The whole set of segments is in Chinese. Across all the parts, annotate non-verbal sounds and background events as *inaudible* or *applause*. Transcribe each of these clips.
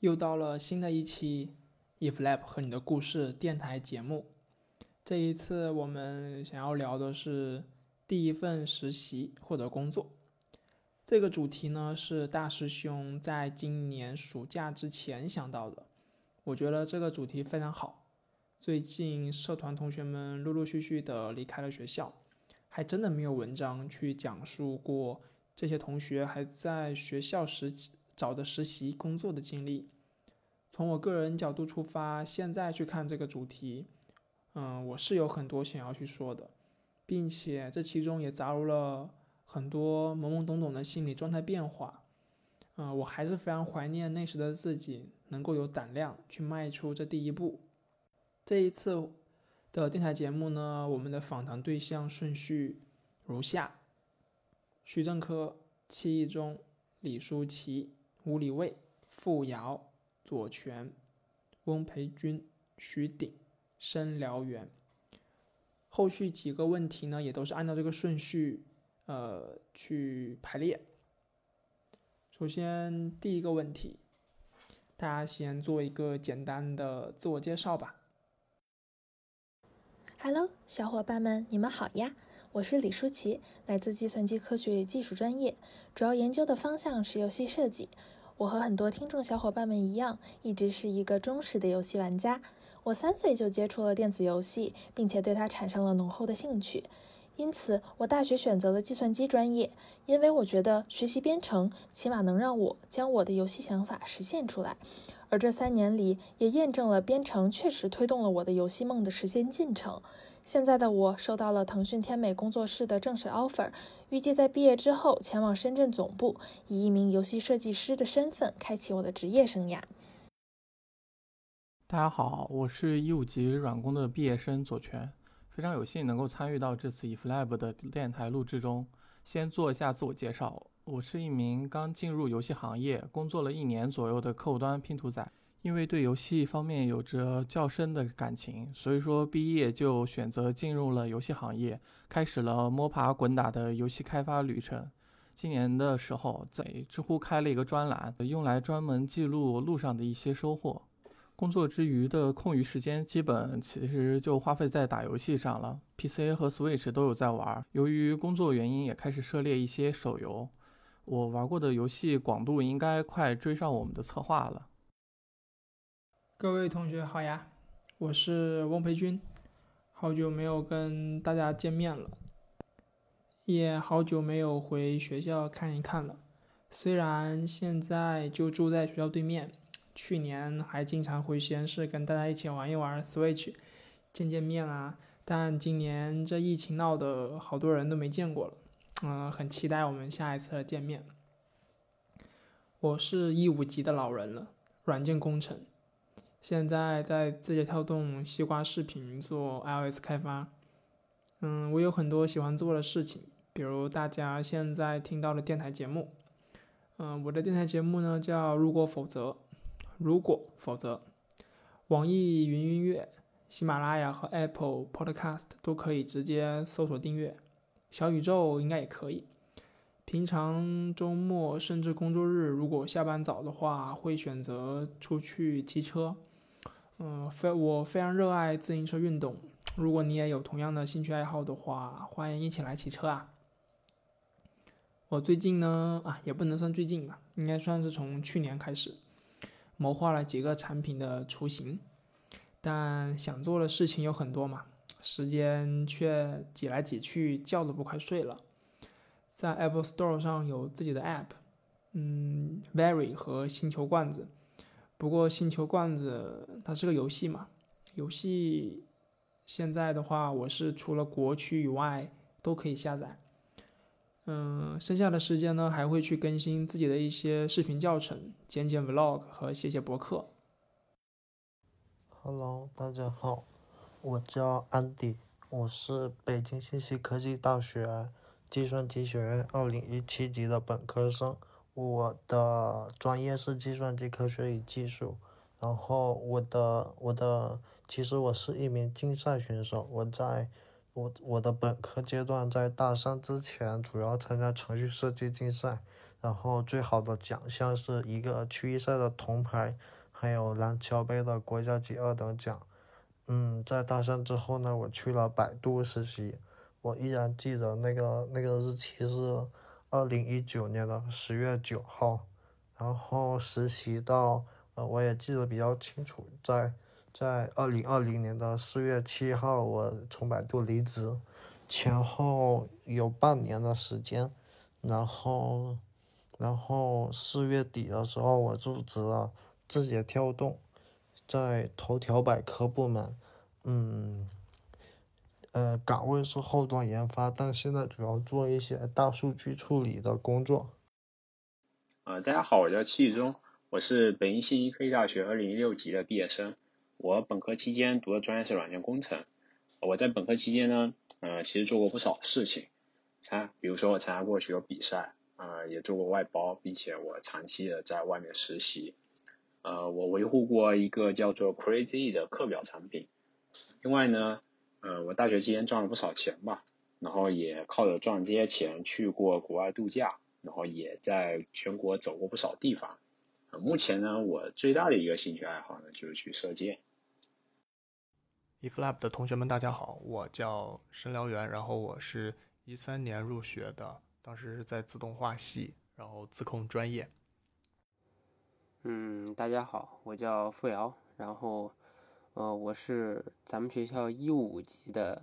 又到了新的一期 If Lab 和你的故事电台节目。这一次我们想要聊的是第一份实习或者工作。这个主题呢是大师兄在今年暑假之前想到的。我觉得这个主题非常好。最近社团同学们陆陆续续的离开了学校，还真的没有文章去讲述过这些同学还在学校时。找的实习工作的经历，从我个人角度出发，现在去看这个主题，嗯，我是有很多想要去说的，并且这其中也杂入了很多懵懵懂懂的心理状态变化，嗯，我还是非常怀念那时的自己，能够有胆量去迈出这第一步。这一次的电台节目呢，我们的访谈对象顺序如下：徐正科、戚一中、李舒淇。吴礼卫、傅瑶、左权、翁培军、徐鼎、申辽元。后续几个问题呢，也都是按照这个顺序，呃，去排列。首先第一个问题，大家先做一个简单的自我介绍吧。Hello，小伙伴们，你们好呀！我是李舒淇，来自计算机科学与技术专业，主要研究的方向是游戏设计。我和很多听众小伙伴们一样，一直是一个忠实的游戏玩家。我三岁就接触了电子游戏，并且对它产生了浓厚的兴趣。因此，我大学选择了计算机专业，因为我觉得学习编程起码能让我将我的游戏想法实现出来。而这三年里，也验证了编程确实推动了我的游戏梦的实现进程。现在的我收到了腾讯天美工作室的正式 offer，预计在毕业之后前往深圳总部，以一名游戏设计师的身份开启我的职业生涯。大家好，我是一五级软工的毕业生左权，非常有幸能够参与到这次 eFlab 的电台录制中。先做一下自我介绍，我是一名刚进入游戏行业、工作了一年左右的客户端拼图仔。因为对游戏方面有着较深的感情，所以说毕业就选择进入了游戏行业，开始了摸爬滚打的游戏开发旅程。今年的时候，在知乎开了一个专栏，用来专门记录路上的一些收获。工作之余的空余时间，基本其实就花费在打游戏上了，PC 和 Switch 都有在玩。由于工作原因，也开始涉猎一些手游。我玩过的游戏广度应该快追上我们的策划了。各位同学好呀，我是翁培军，好久没有跟大家见面了，也好久没有回学校看一看了。虽然现在就住在学校对面，去年还经常回实验室跟大家一起玩一玩 Switch，见见面啊。但今年这疫情闹得好多人都没见过了，嗯，很期待我们下一次的见面。我是一五级的老人了，软件工程。现在在字节跳动西瓜视频做 iOS 开发，嗯，我有很多喜欢做的事情，比如大家现在听到的电台节目，嗯，我的电台节目呢叫如果否则，如果否则，网易云音乐、喜马拉雅和 Apple Podcast 都可以直接搜索订阅，小宇宙应该也可以。平常周末甚至工作日，如果下班早的话，会选择出去骑车。嗯，非我非常热爱自行车运动。如果你也有同样的兴趣爱好的话，欢迎一起来骑车啊！我最近呢，啊，也不能算最近吧，应该算是从去年开始，谋划了几个产品的雏形，但想做的事情有很多嘛，时间却挤来挤去，觉都不快睡了。在 Apple Store 上有自己的 App，嗯，Very 和星球罐子。不过星球罐子它是个游戏嘛，游戏现在的话，我是除了国区以外都可以下载。嗯，剩下的时间呢，还会去更新自己的一些视频教程，剪剪 Vlog 和写写博客。Hello，大家好，我叫安迪，我是北京信息科技大学计算机学院二零一七级的本科生。我的专业是计算机科学与技术，然后我的我的其实我是一名竞赛选手，我在我我的本科阶段在大三之前主要参加程序设计竞赛，然后最好的奖项是一个区域赛的铜牌，还有蓝桥杯的国家级二等奖。嗯，在大三之后呢，我去了百度实习，我依然记得那个那个日期是二零一九年的十月九号，然后实习到呃我也记得比较清楚，在在二零二零年的四月七号我从百度离职，前后有半年的时间，然后然后四月底的时候我入职了字节跳动。在头条百科部门，嗯，呃，岗位是后端研发，但现在主要做一些大数据处理的工作。呃，大家好，我叫戚中，我是北京信息科技大学二零一六级的毕业生。我本科期间读的专业是软件工程。我在本科期间呢，呃，其实做过不少事情，参，比如说我参加过许多比赛，呃，也做过外包，并且我长期的在外面实习。呃，我维护过一个叫做 Crazy 的课表产品。另外呢，呃，我大学期间赚了不少钱吧，然后也靠着赚这些钱去过国外度假，然后也在全国走过不少地方。目前呢，我最大的一个兴趣爱好呢，就是去射箭。eFlab 的同学们，大家好，我叫申辽元，然后我是一三年入学的，当时是在自动化系，然后自控专业。嗯，大家好，我叫付瑶，然后，呃，我是咱们学校一五级的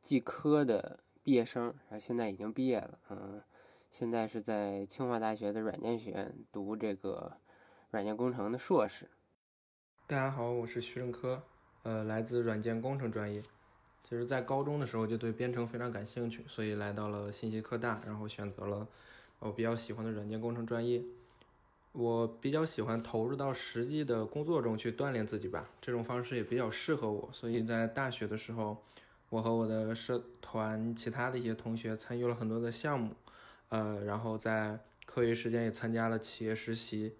技科的毕业生，然后现在已经毕业了，嗯，现在是在清华大学的软件学院读这个软件工程的硕士。大家好，我是徐正科，呃，来自软件工程专业，其实在高中的时候就对编程非常感兴趣，所以来到了信息科大，然后选择了我比较喜欢的软件工程专业。我比较喜欢投入到实际的工作中去锻炼自己吧，这种方式也比较适合我。所以在大学的时候，我和我的社团其他的一些同学参与了很多的项目，呃，然后在课余时间也参加了企业实习。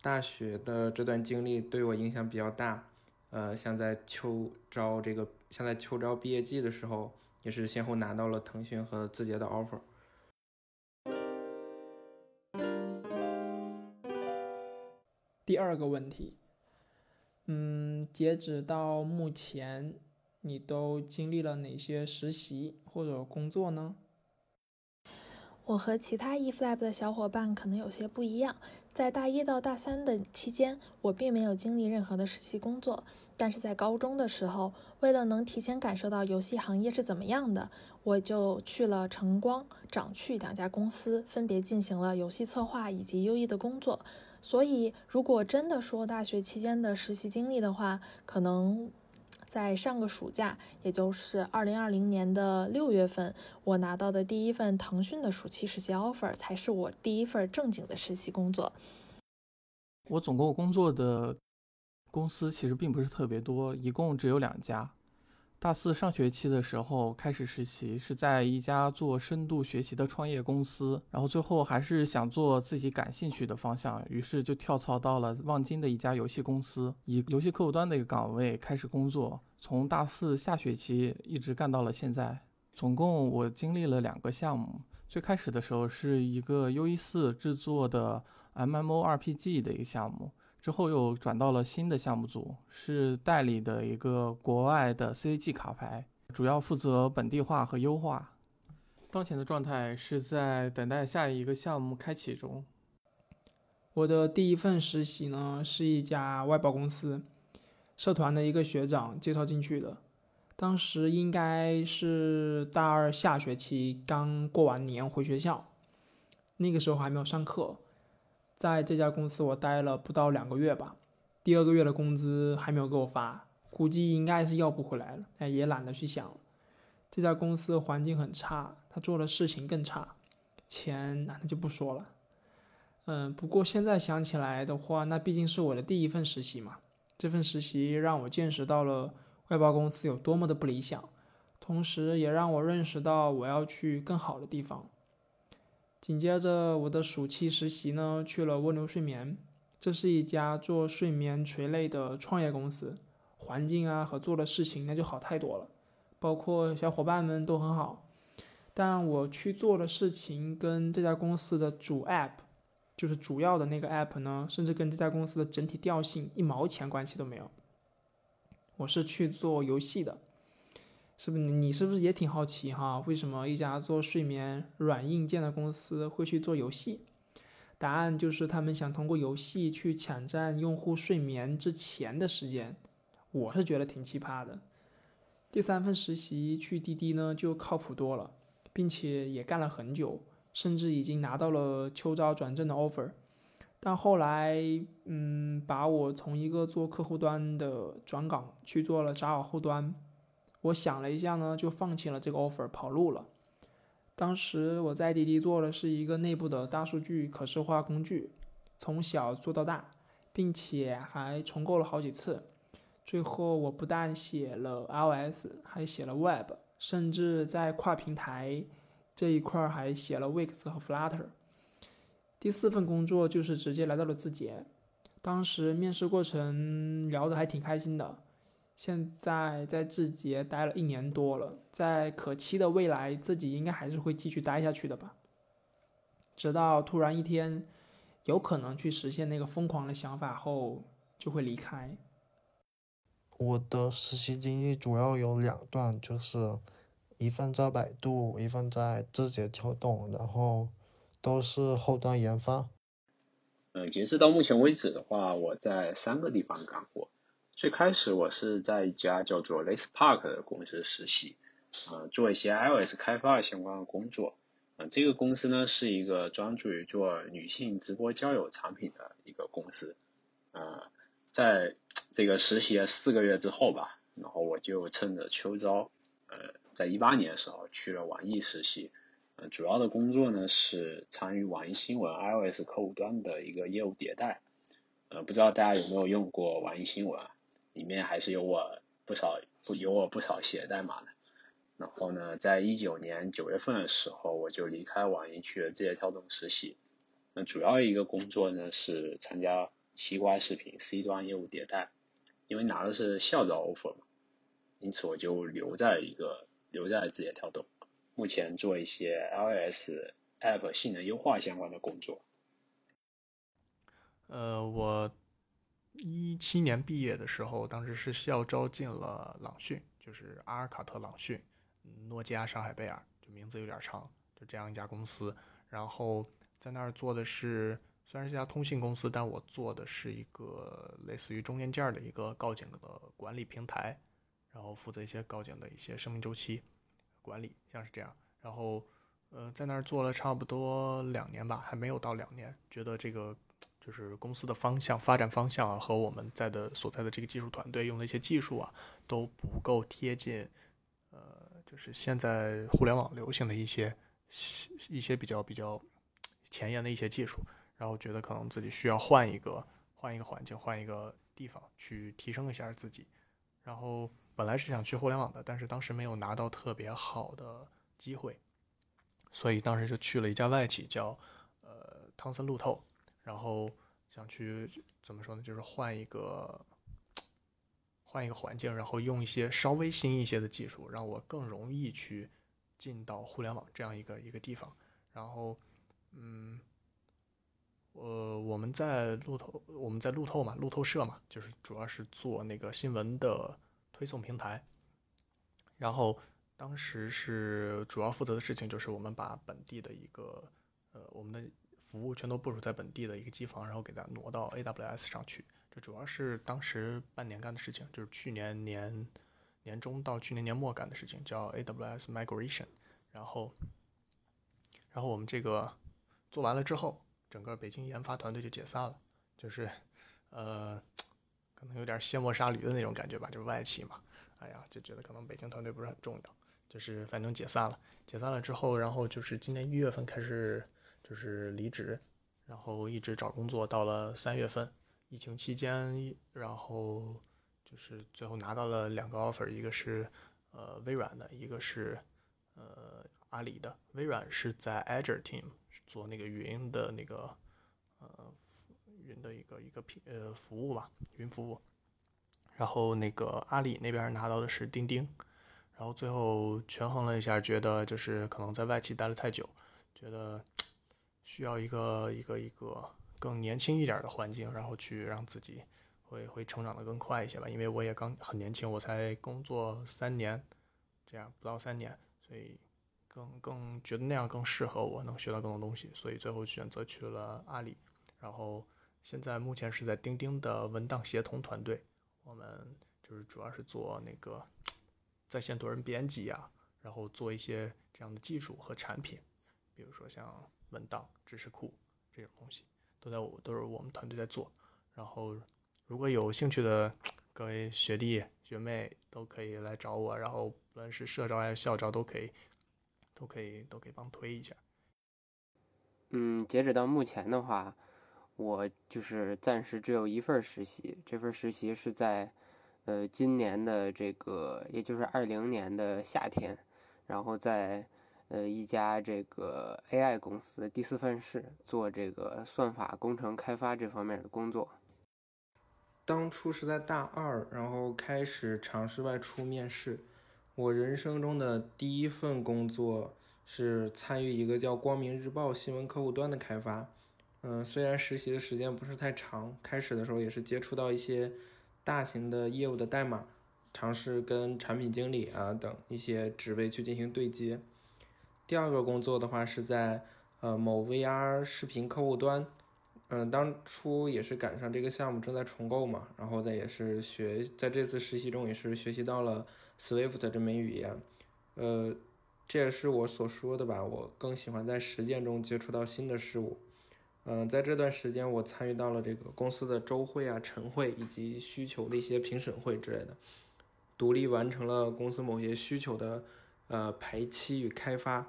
大学的这段经历对我影响比较大，呃，像在秋招这个，像在秋招毕业季的时候，也是先后拿到了腾讯和字节的 offer。第二个问题，嗯，截止到目前，你都经历了哪些实习或者工作呢？我和其他 eFlab 的小伙伴可能有些不一样，在大一到大三的期间，我并没有经历任何的实习工作。但是在高中的时候，为了能提前感受到游戏行业是怎么样的，我就去了晨光、掌趣两家公司，分别进行了游戏策划以及 UE 的工作。所以，如果真的说大学期间的实习经历的话，可能在上个暑假，也就是二零二零年的六月份，我拿到的第一份腾讯的暑期实习 offer，才是我第一份正经的实习工作。我总共工作的公司其实并不是特别多，一共只有两家。大四上学期的时候开始实习，是在一家做深度学习的创业公司，然后最后还是想做自己感兴趣的方向，于是就跳槽到了望京的一家游戏公司，以游戏客户端的一个岗位开始工作，从大四下学期一直干到了现在。总共我经历了两个项目，最开始的时候是一个 U E 四制作的 M M O R P G 的一个项目。之后又转到了新的项目组，是代理的一个国外的 CAG 卡牌，主要负责本地化和优化。当前的状态是在等待下一个项目开启中。我的第一份实习呢，是一家外包公司，社团的一个学长介绍进去的。当时应该是大二下学期，刚过完年回学校，那个时候还没有上课。在这家公司我待了不到两个月吧，第二个月的工资还没有给我发，估计应该是要不回来了，哎，也懒得去想。这家公司环境很差，他做的事情更差，钱那就不说了。嗯，不过现在想起来的话，那毕竟是我的第一份实习嘛，这份实习让我见识到了外包公司有多么的不理想，同时也让我认识到我要去更好的地方。紧接着，我的暑期实习呢，去了蜗牛睡眠，这是一家做睡眠垂类的创业公司，环境啊和做的事情那就好太多了，包括小伙伴们都很好，但我去做的事情跟这家公司的主 app，就是主要的那个 app 呢，甚至跟这家公司的整体调性一毛钱关系都没有。我是去做游戏的，是不是？你是不是也挺好奇哈？为什么一家做睡眠软硬件的公司会去做游戏？答案就是他们想通过游戏去抢占用户睡眠之前的时间。我是觉得挺奇葩的。第三份实习去滴滴呢，就靠谱多了，并且也干了很久，甚至已经拿到了秋招转正的 offer。但后来，嗯，把我从一个做客户端的转岗去做了 Java 后端。我想了一下呢，就放弃了这个 offer，跑路了。当时我在滴滴做的是一个内部的大数据可视化工具，从小做到大，并且还重构了好几次。最后，我不但写了 iOS，还写了 Web，甚至在跨平台这一块还写了 Wix 和 Flutter。第四份工作就是直接来到了字节，当时面试过程聊得还挺开心的。现在在字节待了一年多了，在可期的未来，自己应该还是会继续待下去的吧。直到突然一天，有可能去实现那个疯狂的想法后，就会离开。我的实习经历主要有两段，就是一份在百度，一份在字节跳动，然后都是后端研发。嗯，截止到目前为止的话，我在三个地方干过。最开始我是在一家叫做 Lace Park 的公司实习，啊，做一些 iOS 开发相关的工作。嗯，这个公司呢是一个专注于做女性直播交友产品的一个公司。啊，在这个实习了四个月之后吧，然后我就趁着秋招，呃，在一八年的时候去了网易实习。呃，主要的工作呢是参与网易新闻 iOS 客户端的一个业务迭代。呃，不知道大家有没有用过网易新闻啊？里面还是有我不少不有我不少写代码的。然后呢，在一九年九月份的时候，我就离开网易去了字节跳动实习。那主要一个工作呢是参加西瓜视频 C 端业务迭代，因为拿的是校招 offer 嘛，因此我就留在一个留在字节跳动，目前做一些 iOS app 性能优化相关的工作。呃，我。一七年毕业的时候，当时是校招进了朗讯，就是阿尔卡特朗讯，诺基亚上海贝尔，就名字有点长，就这样一家公司。然后在那儿做的是，虽然是家通信公司，但我做的是一个类似于中间件的一个告警的管理平台，然后负责一些告警的一些生命周期管理，像是这样。然后呃，在那儿做了差不多两年吧，还没有到两年，觉得这个。就是公司的方向、发展方向啊，和我们在的所在的这个技术团队用的一些技术啊，都不够贴近，呃，就是现在互联网流行的一些一些比较比较前沿的一些技术，然后觉得可能自己需要换一个换一个环境、换一个地方去提升一下自己。然后本来是想去互联网的，但是当时没有拿到特别好的机会，所以当时就去了一家外企，叫呃汤森路透。然后想去怎么说呢？就是换一个换一个环境，然后用一些稍微新一些的技术，让我更容易去进到互联网这样一个一个地方。然后，嗯，呃，我们在路透，我们在路透嘛，路透社嘛，就是主要是做那个新闻的推送平台。然后当时是主要负责的事情就是我们把本地的一个呃我们的。服务全都部署在本地的一个机房，然后给它挪到 AWS 上去。这主要是当时半年干的事情，就是去年年年中到去年年末干的事情，叫 AWS Migration。然后，然后我们这个做完了之后，整个北京研发团队就解散了，就是呃，可能有点卸磨杀驴的那种感觉吧，就是外企嘛。哎呀，就觉得可能北京团队不是很重要，就是反正解散了。解散了之后，然后就是今年一月份开始。就是离职，然后一直找工作，到了三月份，疫情期间，然后就是最后拿到了两个 offer，一个是呃微软的，一个是呃阿里的。微软是在 Azure Team 做那个云的那个呃云的一个一个品呃服务吧，云服务。然后那个阿里那边拿到的是钉钉，然后最后权衡了一下，觉得就是可能在外企待了太久，觉得需要一个一个一个更年轻一点的环境，然后去让自己会会成长的更快一些吧。因为我也刚很年轻，我才工作三年，这样不到三年，所以更更觉得那样更适合我，能学到更多东西，所以最后选择去了阿里，然后。现在目前是在钉钉的文档协同团队，我们就是主要是做那个在线多人编辑呀，然后做一些这样的技术和产品，比如说像文档、知识库这种东西，都在我都是我们团队在做。然后如果有兴趣的各位学弟学妹都可以来找我，然后不论是社招还是校招都可以，都可以都可以帮推一下。嗯，截止到目前的话。我就是暂时只有一份实习，这份实习是在，呃，今年的这个，也就是二零年的夏天，然后在，呃，一家这个 AI 公司第四份室做这个算法工程开发这方面的工作。当初是在大二，然后开始尝试外出面试。我人生中的第一份工作是参与一个叫光明日报新闻客户端的开发。嗯，虽然实习的时间不是太长，开始的时候也是接触到一些大型的业务的代码，尝试跟产品经理啊等一些职位去进行对接。第二个工作的话是在呃某 VR 视频客户端，嗯，当初也是赶上这个项目正在重构嘛，然后再也是学在这次实习中也是学习到了 Swift 这门语言，呃，这也是我所说的吧，我更喜欢在实践中接触到新的事物。嗯，在这段时间，我参与到了这个公司的周会啊、晨会以及需求的一些评审会之类的，独立完成了公司某些需求的呃排期与开发。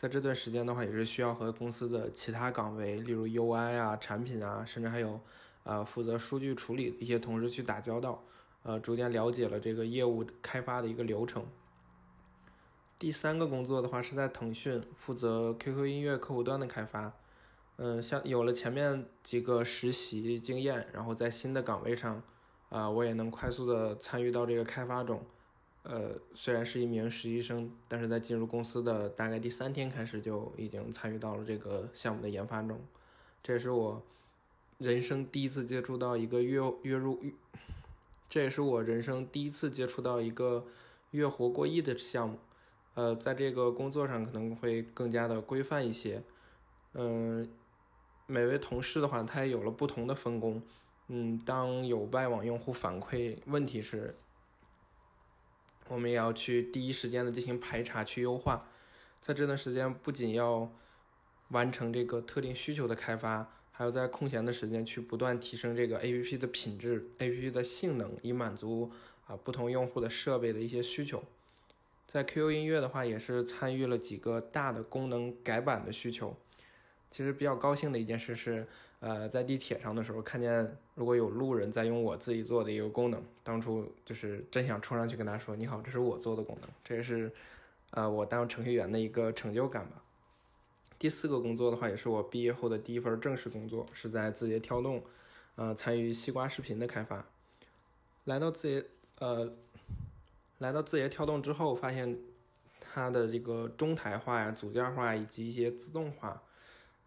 在这段时间的话，也是需要和公司的其他岗位，例如 UI 啊、产品啊，甚至还有呃负责数据处理的一些同事去打交道，呃，逐渐了解了这个业务开发的一个流程。第三个工作的话是在腾讯负责 QQ 音乐客户端的开发。嗯，像有了前面几个实习经验，然后在新的岗位上，啊，我也能快速的参与到这个开发中。呃，虽然是一名实习生，但是在进入公司的大概第三天开始，就已经参与到了这个项目的研发中。这也是我人生第一次接触到一个月月入，这也是我人生第一次接触到一个月活过亿的项目。呃，在这个工作上可能会更加的规范一些。嗯。每位同事的话，他也有了不同的分工。嗯，当有外网用户反馈问题时，我们也要去第一时间的进行排查、去优化。在这段时间，不仅要完成这个特定需求的开发，还要在空闲的时间去不断提升这个 APP 的品质、APP 的性能，以满足啊不同用户的设备的一些需求。在 QQ 音乐的话，也是参与了几个大的功能改版的需求。其实比较高兴的一件事是，呃，在地铁上的时候看见如果有路人在用我自己做的一个功能，当初就是真想冲上去跟他说：“你好，这是我做的功能。”这也是，呃，我当程序员的一个成就感吧。第四个工作的话，也是我毕业后的第一份正式工作，是在字节跳动，呃，参与西瓜视频的开发。来到字节，呃，来到字节跳动之后，发现它的这个中台化呀、组件化以及一些自动化。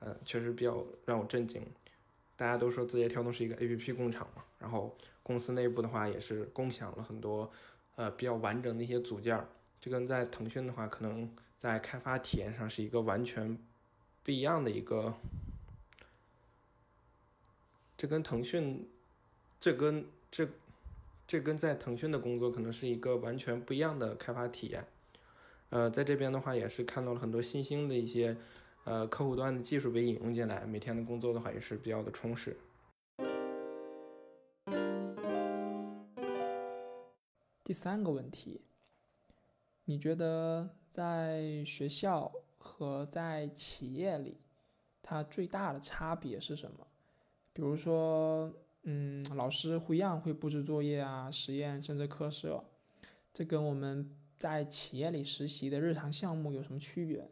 嗯，确实比较让我震惊。大家都说字节跳动是一个 APP 工厂嘛，然后公司内部的话也是共享了很多呃比较完整的一些组件。这跟在腾讯的话，可能在开发体验上是一个完全不一样的一个。这跟腾讯，这跟这这跟在腾讯的工作可能是一个完全不一样的开发体验。呃，在这边的话也是看到了很多新兴的一些。呃，客户端的技术被引用进来，每天的工作的话也是比较的充实。第三个问题，你觉得在学校和在企业里，它最大的差别是什么？比如说，嗯，老师不一样会布置作业啊、实验甚至课设，这跟我们在企业里实习的日常项目有什么区别？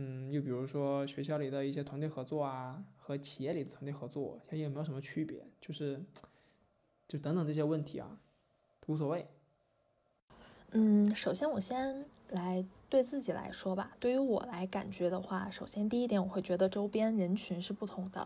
嗯，又比如说学校里的一些团队合作啊，和企业里的团队合作，它有没有什么区别？就是，就等等这些问题啊，无所谓。嗯，首先我先来对自己来说吧，对于我来感觉的话，首先第一点，我会觉得周边人群是不同的。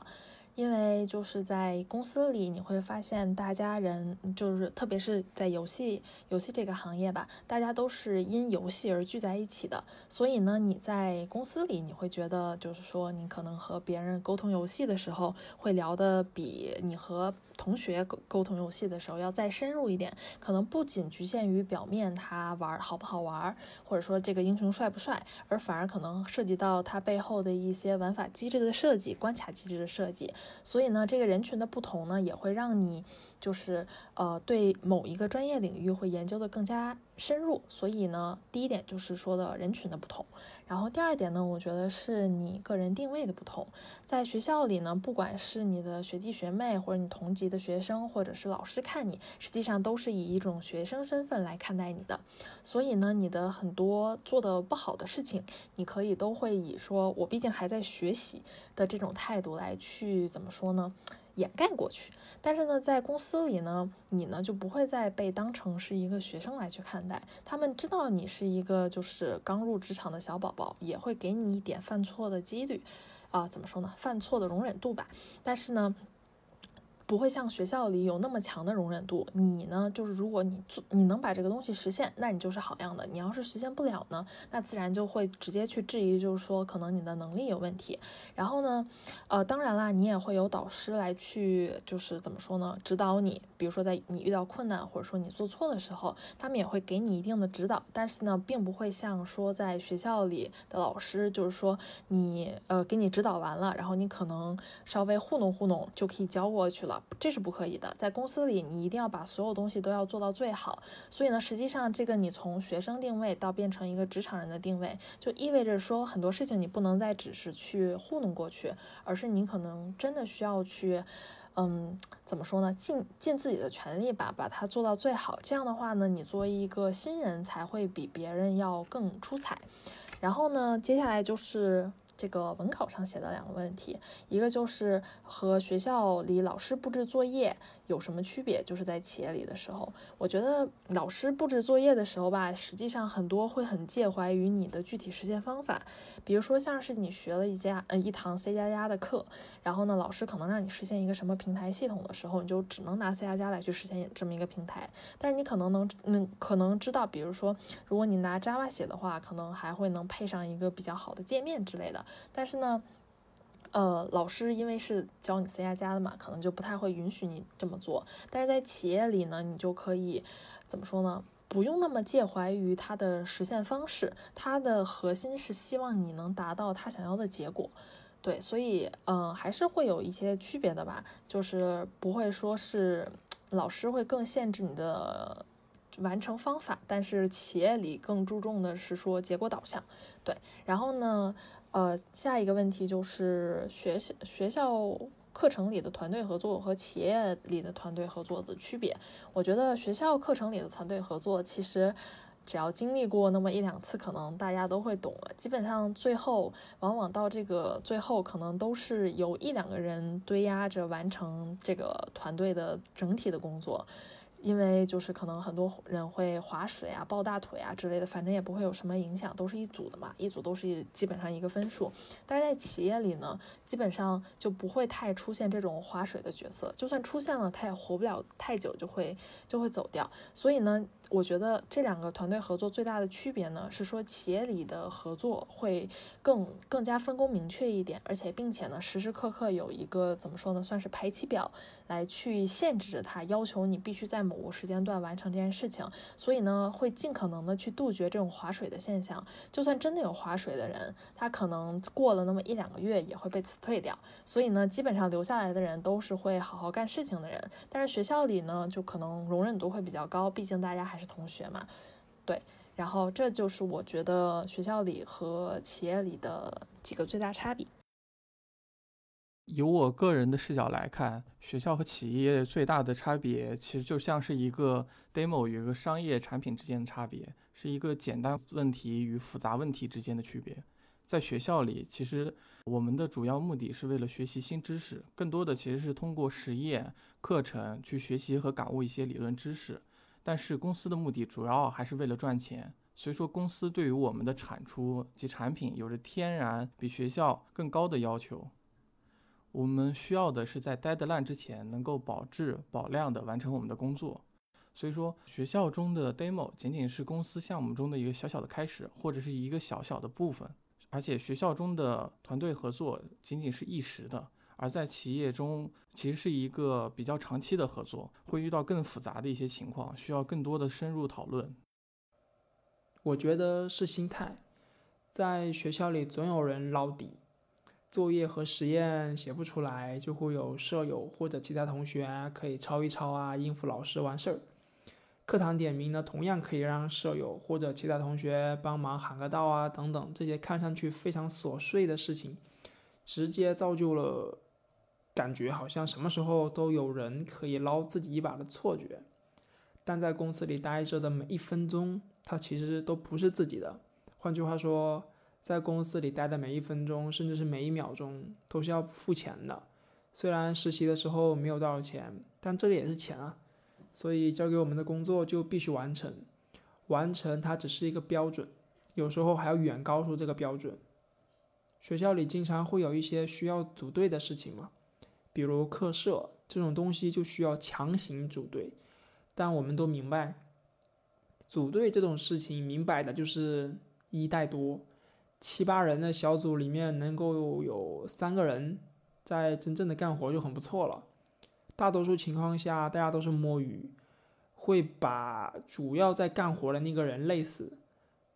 因为就是在公司里，你会发现大家人就是，特别是在游戏游戏这个行业吧，大家都是因游戏而聚在一起的。所以呢，你在公司里，你会觉得就是说，你可能和别人沟通游戏的时候，会聊的比你和同学沟沟通游戏的时候要再深入一点。可能不仅局限于表面他玩好不好玩，或者说这个英雄帅不帅，而反而可能涉及到他背后的一些玩法机制的设计、关卡机制的设计。所以呢，这个人群的不同呢，也会让你就是呃对某一个专业领域会研究的更加深入。所以呢，第一点就是说的人群的不同。然后第二点呢，我觉得是你个人定位的不同。在学校里呢，不管是你的学弟学妹，或者你同级的学生，或者是老师看你，实际上都是以一种学生身份来看待你的。所以呢，你的很多做的不好的事情，你可以都会以说我毕竟还在学习的这种态度来去怎么说呢？掩盖过去，但是呢，在公司里呢，你呢就不会再被当成是一个学生来去看待。他们知道你是一个就是刚入职场的小宝宝，也会给你一点犯错的几率，啊，怎么说呢？犯错的容忍度吧。但是呢。不会像学校里有那么强的容忍度。你呢，就是如果你做你能把这个东西实现，那你就是好样的。你要是实现不了呢，那自然就会直接去质疑，就是说可能你的能力有问题。然后呢，呃，当然啦，你也会有导师来去，就是怎么说呢，指导你。比如说在你遇到困难或者说你做错的时候，他们也会给你一定的指导。但是呢，并不会像说在学校里的老师，就是说你呃给你指导完了，然后你可能稍微糊弄糊弄就可以教过去了。这是不可以的，在公司里，你一定要把所有东西都要做到最好。所以呢，实际上这个你从学生定位到变成一个职场人的定位，就意味着说很多事情你不能再只是去糊弄过去，而是你可能真的需要去，嗯，怎么说呢？尽尽自己的全力吧，把它做到最好。这样的话呢，你作为一个新人才会比别人要更出彩。然后呢，接下来就是。这个文考上写的两个问题，一个就是和学校里老师布置作业。有什么区别？就是在企业里的时候，我觉得老师布置作业的时候吧，实际上很多会很介怀于你的具体实现方法。比如说，像是你学了一家呃一堂 C 加加的课，然后呢，老师可能让你实现一个什么平台系统的时候，你就只能拿 C 加加来去实现这么一个平台。但是你可能能能可能知道，比如说，如果你拿 Java 写的话，可能还会能配上一个比较好的界面之类的。但是呢。呃，老师因为是教你 C 加加的嘛，可能就不太会允许你这么做。但是在企业里呢，你就可以怎么说呢？不用那么介怀于它的实现方式，它的核心是希望你能达到他想要的结果。对，所以嗯，还是会有一些区别的吧，就是不会说是老师会更限制你的完成方法，但是企业里更注重的是说结果导向。对，然后呢？呃，下一个问题就是学校学校课程里的团队合作和企业里的团队合作的区别。我觉得学校课程里的团队合作，其实只要经历过那么一两次，可能大家都会懂了。基本上最后往往到这个最后，可能都是由一两个人堆压着完成这个团队的整体的工作。因为就是可能很多人会划水啊、抱大腿啊之类的，反正也不会有什么影响，都是一组的嘛，一组都是基本上一个分数。但是在企业里呢，基本上就不会太出现这种划水的角色，就算出现了，他也活不了太久，就会就会走掉。所以呢。我觉得这两个团队合作最大的区别呢，是说企业里的合作会更更加分工明确一点，而且并且呢，时时刻刻有一个怎么说呢，算是排期表来去限制着它，要求你必须在某个时间段完成这件事情。所以呢，会尽可能的去杜绝这种划水的现象。就算真的有划水的人，他可能过了那么一两个月也会被辞退掉。所以呢，基本上留下来的人都是会好好干事情的人。但是学校里呢，就可能容忍度会比较高，毕竟大家还是。同学嘛，对，然后这就是我觉得学校里和企业里的几个最大差别。以我个人的视角来看，学校和企业最大的差别，其实就像是一个 demo 与一个商业产品之间的差别，是一个简单问题与复杂问题之间的区别。在学校里，其实我们的主要目的是为了学习新知识，更多的其实是通过实验课程去学习和感悟一些理论知识。但是公司的目的主要还是为了赚钱，所以说公司对于我们的产出及产品有着天然比学校更高的要求。我们需要的是在 deadline 之前能够保质保量的完成我们的工作。所以说，学校中的 demo 仅仅是公司项目中的一个小小的开始，或者是一个小小的部分。而且学校中的团队合作仅仅是一时的，而在企业中其实是一个比较长期的合作，会遇到更复杂的一些情况，需要更多的深入讨论。我觉得是心态，在学校里总有人捞底，作业和实验写不出来，就会有舍友或者其他同学可以抄一抄啊，应付老师完事儿。课堂点名呢，同样可以让舍友或者其他同学帮忙喊个到啊，等等，这些看上去非常琐碎的事情，直接造就了感觉好像什么时候都有人可以捞自己一把的错觉。但在公司里待着的每一分钟，它其实都不是自己的。换句话说，在公司里待的每一分钟，甚至是每一秒钟，都是要付钱的。虽然实习的时候没有多少钱，但这个也是钱啊。所以交给我们的工作就必须完成，完成它只是一个标准，有时候还要远高出这个标准。学校里经常会有一些需要组队的事情嘛，比如课社这种东西就需要强行组队，但我们都明白，组队这种事情明摆的就是一带多，七八人的小组里面能够有三个人在真正的干活就很不错了。大多数情况下，大家都是摸鱼，会把主要在干活的那个人累死。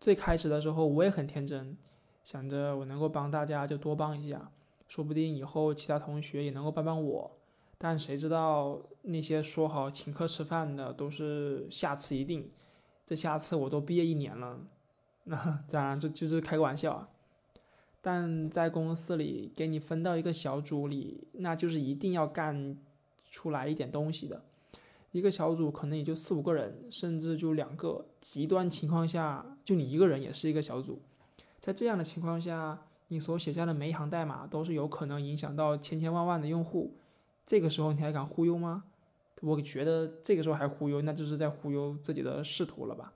最开始的时候，我也很天真，想着我能够帮大家就多帮一下，说不定以后其他同学也能够帮帮我。但谁知道那些说好请客吃饭的都是下次一定，这下次我都毕业一年了，那 *laughs* 当然这就是开个玩笑啊。但在公司里给你分到一个小组里，那就是一定要干。出来一点东西的，一个小组可能也就四五个人，甚至就两个。极端情况下，就你一个人也是一个小组。在这样的情况下，你所写下的每一行代码都是有可能影响到千千万万的用户。这个时候你还敢忽悠吗？我觉得这个时候还忽悠，那就是在忽悠自己的仕途了吧。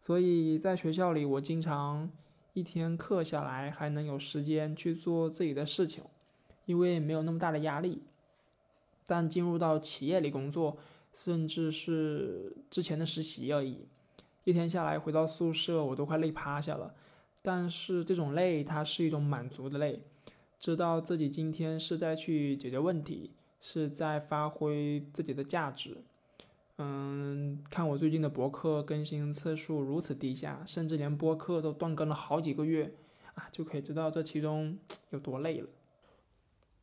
所以在学校里，我经常一天课下来还能有时间去做自己的事情，因为没有那么大的压力。但进入到企业里工作，甚至是之前的实习而已，一天下来回到宿舍，我都快累趴下了。但是这种累，它是一种满足的累，知道自己今天是在去解决问题，是在发挥自己的价值。嗯，看我最近的博客更新次数如此低下，甚至连播客都断更了好几个月，啊，就可以知道这其中有多累了。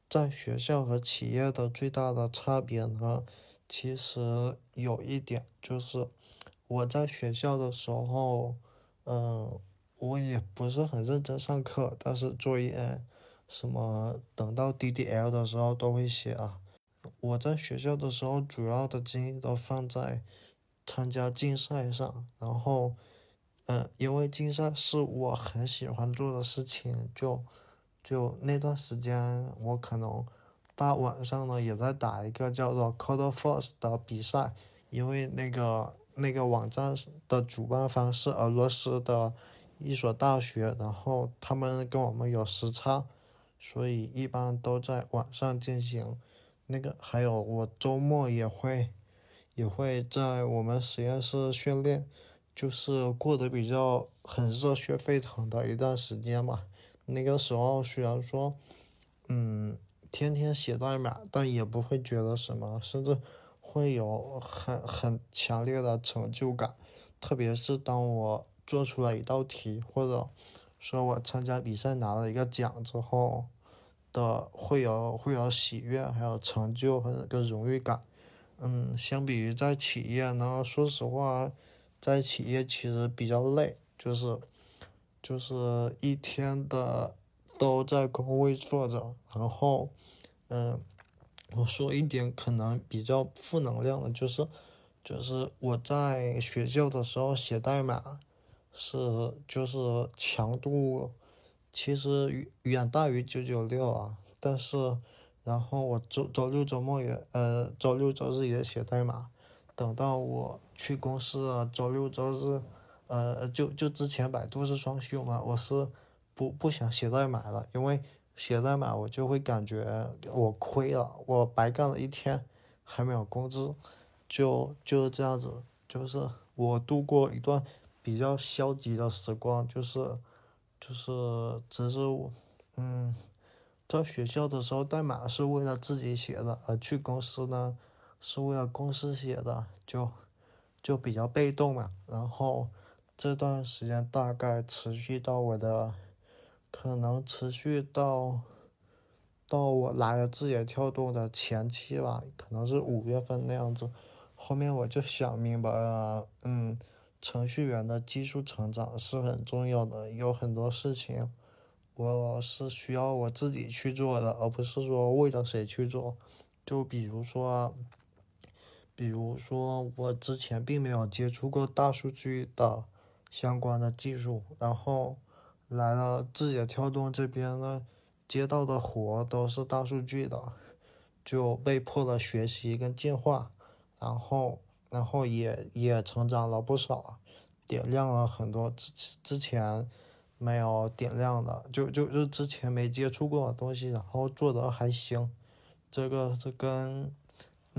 在学校和企业的最大的差别呢，其实有一点就是，我在学校的时候，嗯，我也不是很认真上课，但是作业什么等到 DDL 的时候都会写啊。我在学校的时候，主要的精力都放在参加竞赛上，然后，嗯，因为竞赛是我很喜欢做的事情，就。就那段时间，我可能大晚上呢也在打一个叫做 Code Force 的比赛，因为那个那个网站的主办方是俄罗斯的一所大学，然后他们跟我们有时差，所以一般都在晚上进行。那个还有我周末也会也会在我们实验室训练，就是过得比较很热血沸腾的一段时间嘛。那个时候虽然说，嗯，天天写代码，但也不会觉得什么，甚至会有很很强烈的成就感。特别是当我做出了一道题，或者说我参加比赛拿了一个奖之后的，会有会有喜悦，还有成就和个荣誉感。嗯，相比于在企业呢，说实话，在企业其实比较累，就是。就是一天的都在工位坐着，然后，嗯，我说一点可能比较负能量的，就是，就是我在学校的时候写代码，是就是强度，其实远大于九九六啊，但是，然后我周周六周末也呃周六周日也写代码，等到我去公司啊，周六周日，呃，就就之前百度是双休嘛，我是不不想写代码了，因为写代码我就会感觉我亏了，我白干了一天还没有工资，就就是这样子，就是我度过一段比较消极的时光，就是就是只是嗯，在学校的时候代码是为了自己写的，而去公司呢。是为了公司写的，就就比较被动嘛。然后这段时间大概持续到我的，可能持续到到我来了字节跳动的前期吧，可能是五月份那样子。后面我就想明白了，嗯，程序员的技术成长是很重要的，有很多事情我是需要我自己去做的，而不是说为了谁去做。就比如说。比如说，我之前并没有接触过大数据的相关的技术，然后来了字节跳动这边呢，接到的活都是大数据的，就被迫的学习跟进化，然后，然后也也成长了不少，点亮了很多之之前没有点亮的，就就就之前没接触过的东西，然后做的还行，这个是跟。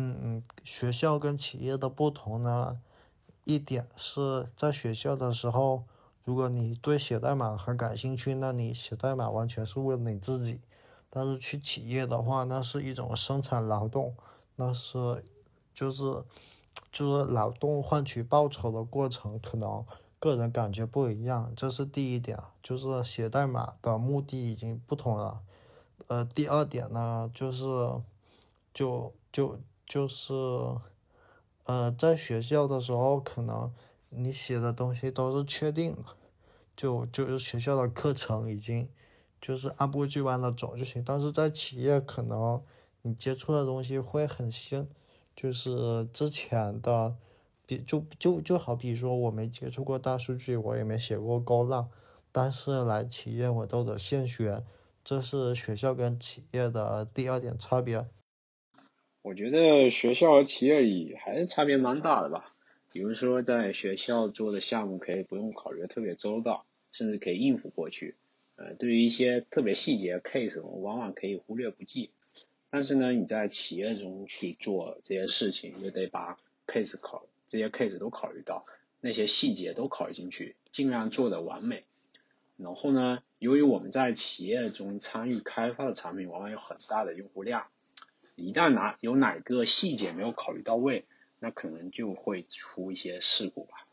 嗯嗯，学校跟企业的不同呢，一点是在学校的时候，如果你对写代码很感兴趣，那你写代码完全是为了你自己；但是去企业的话，那是一种生产劳动，那是就是就是劳动换取报酬的过程，可能个人感觉不一样。这是第一点，就是写代码的目的已经不同了。呃，第二点呢，就是就就。就是，呃，在学校的时候，可能你写的东西都是确定，就就是学校的课程已经就是按部就班的走就行。但是在企业，可能你接触的东西会很新，就是之前的，比就就就好比说，我没接触过大数据，我也没写过高浪，但是来企业我都得现学，这是学校跟企业的第二点差别。我觉得学校和企业里还是差别蛮大的吧。比如说，在学校做的项目可以不用考虑特别周到，甚至可以应付过去。呃，对于一些特别细节 case，我往往可以忽略不计。但是呢，你在企业中去做这些事情，就得把 case 考这些 case 都考虑到，那些细节都考虑进去，尽量做的完美。然后呢，由于我们在企业中参与开发的产品，往往有很大的用户量。一旦哪有哪个细节没有考虑到位，那可能就会出一些事故吧。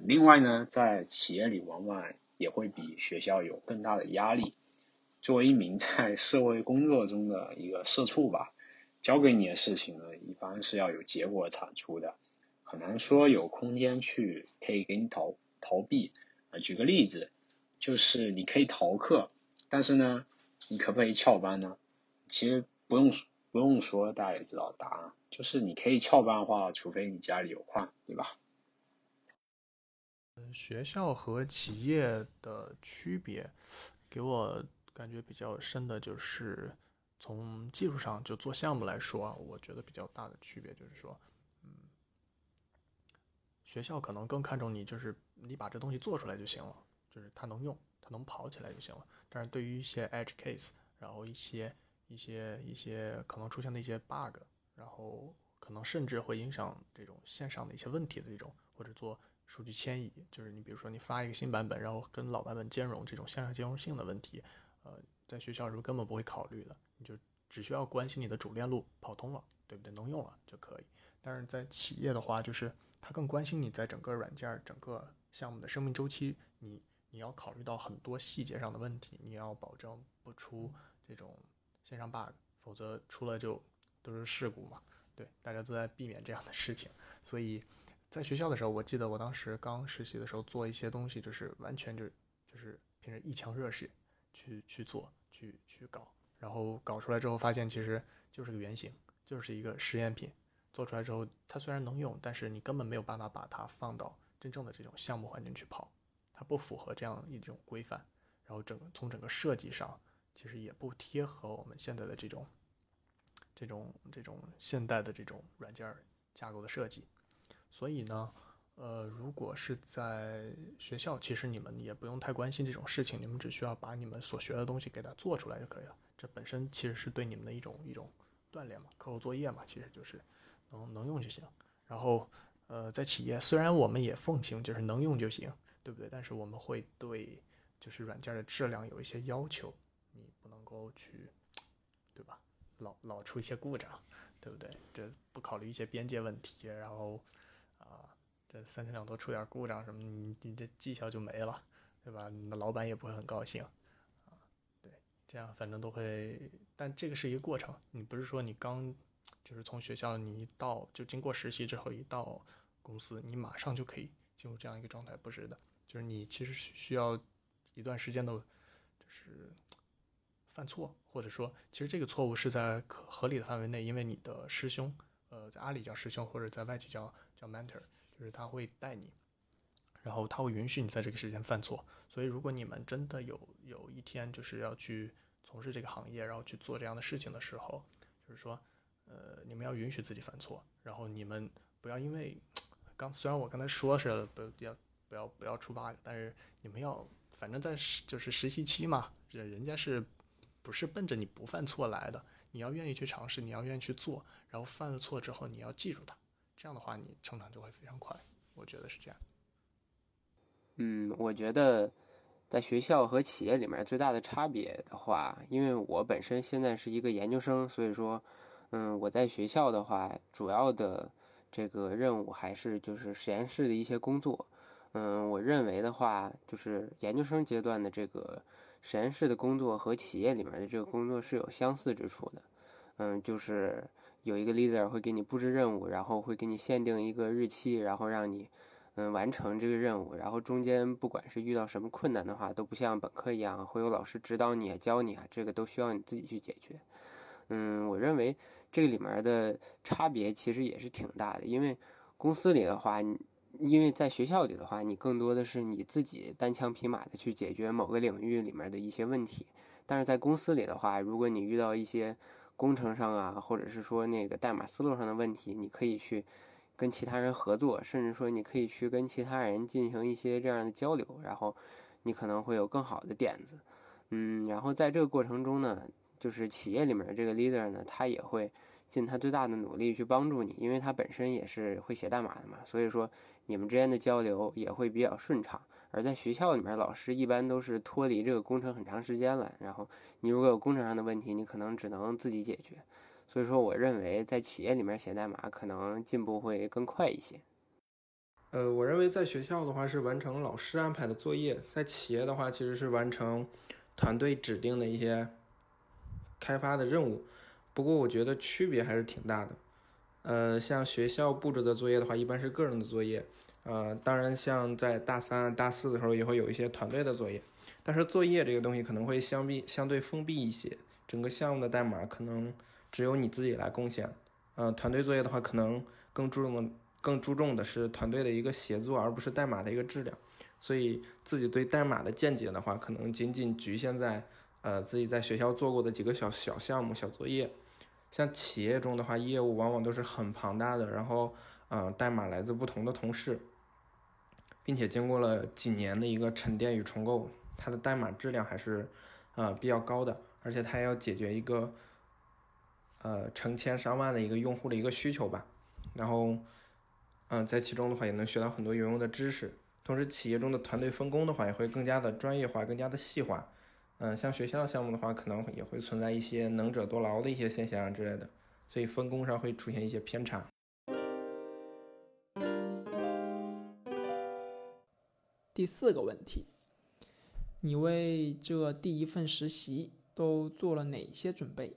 另外呢，在企业里往往也会比学校有更大的压力。作为一名在社会工作中的一个社畜吧，交给你的事情呢，一般是要有结果产出的，很难说有空间去可以给你逃逃避。啊，举个例子，就是你可以逃课，但是呢，你可不可以翘班呢？其实不用。不用说，大家也知道答案，就是你可以翘班的话，除非你家里有矿，对吧？学校和企业的区别，给我感觉比较深的就是从技术上就做项目来说，我觉得比较大的区别就是说，嗯，学校可能更看重你，就是你把这东西做出来就行了，就是它能用，它能跑起来就行了。但是对于一些 edge case，然后一些一些一些可能出现的一些 bug，然后可能甚至会影响这种线上的一些问题的这种，或者做数据迁移，就是你比如说你发一个新版本，然后跟老版本兼容这种线上兼容性的问题，呃，在学校时候根本不会考虑的，你就只需要关心你的主链路跑通了，对不对？能用了就可以。但是在企业的话，就是他更关心你在整个软件、整个项目的生命周期，你你要考虑到很多细节上的问题，你要保证不出这种。线上 bug，否则出了就都是事故嘛。对，大家都在避免这样的事情。所以在学校的时候，我记得我当时刚实习的时候做一些东西，就是完全就就是凭着一腔热血去去做，去去搞。然后搞出来之后，发现其实就是个原型，就是一个实验品。做出来之后，它虽然能用，但是你根本没有办法把它放到真正的这种项目环境去跑，它不符合这样一种规范。然后整个从整个设计上。其实也不贴合我们现在的这种、这种、这种现代的这种软件架构的设计，所以呢，呃，如果是在学校，其实你们也不用太关心这种事情，你们只需要把你们所学的东西给它做出来就可以了。这本身其实是对你们的一种一种锻炼嘛，课后作业嘛，其实就是能能用就行。然后，呃，在企业虽然我们也奉行就是能用就行，对不对？但是我们会对就是软件的质量有一些要求，你不能够去，对吧？老老出一些故障，对不对？这不考虑一些边界问题，然后，这三天两头出点故障什么，你你这绩效就没了，对吧？你的老板也不会很高兴。对这样反正都会，但这个是一个过程。你不是说你刚就是从学校你一到就经过实习之后一到公司，你马上就可以进入这样一个状态，不是的。就是你其实需要一段时间的，就是犯错，或者说其实这个错误是在可合理的范围内，因为你的师兄，呃，在阿里叫师兄，或者在外企叫叫 mentor，就是他会带你，然后他会允许你在这个时间犯错。所以如果你们真的有有一天就是要去。从事这个行业，然后去做这样的事情的时候，就是说，呃，你们要允许自己犯错，然后你们不要因为刚虽然我刚才说是不要不要不要出 bug，但是你们要反正在实就是实习期嘛，人人家是不是奔着你不犯错来的？你要愿意去尝试，你要愿意去做，然后犯了错之后你要记住它，这样的话你成长就会非常快，我觉得是这样。嗯，我觉得。在学校和企业里面最大的差别的话，因为我本身现在是一个研究生，所以说，嗯，我在学校的话，主要的这个任务还是就是实验室的一些工作。嗯，我认为的话，就是研究生阶段的这个实验室的工作和企业里面的这个工作是有相似之处的。嗯，就是有一个 leader 会给你布置任务，然后会给你限定一个日期，然后让你。嗯，完成这个任务，然后中间不管是遇到什么困难的话，都不像本科一样会有老师指导你啊、教你啊，这个都需要你自己去解决。嗯，我认为这个里面的差别其实也是挺大的，因为公司里的话，因为在学校里的话，你更多的是你自己单枪匹马的去解决某个领域里面的一些问题，但是在公司里的话，如果你遇到一些工程上啊，或者是说那个代码思路上的问题，你可以去。跟其他人合作，甚至说你可以去跟其他人进行一些这样的交流，然后你可能会有更好的点子，嗯，然后在这个过程中呢，就是企业里面这个 leader 呢，他也会尽他最大的努力去帮助你，因为他本身也是会写代码的嘛，所以说你们之间的交流也会比较顺畅。而在学校里面，老师一般都是脱离这个工程很长时间了，然后你如果有工程上的问题，你可能只能自己解决。所以说，我认为在企业里面写代码可能进步会更快一些。呃，我认为在学校的话是完成老师安排的作业，在企业的话其实是完成团队指定的一些开发的任务。不过我觉得区别还是挺大的。呃，像学校布置的作业的话，一般是个人的作业。呃，当然像在大三、大四的时候也会有一些团队的作业。但是作业这个东西可能会相比相对封闭一些，整个项目的代码可能。只有你自己来贡献，呃，团队作业的话，可能更注重的更注重的是团队的一个协作，而不是代码的一个质量。所以自己对代码的见解的话，可能仅仅局限在呃自己在学校做过的几个小小项目、小作业。像企业中的话，业务往往都是很庞大的，然后呃代码来自不同的同事，并且经过了几年的一个沉淀与重构，它的代码质量还是呃比较高的，而且它要解决一个。呃，成千上万的一个用户的一个需求吧，然后，嗯，在其中的话也能学到很多有用的知识。同时，企业中的团队分工的话也会更加的专业化，更加的细化。嗯，像学校项目的话，可能也会存在一些能者多劳的一些现象之类的，所以分工上会出现一些偏差。第四个问题，你为这第一份实习都做了哪些准备？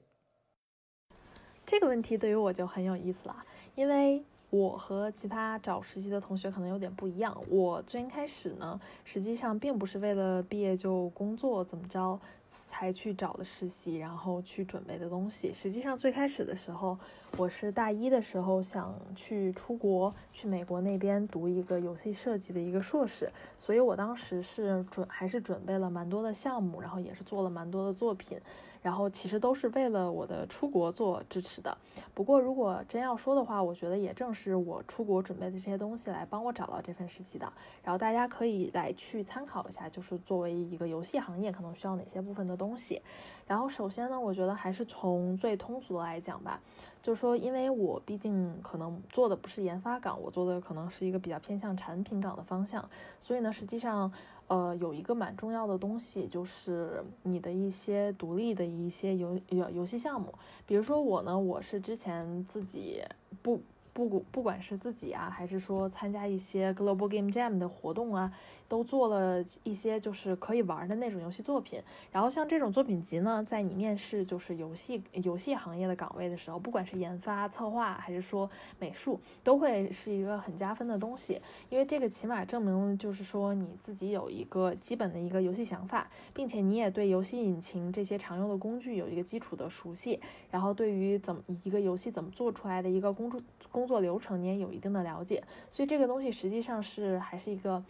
这个问题对于我就很有意思了，因为我和其他找实习的同学可能有点不一样。我最开始呢，实际上并不是为了毕业就工作怎么着才去找的实习，然后去准备的东西。实际上最开始的时候，我是大一的时候想去出国，去美国那边读一个游戏设计的一个硕士，所以我当时是准还是准备了蛮多的项目，然后也是做了蛮多的作品。然后其实都是为了我的出国做支持的。不过如果真要说的话，我觉得也正是我出国准备的这些东西来帮我找到这份实习的。然后大家可以来去参考一下，就是作为一个游戏行业可能需要哪些部分的东西。然后首先呢，我觉得还是从最通俗来讲吧，就是说，因为我毕竟可能做的不是研发岗，我做的可能是一个比较偏向产品岗的方向，所以呢，实际上，呃，有一个蛮重要的东西，就是你的一些独立的一些游游游戏项目，比如说我呢，我是之前自己不不不管是自己啊，还是说参加一些 Global Game Jam 的活动啊。都做了一些就是可以玩的那种游戏作品，然后像这种作品集呢，在你面试就是游戏游戏行业的岗位的时候，不管是研发、策划还是说美术，都会是一个很加分的东西，因为这个起码证明就是说你自己有一个基本的一个游戏想法，并且你也对游戏引擎这些常用的工具有一个基础的熟悉，然后对于怎么一个游戏怎么做出来的一个工作工作流程，你也有一定的了解，所以这个东西实际上是还是一个。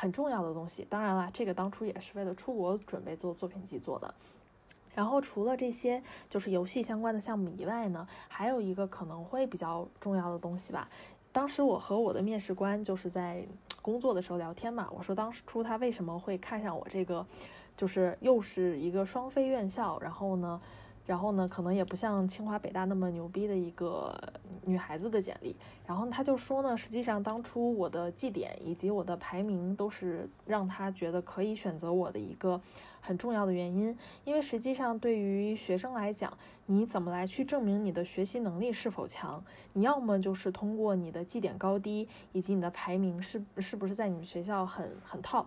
很重要的东西，当然了，这个当初也是为了出国准备做作品集做的。然后除了这些就是游戏相关的项目以外呢，还有一个可能会比较重要的东西吧。当时我和我的面试官就是在工作的时候聊天嘛，我说当初他为什么会看上我这个，就是又是一个双非院校，然后呢。然后呢，可能也不像清华北大那么牛逼的一个女孩子的简历。然后他就说呢，实际上当初我的绩点以及我的排名都是让他觉得可以选择我的一个很重要的原因。因为实际上对于学生来讲，你怎么来去证明你的学习能力是否强？你要么就是通过你的绩点高低以及你的排名是是不是在你们学校很很 top。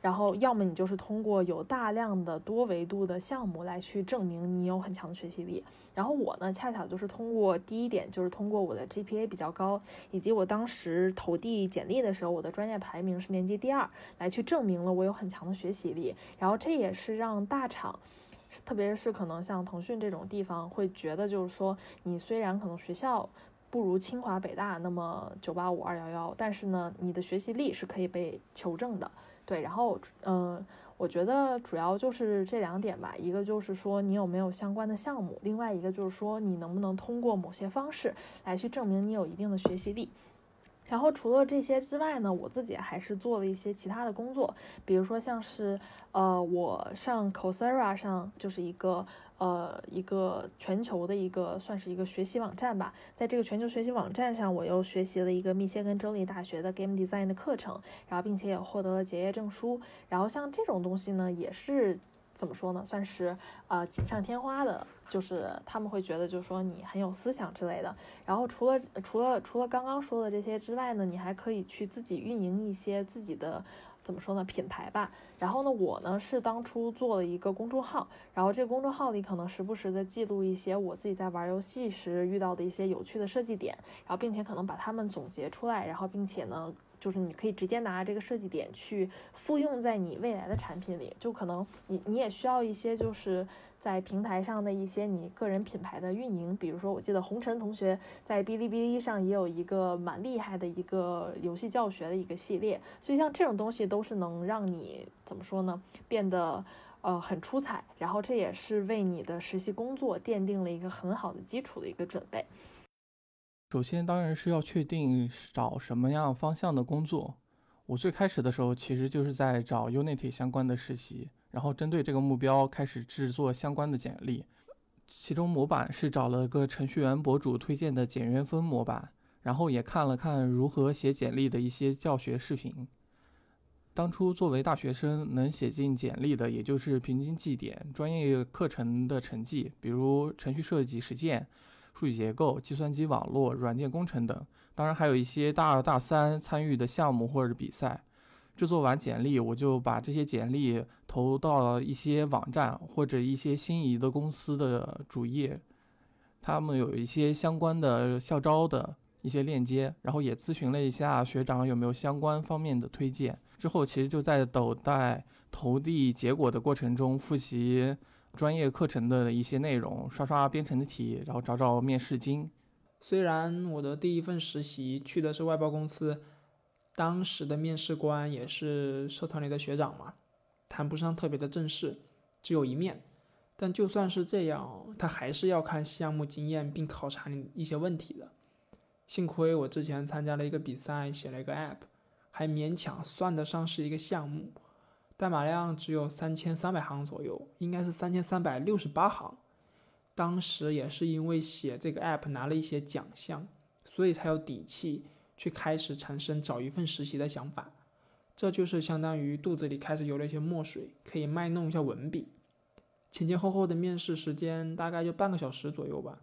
然后，要么你就是通过有大量的多维度的项目来去证明你有很强的学习力。然后我呢，恰巧就是通过第一点，就是通过我的 GPA 比较高，以及我当时投递简历的时候，我的专业排名是年级第二，来去证明了我有很强的学习力。然后这也是让大厂，特别是可能像腾讯这种地方，会觉得就是说，你虽然可能学校不如清华北大那么九八五二幺幺，但是呢，你的学习力是可以被求证的。对，然后，嗯，我觉得主要就是这两点吧，一个就是说你有没有相关的项目，另外一个就是说你能不能通过某些方式来去证明你有一定的学习力。然后除了这些之外呢，我自己还是做了一些其他的工作，比如说像是，呃，我上 Coursera 上就是一个。呃，一个全球的一个算是一个学习网站吧，在这个全球学习网站上，我又学习了一个密歇根州立大学的 Game Design 的课程，然后并且也获得了结业证书。然后像这种东西呢，也是怎么说呢，算是呃锦上添花的，就是他们会觉得就是说你很有思想之类的。然后除了除了除了刚刚说的这些之外呢，你还可以去自己运营一些自己的。怎么说呢？品牌吧。然后呢，我呢是当初做了一个公众号，然后这个公众号里可能时不时的记录一些我自己在玩游戏时遇到的一些有趣的设计点，然后并且可能把它们总结出来，然后并且呢，就是你可以直接拿这个设计点去复用在你未来的产品里，就可能你你也需要一些就是。在平台上的一些你个人品牌的运营，比如说，我记得红尘同学在哔哩哔哩上也有一个蛮厉害的一个游戏教学的一个系列，所以像这种东西都是能让你怎么说呢，变得呃很出彩，然后这也是为你的实习工作奠定了一个很好的基础的一个准备。首先当然是要确定找什么样方向的工作，我最开始的时候其实就是在找 Unity 相关的实习。然后针对这个目标开始制作相关的简历，其中模板是找了个程序员博主推荐的简约风模板，然后也看了看如何写简历的一些教学视频。当初作为大学生能写进简历的，也就是平均绩点、专业课程的成绩，比如程序设计实践、数据结构、计算机网络、软件工程等。当然还有一些大二大三参与的项目或者比赛。制作完简历，我就把这些简历投到了一些网站或者一些心仪的公司的主页，他们有一些相关的校招的一些链接，然后也咨询了一下学长有没有相关方面的推荐。之后其实就在等待投递结果的过程中，复习专业课程的一些内容，刷刷编程的题，然后找找面试经。虽然我的第一份实习去的是外包公司。当时的面试官也是社团里的学长嘛，谈不上特别的正式，只有一面。但就算是这样，他还是要看项目经验并考察你一些问题的。幸亏我之前参加了一个比赛，写了一个 app，还勉强算得上是一个项目，代码量只有三千三百行左右，应该是三千三百六十八行。当时也是因为写这个 app 拿了一些奖项，所以才有底气去开始产生找一份实习的想法。这就是相当于肚子里开始有了一些墨水，可以卖弄一下文笔。前前后后的面试时间大概就半个小时左右吧，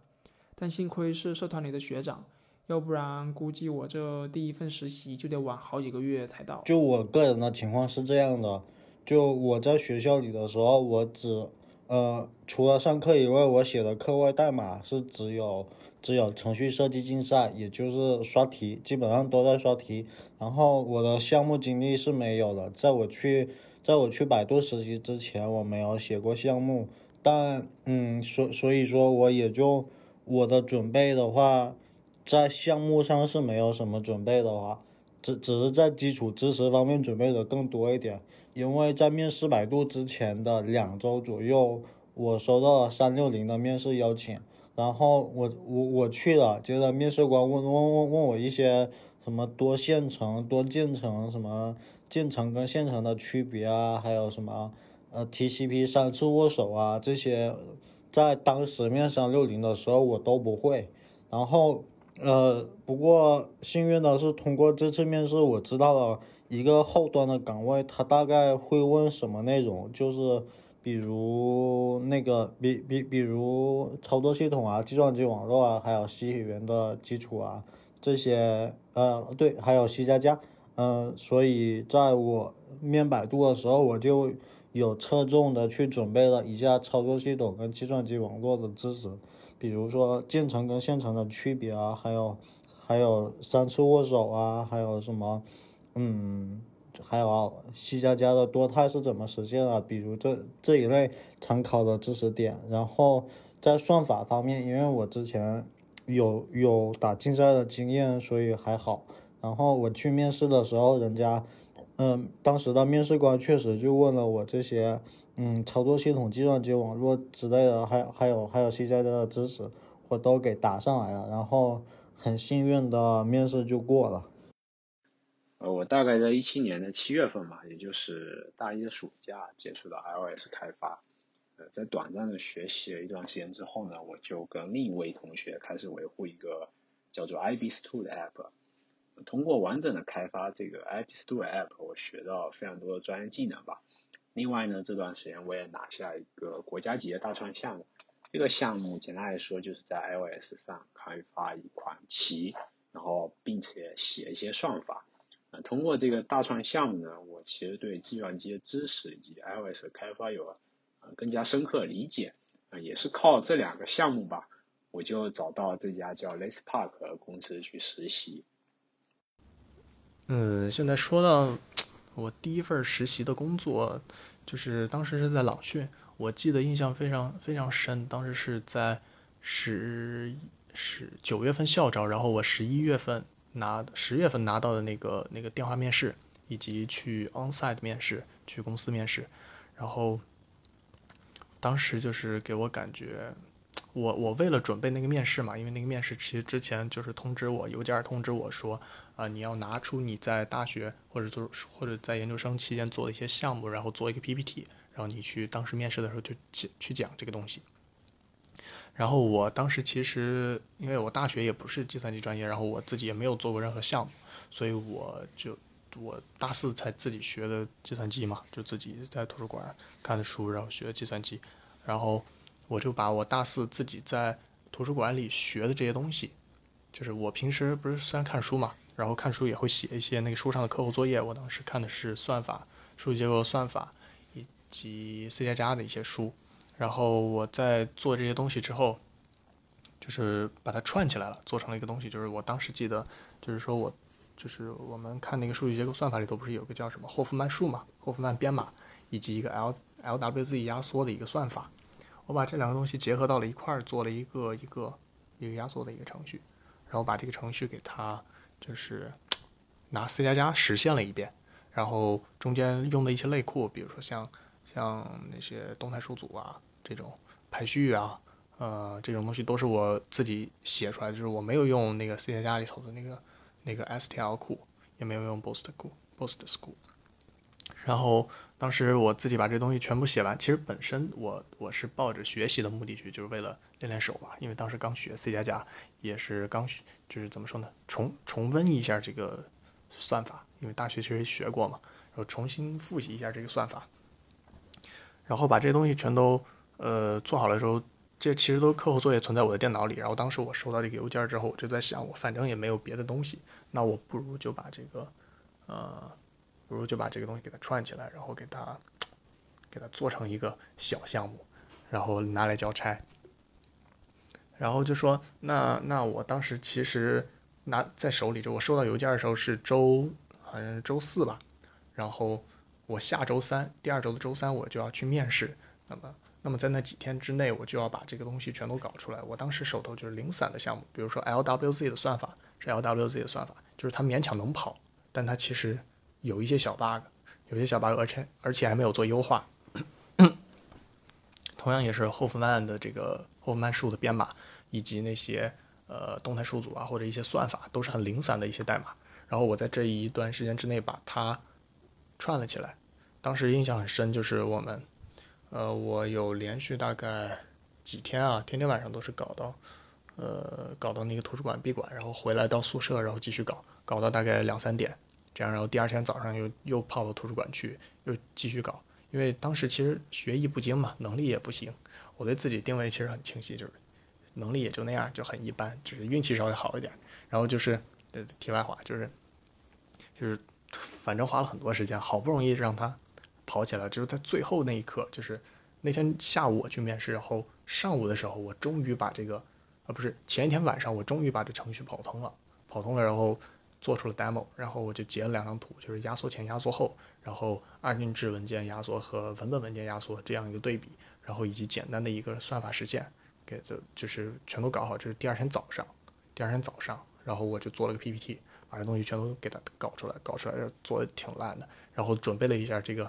但幸亏是社团里的学长，要不然估计我这第一份实习就得晚好几个月才到。就我个人的情况是这样的，就我在学校里的时候，我只。呃，除了上课以外，我写的课外代码是只有只有程序设计竞赛，也就是刷题，基本上都在刷题。然后我的项目经历是没有的，在我去在我去百度实习之前，我没有写过项目。但嗯，所所以说，我也就我的准备的话，在项目上是没有什么准备的话，只只是在基础知识方面准备的更多一点。因为在面试百度之前的两周左右，我收到了三六零的面试邀请，然后我我我去了，接着面试官问问问问我一些什么多线程、多进程，什么进程跟线程的区别啊，还有什么呃 TCP 三次握手啊这些，在当时面三六零的时候我都不会，然后呃不过幸运的是通过这次面试我知道了。一个后端的岗位，他大概会问什么内容？就是比如那个，比比比如操作系统啊、计算机网络啊，还有 C 语言的基础啊，这些呃，对，还有 C 加加，嗯，所以在我面百度的时候，我就有侧重的去准备了一下操作系统跟计算机网络的知识，比如说键程跟线程的区别啊，还有还有三次握手啊，还有什么。嗯，还有啊 C 加加的多态是怎么实现的？比如这这一类常考的知识点。然后在算法方面，因为我之前有有打竞赛的经验，所以还好。然后我去面试的时候，人家嗯，当时的面试官确实就问了我这些嗯，操作系统、计算机网络之类的，还还有还有 C 加加的知识，我都给答上来了。然后很幸运的面试就过了。呃，我大概在一七年的七月份吧，也就是大一的暑假接触到 iOS 开发。呃，在短暂的学习了一段时间之后呢，我就跟另一位同学开始维护一个叫做 IBS Two 的 app。通过完整的开发这个 IBS2 app，我学到非常多的专业技能吧。另外呢，这段时间我也拿下一个国家级的大创项目。这个项目简单来说，就是在 iOS 上开发一款棋，然后并且写一些算法。通过这个大创项目呢，我其实对计算机的知识以及 iOS 开发有了更加深刻理解。啊，也是靠这两个项目吧，我就找到这家叫 l e s Park 公司去实习。嗯，现在说到我第一份实习的工作，就是当时是在朗讯，我记得印象非常非常深。当时是在十十九月份校招，然后我十一月份。拿十月份拿到的那个那个电话面试，以及去 onsite 面试，去公司面试，然后当时就是给我感觉，我我为了准备那个面试嘛，因为那个面试其实之前就是通知我邮件通知我说，啊你要拿出你在大学或者做或者在研究生期间做的一些项目，然后做一个 PPT，然后你去当时面试的时候就去去讲这个东西。然后我当时其实，因为我大学也不是计算机专业，然后我自己也没有做过任何项目，所以我就我大四才自己学的计算机嘛，就自己在图书馆看的书，然后学的计算机，然后我就把我大四自己在图书馆里学的这些东西，就是我平时不是虽然看书嘛，然后看书也会写一些那个书上的课后作业，我当时看的是算法、数据结构算法以及 C 加加的一些书。然后我在做这些东西之后，就是把它串起来了，做成了一个东西。就是我当时记得，就是说我，就是我们看那个数据结构算法里头不是有个叫什么霍夫曼数嘛，霍夫曼编码，以及一个 L LWZ 压缩的一个算法。我把这两个东西结合到了一块儿，做了一个一个一个压缩的一个程序，然后把这个程序给它就是 *tsk* 拿 C 加加实现了一遍，然后中间用的一些类库，比如说像像那些动态数组啊。这种排序啊，呃，这种东西都是我自己写出来的，就是我没有用那个 C 加加里头的那个那个 STL 库，也没有用 Boost 库 Boost School。然后当时我自己把这东西全部写完，其实本身我我是抱着学习的目的去，就是为了练练手吧，因为当时刚学 C 加加，也是刚学，就是怎么说呢，重重温一下这个算法，因为大学其实学过嘛，然后重新复习一下这个算法，然后把这些东西全都呃做好了之后，这其实都是课后作业存在我的电脑里，然后当时我收到这个邮件之后，我就在想，我反正也没有别的东西，那我不如就把这个呃。不如就把这个东西给它串起来，然后给它给它做成一个小项目，然后拿来交差。然后就说，那那我当时其实拿在手里，就我收到邮件的时候是周好像是周四吧，然后我下周三第二周的周三我就要去面试，那么那么在那几天之内我就要把这个东西全都搞出来。我当时手头就是零散的项目，比如说 LWZ 的算法是 LWZ 的算法，就是它勉强能跑，但它其实。有一些小 bug，有些小 bug，而且而且还没有做优化。*clears throat* 同样也是霍夫曼的这个霍夫曼数的编码，以及那些呃动态数组啊或者一些算法都是很零散的一些代码。然后我在这一段时间之内把它串了起来。当时印象很深，就是我们呃我有连续大概几天啊，天天晚上都是搞到呃搞到那个图书馆闭馆，然后回来到宿舍，然后继续搞，搞到大概两三点。这样，然后第二天早上又又跑到图书馆去，又继续搞。因为当时其实学艺不精嘛，能力也不行。我对自己定位其实很清晰，就是能力也就那样，就很一般，只是运气稍微好一点。然后就是呃，题外话，就是就是反正花了很多时间，好不容易让他跑起来，就是在最后那一刻，就是那天下午我去面试，然后上午的时候我终于把这个，啊不是前一天晚上我终于把这程序跑通了，跑通了，然后。做出了 demo，然后我就截了两张图，就是压缩前、压缩后，然后二进制文件压缩和文本文件压缩这样一个对比，然后以及简单的一个算法实现，给的就是全都搞好。这是第二天早上，第二天早上，然后我就做了个 PPT，把这东西全都给它搞出来，搞出来做的挺烂的，然后准备了一下这个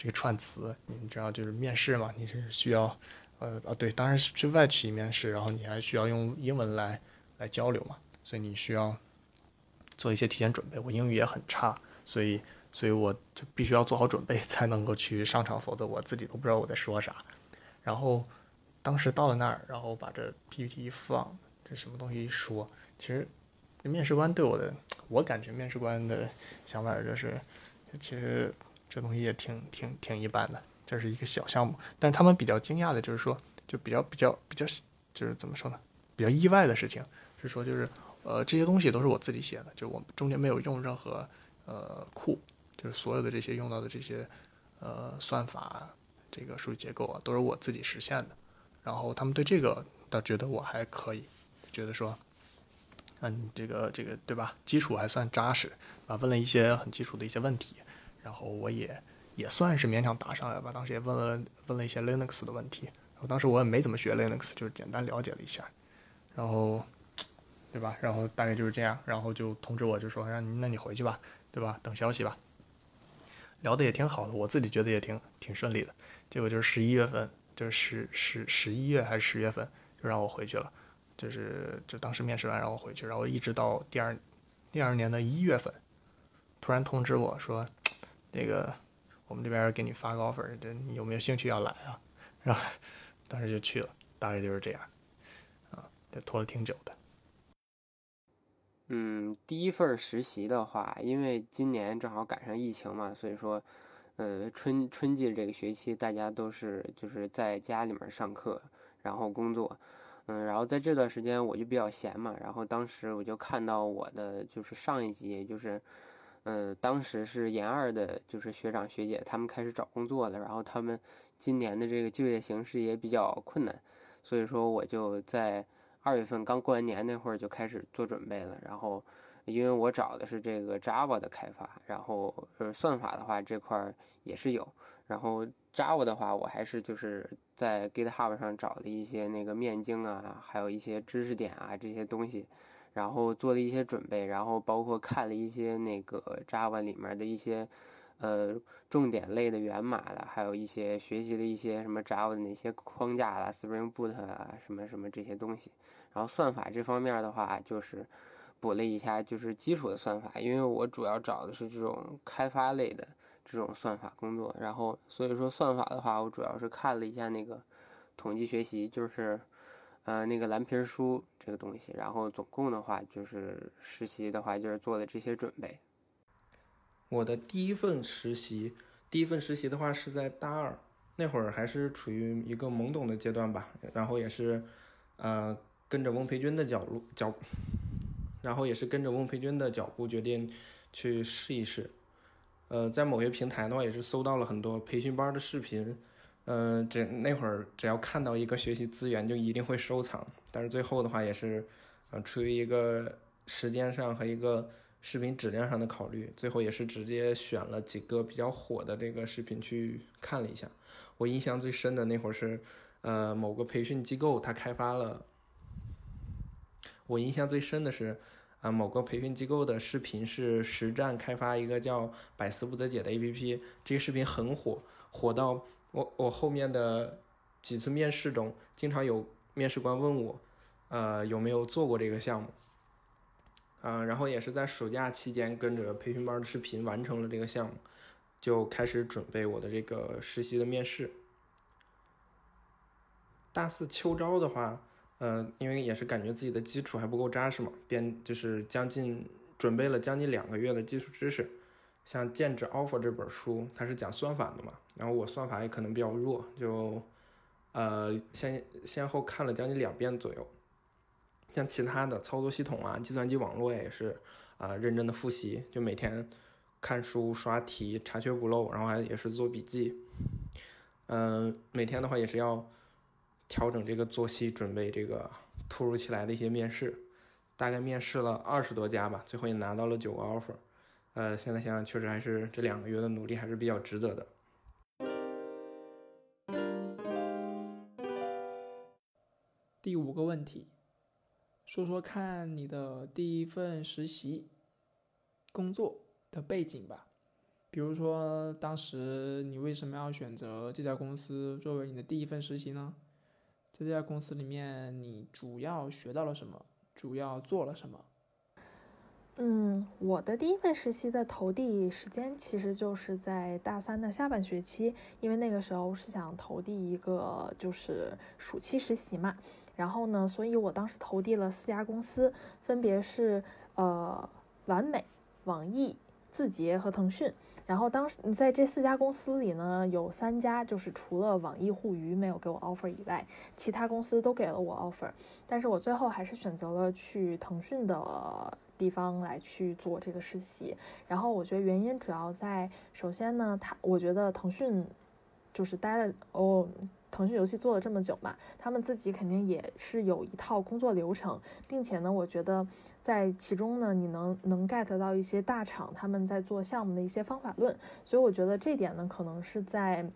这个串词，你知道就是面试嘛，你是需要呃啊对，当然是去外企面试，然后你还需要用英文来来交流嘛，所以你需要。做一些提前准备，我英语也很差，所以，所以我就必须要做好准备 *laughs* 才能够去上场，否则我自己都不知道我在说啥。然后，当时到了那儿，然后把这 PPT 一放，这什么东西一说，其实面试官对我的，我感觉面试官的想法就是，其实这东西也挺挺挺一般的，这是一个小项目。但是他们比较惊讶的就是说，就比较比较比较，就是怎么说呢？比较意外的事情是说，就是。呃，这些东西都是我自己写的，就我中间没有用任何呃库，就是所有的这些用到的这些呃算法，这个数据结构啊，都是我自己实现的。然后他们对这个倒觉得我还可以，觉得说，嗯，这个这个对吧？基础还算扎实啊，问了一些很基础的一些问题，然后我也也算是勉强答上来吧。当时也问了问了一些 Linux 的问题，然后当时我也没怎么学 Linux，就是简单了解了一下，然后。对吧？然后大概就是这样，然后就通知我，就说让你，那你回去吧，对吧？等消息吧。聊的也挺好的，我自己觉得也挺挺顺利的。结果就是十一月份，就是十十十一月还是十月份，就让我回去了。就是就当时面试完让我回去，然后一直到第二第二年的一月份，突然通知我说，那个我们这边给你发个 offer，这你有没有兴趣要来啊？*laughs* 然后当时就去了，大概就是这样。啊，这拖了挺久的。嗯，第一份实习的话，因为今年正好赶上疫情嘛，所以说，呃，春春季这个学期大家都是就是在家里面上课，然后工作，嗯，然后在这段时间我就比较闲嘛，然后当时我就看到我的就是上一级就是，呃，当时是研二的，就是学长学姐他们开始找工作了，然后他们今年的这个就业形势也比较困难，所以说我就在。二月份刚过完年那会儿就开始做准备了，然后因为我找的是这个 Java 的开发，然后呃算法的话这块儿也是有，然后 Java 的话我还是就是在 GitHub 上找了一些那个面经啊，还有一些知识点啊这些东西，然后做了一些准备，然后包括看了一些那个 Java 里面的一些呃重点类的源码的，还有一些学习的一些什么 Java 的那些框架啦、Spring Boot 啊什么什么这些东西。然后算法这方面的话，就是补了一下就是基础的算法，因为我主要找的是这种开发类的这种算法工作。然后所以说算法的话，我主要是看了一下那个统计学习，就是呃那个蓝皮书这个东西。然后总共的话就是实习的话就是做的这些准备。我的第一份实习，第一份实习的话是在大二那会儿，还是处于一个懵懂的阶段吧。然后也是，呃，跟着翁培军的脚路脚，然后也是跟着翁培军的脚步决定去试一试。呃，在某些平台的话，也是搜到了很多培训班的视频。嗯，只那会儿只要看到一个学习资源，就一定会收藏。但是最后的话，也是，呃，出于一个时间上和一个。视频质量上的考虑，最后也是直接选了几个比较火的这个视频去看了一下。我印象最深的那会儿是，呃，某个培训机构它开发了。我印象最深的是，啊，某个培训机构的视频是实战开发一个叫“百思不得解”的 APP，这个视频很火，火到我我后面的几次面试中，经常有面试官问我，呃，有没有做过这个项目。嗯，然后也是在暑假期间跟着培训班的视频完成了这个项目，就开始准备我的这个实习的面试。大四秋招的话，呃，因为也是感觉自己的基础还不够扎实嘛，便就是将近准备了将近两个月的基础知识，像《剑指 offer》这本书，它是讲算法的嘛，然后我算法也可能比较弱，就呃先先后看了将近两遍左右。像其他的操作系统啊，计算机网络也是，啊，认真的复习，就每天看书、刷题、查缺补漏，然后还也是做笔记。嗯，每天的话也是要调整这个作息，准备这个突如其来的一些面试。大概面试了二十多家吧，最后也拿到了九个 offer。呃，现在想想，确实还是这两个月的努力还是比较值得的。第五个问题。说说看你的第一份实习工作的背景吧，比如说当时你为什么要选择这家公司作为你的第一份实习呢？在这家公司里面，你主要学到了什么？主要做了什么？嗯，我的第一份实习的投递时间其实就是在大三的下半学期，因为那个时候是想投递一个就是暑期实习嘛。然后呢，所以我当时投递了四家公司，分别是呃完美、网易、字节和腾讯。然后当时在这四家公司里呢，有三家就是除了网易互娱没有给我 offer 以外，其他公司都给了我 offer。但是我最后还是选择了去腾讯的地方来去做这个实习。然后我觉得原因主要在，首先呢，他我觉得腾讯就是待了哦。腾讯游戏做了这么久嘛，他们自己肯定也是有一套工作流程，并且呢，我觉得在其中呢，你能能 get 到一些大厂他们在做项目的一些方法论，所以我觉得这点呢，可能是在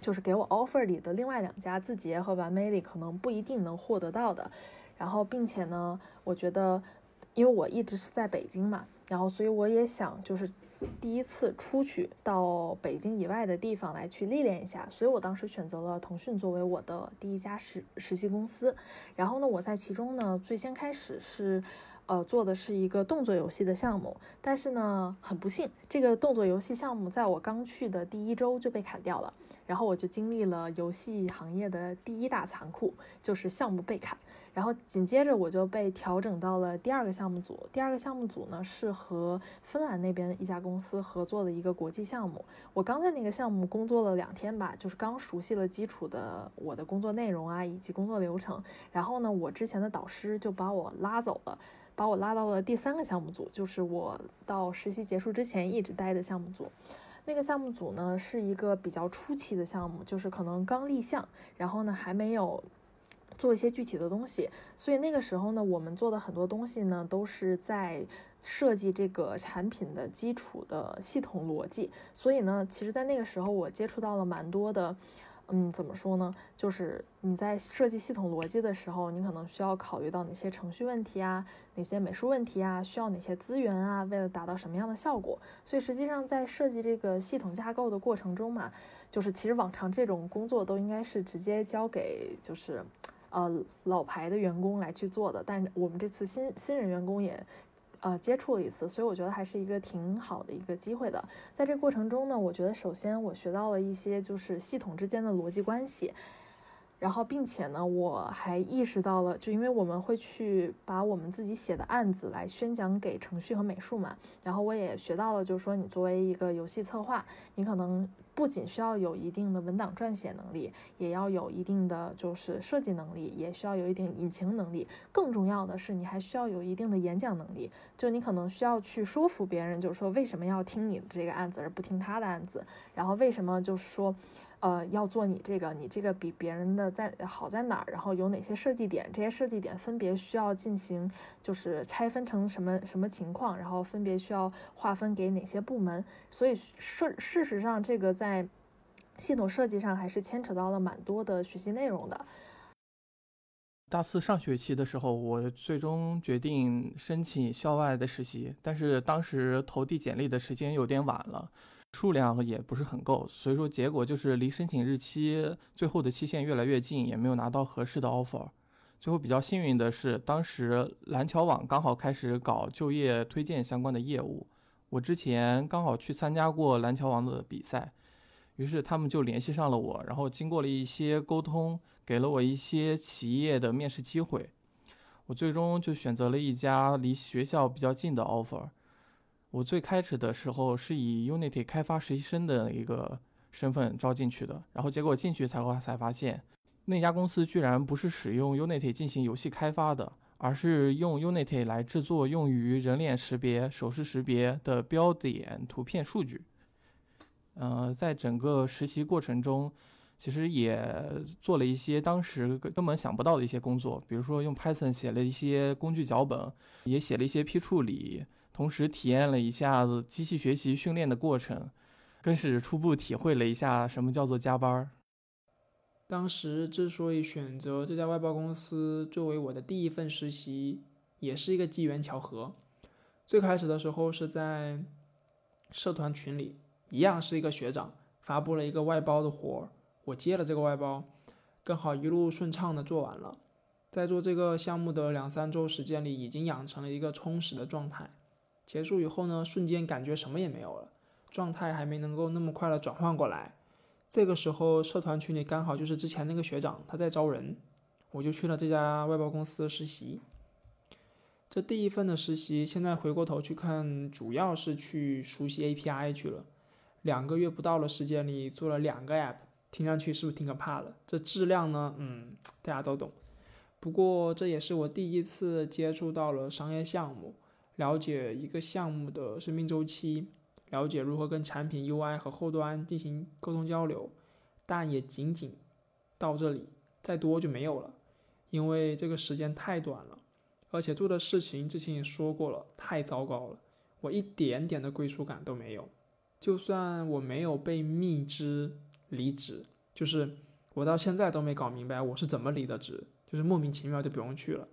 就是给我 offer 里的另外两家字节和完美里可能不一定能获得到的。然后，并且呢，我觉得因为我一直是在北京嘛，然后所以我也想就是。第一次出去到北京以外的地方来去历练一下，所以我当时选择了腾讯作为我的第一家实实习公司。然后呢，我在其中呢，最先开始是，呃，做的是一个动作游戏的项目。但是呢，很不幸，这个动作游戏项目在我刚去的第一周就被砍掉了。然后我就经历了游戏行业的第一大残酷，就是项目被砍。然后紧接着我就被调整到了第二个项目组。第二个项目组呢是和芬兰那边一家公司合作的一个国际项目。我刚在那个项目工作了两天吧，就是刚熟悉了基础的我的工作内容啊以及工作流程。然后呢，我之前的导师就把我拉走了，把我拉到了第三个项目组，就是我到实习结束之前一直待的项目组。那个项目组呢是一个比较初期的项目，就是可能刚立项，然后呢还没有。做一些具体的东西，所以那个时候呢，我们做的很多东西呢，都是在设计这个产品的基础的系统逻辑。所以呢，其实，在那个时候，我接触到了蛮多的，嗯，怎么说呢？就是你在设计系统逻辑的时候，你可能需要考虑到哪些程序问题啊，哪些美术问题啊，需要哪些资源啊，为了达到什么样的效果。所以实际上在设计这个系统架构的过程中嘛，就是其实往常这种工作都应该是直接交给就是呃老牌的员工来去做的，但我们这次新新人员工也。呃，接触了一次，所以我觉得还是一个挺好的一个机会的。在这过程中呢，我觉得首先我学到了一些就是系统之间的逻辑关系，然后并且呢，我还意识到了，就因为我们会去把我们自己写的案子来宣讲给程序和美术嘛，然后我也学到了，就是说你作为一个游戏策划，你可能。不仅需要有一定的文档撰写能力，也要有一定的就是设计能力，也需要有一定引擎能力。更重要的是，你还需要有一定的演讲能力。就你可能需要去说服别人，就是说为什么要听你的这个案子而不听他的案子，然后为什么就是说。呃，要做你这个，你这个比别人的在好在哪儿？然后有哪些设计点？这些设计点分别需要进行，就是拆分成什么什么情况？然后分别需要划分给哪些部门？所以事事实上，这个在系统设计上还是牵扯到了蛮多的学习内容的。大四上学期的时候，我最终决定申请校外的实习，但是当时投递简历的时间有点晚了。数量也不是很够，所以说结果就是离申请日期最后的期限越来越近，也没有拿到合适的 offer。最后比较幸运的是，当时蓝桥网刚好开始搞就业推荐相关的业务，我之前刚好去参加过蓝桥网的比赛，于是他们就联系上了我，然后经过了一些沟通，给了我一些企业的面试机会，我最终就选择了一家离学校比较近的 offer。我最开始的时候是以 Unity 开发实习生的一个身份招进去的，然后结果进去才才发现，那家公司居然不是使用 Unity 进行游戏开发的，而是用 Unity 来制作用于人脸识别、手势识别的标点图片数据。呃，在整个实习过程中，其实也做了一些当时根本想不到的一些工作，比如说用 Python 写了一些工具脚本，也写了一些批处理。同时体验了一下子机器学习训练的过程，更是初步体会了一下什么叫做加班儿。当时之所以选择这家外包公司作为我的第一份实习，也是一个机缘巧合。最开始的时候是在社团群里，一样是一个学长发布了一个外包的活儿，我接了这个外包，刚好一路顺畅的做完了。在做这个项目的两三周时间里，已经养成了一个充实的状态。结束以后呢，瞬间感觉什么也没有了，状态还没能够那么快的转换过来。这个时候，社团群里刚好就是之前那个学长他在招人，我就去了这家外包公司实习。这第一份的实习，现在回过头去看，主要是去熟悉 API 去了。两个月不到的时间里做了两个 App，听上去是不是挺可怕的？这质量呢，嗯，大家都懂。不过这也是我第一次接触到了商业项目。了解一个项目的生命周期，了解如何跟产品 UI 和后端进行沟通交流，但也仅仅到这里，再多就没有了，因为这个时间太短了，而且做的事情之前也说过了，太糟糕了，我一点点的归属感都没有。就算我没有被密支离职，就是我到现在都没搞明白我是怎么离的职，就是莫名其妙就不用去了。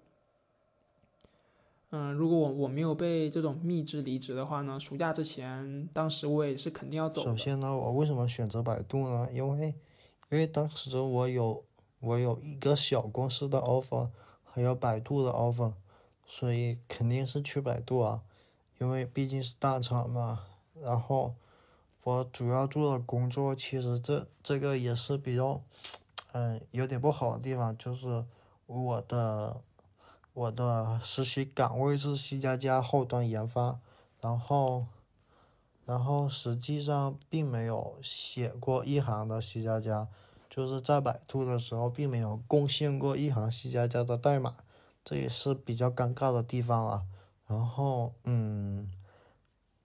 嗯，如果我我没有被这种密制离职的话呢？暑假之前，当时我也是肯定要走。首先呢，我为什么选择百度呢？因为，因为当时我有我有一个小公司的 offer，还有百度的 offer，所以肯定是去百度啊，因为毕竟是大厂嘛。然后，我主要做的工作其实这这个也是比较，嗯，有点不好的地方，就是我的。我的实习岗位是 C 加加后端研发，然后，然后实际上并没有写过一行的 C 加加，就是在百度的时候并没有贡献过一行 C 加加的代码，这也是比较尴尬的地方啊。然后，嗯，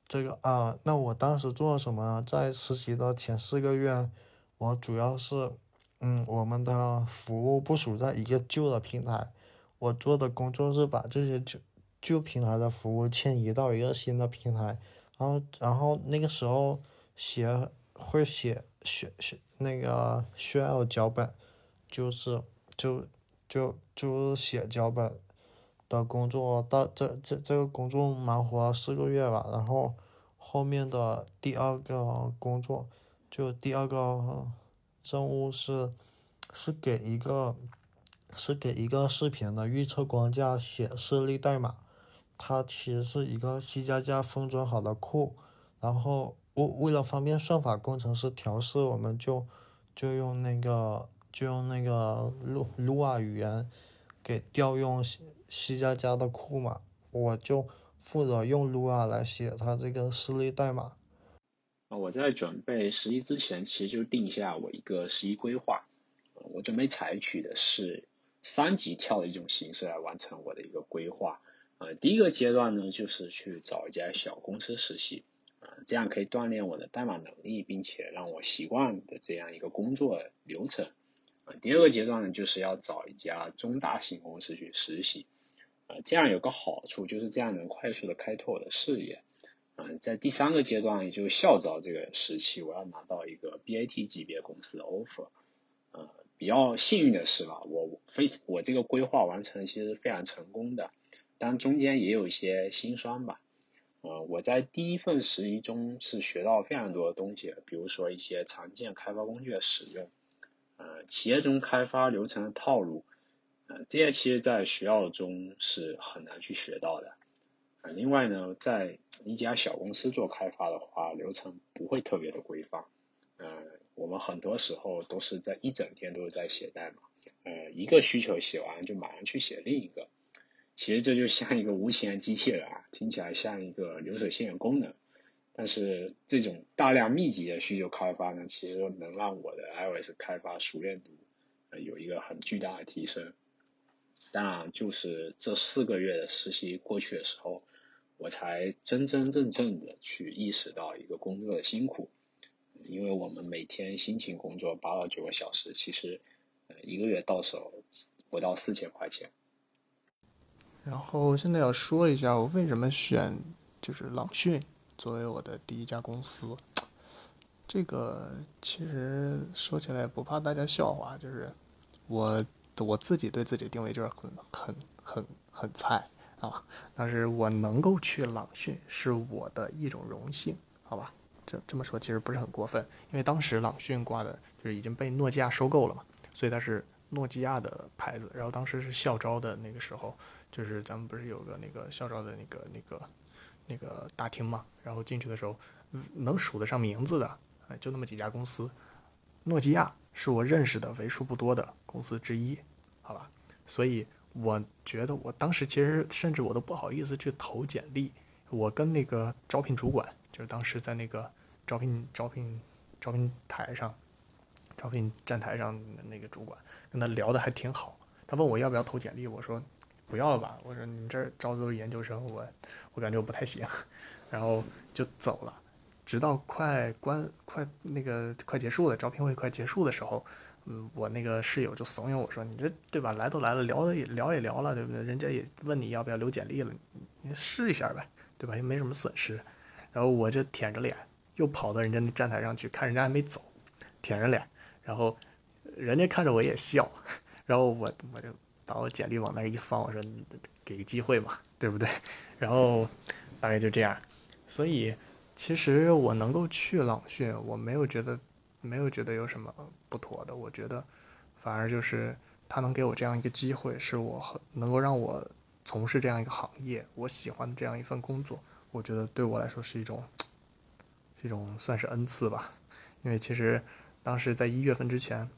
这个啊，那我当时做了什么呢？在实习的前四个月，我主要是，嗯，我们的服务部署在一个旧的平台。我做的工作是把这些旧旧平台的服务迁移到一个新的平台，然后然后那个时候写会写需需那个需要脚本，就是就就就写脚本的工作，到这这这个工作忙活了四个月吧，然后后面的第二个工作就第二个任务是是给一个是给一个视频的预测框架写示例代码，它其实是一个 C 加加封装好的库，然后为为了方便算法工程师调试，我们就就用那个就用那个 Lu Lua 语言给调用 C 加加的库嘛，我就负责用 Lua 来写它这个示例代码。啊，我在准备实习之前，其实就定下我一个实习规划。我准备采取的是三级跳的一种形式来完成我的一个规划。呃，第一个阶段呢，就是去找一家小公司实习，啊，这样可以锻炼我的代码能力，并且让我习惯的这样一个工作流程。啊，第二个阶段呢，就是要找一家中大型公司去实习。啊，这样有个好处，就是这样能快速的开拓我的视野。嗯，在第三个阶段，也就是校招这个时期，我要拿到一个 BAT 级别公司的 offer。比较幸运的是吧，我非我这个规划完成其实非常成功的，但中间也有一些心酸吧。呃，我在第一份实习中是学到非常多的东西，比如说一些常见开发工具的使用，呃，企业中开发流程的套路，呃，这些其实在学校中是很难去学到的。另外呢，在一家小公司做开发的话，流程不会特别的规范。呃，我们很多时候都是在一整天都是在写代码，呃，一个需求写完就马上去写另一个。其实这就像一个无情的机器人啊，听起来像一个流水线的功能。但是这种大量密集的需求开发呢，其实能让我的 iOS 开发熟练度有一个很巨大的提升。当然，就是这四个月的实习过去的时候。我才真真正正的去意识到一个工作的辛苦，因为我们每天辛勤工作八到九个小时，其实呃一个月到手不到四千块钱。然后现在要说一下我为什么选就是朗讯作为我的第一家公司，这个其实说起来不怕大家笑话，就是我我自己对自己定位就是很很很很菜。啊，但是我能够去朗讯是我的一种荣幸，好吧？这这么说其实不是很过分，因为当时朗讯挂的就是已经被诺基亚收购了嘛，所以它是诺基亚的牌子。然后当时是校招的那个时候，就是咱们不是有个那个校招的那个那个那个大厅嘛？然后进去的时候，能数得上名字的，哎，就那么几家公司，诺基亚是我认识的为数不多的公司之一，好吧？所以。我觉得我当时其实甚至我都不好意思去投简历。我跟那个招聘主管，就是当时在那个招聘招聘招聘台上、招聘站台上的那个主管，跟他聊的还挺好。他问我要不要投简历，我说不要了吧。我说你这儿招的都是研究生，我我感觉我不太行，*laughs* 然后就走了。直到快关快那个快结束了，招聘会快结束的时候。嗯，我那个室友就怂恿我说：“你这对吧？来都来了，聊也聊也聊了，对不对？人家也问你要不要留简历了，你试一下呗，对吧？又没什么损失。”然后我就舔着脸又跑到人家那站台上去看，人家还没走，舔着脸，然后人家看着我也笑，然后我我就把我简历往那儿一放，我说：“给个机会嘛，对不对？”然后大概就这样。所以其实我能够去朗讯，我没有觉得。没有觉得有什么不妥的，我觉得反而就是他能给我这样一个机会，是我能够让我从事这样一个行业，我喜欢的这样一份工作，我觉得对我来说是一种，这种算是恩赐吧。因为其实当时在一月份之前，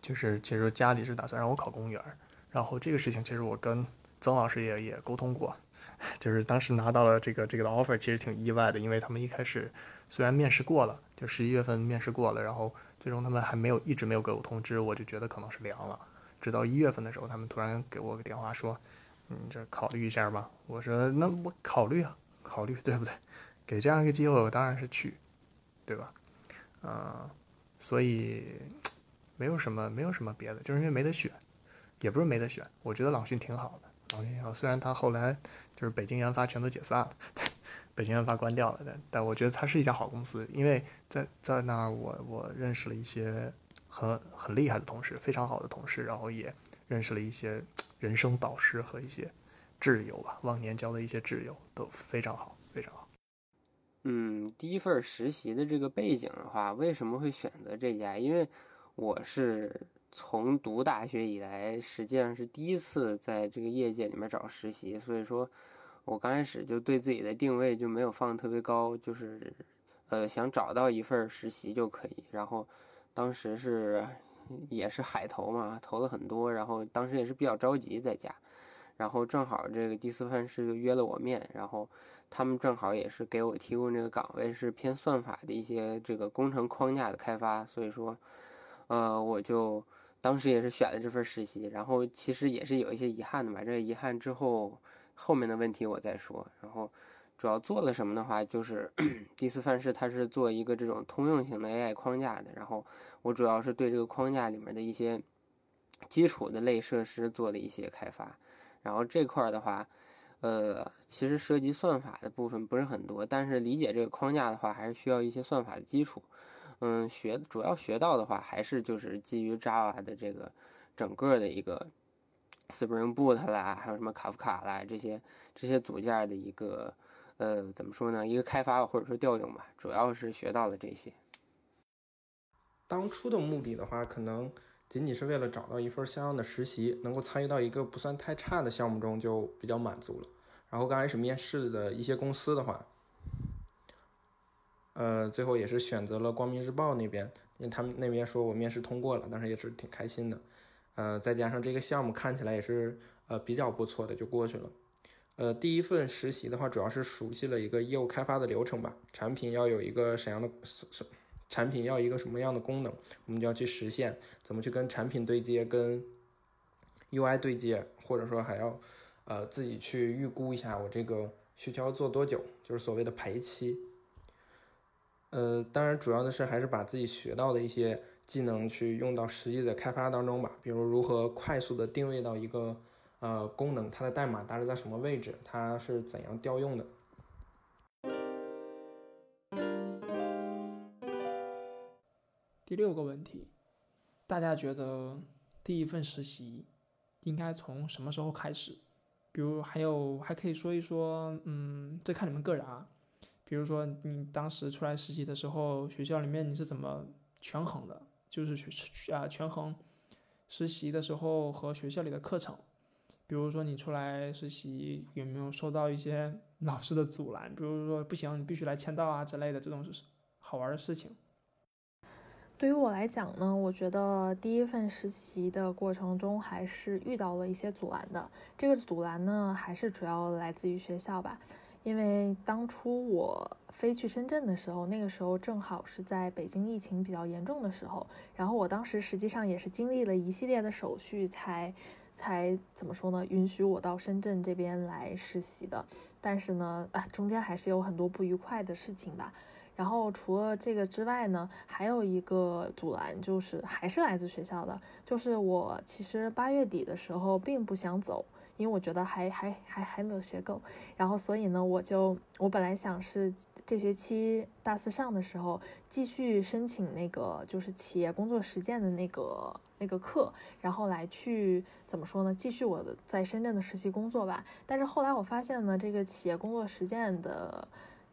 就是其实家里是打算让我考公务员，然后这个事情其实我跟。曾老师也也沟通过，*laughs* 就是当时拿到了这个这个的 offer，其实挺意外的，因为他们一开始虽然面试过了，就十一月份面试过了，然后最终他们还没有一直没有给我通知，我就觉得可能是凉了。直到一月份的时候，他们突然给我个电话说：“你这考虑一下吧。”我说：“那我考虑啊，考虑，对不对？给这样一个机会，我当然是去，对吧？嗯，所以 *tsk* 没有什么没有什么别的，就是因为没得选，也不是没得选，我觉得朗讯挺好的。朗讯好，虽然他后来就是北京研发全都解散了，*laughs* 北京研发关掉了，但但我觉得它是一家好公司，因为在在那儿我我认识了一些很很厉害的同事，非常好的同事，然后也认识了一些人生导师和一些挚友吧，忘年交的一些挚友都，非常好。嗯，第一份实习的这个背景的话，为什么会选择这家？因为我是从读大学以来，实际上是第一次在这个业界里面找实习，所以说，我刚开始就对自己的定位就没有放特别高，就是呃想找到一份实习就可以。然后当时是也是海投嘛，投了很多，然后当时也是比较着急在家，然后正好这个第四份是就约了我面，然后。他们正好也是给我提供这个岗位，是偏算法的一些这个工程框架的开发，所以说，呃，我就当时也是选了这份实习，然后其实也是有一些遗憾的嘛，这个遗憾之后后面的问题我再说。然后主要做了什么的话，就是 *clears throat* 第四范式它是做一个这种通用型的 AI 框架的，然后我主要是对这个框架里面的一些基础的类设施做了一些开发，然后这块儿的话。呃，其实涉及算法的部分不是很多，但是理解这个框架的话，还是需要一些算法的基础。嗯，学主要学到的话，还是就是基于 Java 的这个整个的一个 Spring Boot 啦，还有什么卡夫卡啦这些这些组件的一个呃怎么说呢？一个开发或者说调用吧，主要是学到了这些。当初的目的的话，可能。仅仅是为了找到一份像样的实习，能够参与到一个不算太差的项目中，就比较满足了。然后刚开始面试的一些公司的话，呃，最后也是选择了光明日报那边，因为他们那边说我面试通过了，当时也是挺开心的。呃，再加上这个项目看起来也是呃比较不错的，就过去了。呃，第一份实习的话，主要是熟悉了一个业务开发的流程吧，产品要有一个怎样的产品要一个什么样的功能，我们就要去实现，怎么去跟产品对接，跟 UI 对接，或者说还要呃自己去预估一下我这个需求要做多久，就是所谓的排期。呃，当然主要的是还是把自己学到的一些技能去用到实际的开发当中吧，比如如何快速的定位到一个呃功能，它的代码大致在什么位置，它是怎样调用的。第六个问题，大家觉得第一份实习应该从什么时候开始？比如还有还可以说一说，嗯，这看你们个人啊。比如说你当时出来实习的时候，学校里面你是怎么权衡的？就是去啊权衡实习的时候和学校里的课程。比如说你出来实习有没有受到一些老师的阻拦？比如说不行，你必须来签到啊之类的这种是好玩的事情。对于我来讲呢，我觉得第一份实习的过程中还是遇到了一些阻拦的。这个阻拦呢，还是主要来自于学校吧。因为当初我飞去深圳的时候，那个时候正好是在北京疫情比较严重的时候。然后我当时实际上也是经历了一系列的手续，才才怎么说呢，允许我到深圳这边来实习的。但是呢，啊，中间还是有很多不愉快的事情吧。然后除了这个之外呢，还有一个阻拦，就是还是来自学校的，就是我其实八月底的时候并不想走，因为我觉得还还还还没有学够，然后所以呢，我就我本来想是这学期大四上的时候继续申请那个就是企业工作实践的那个那个课，然后来去怎么说呢，继续我的在深圳的实习工作吧。但是后来我发现呢，这个企业工作实践的。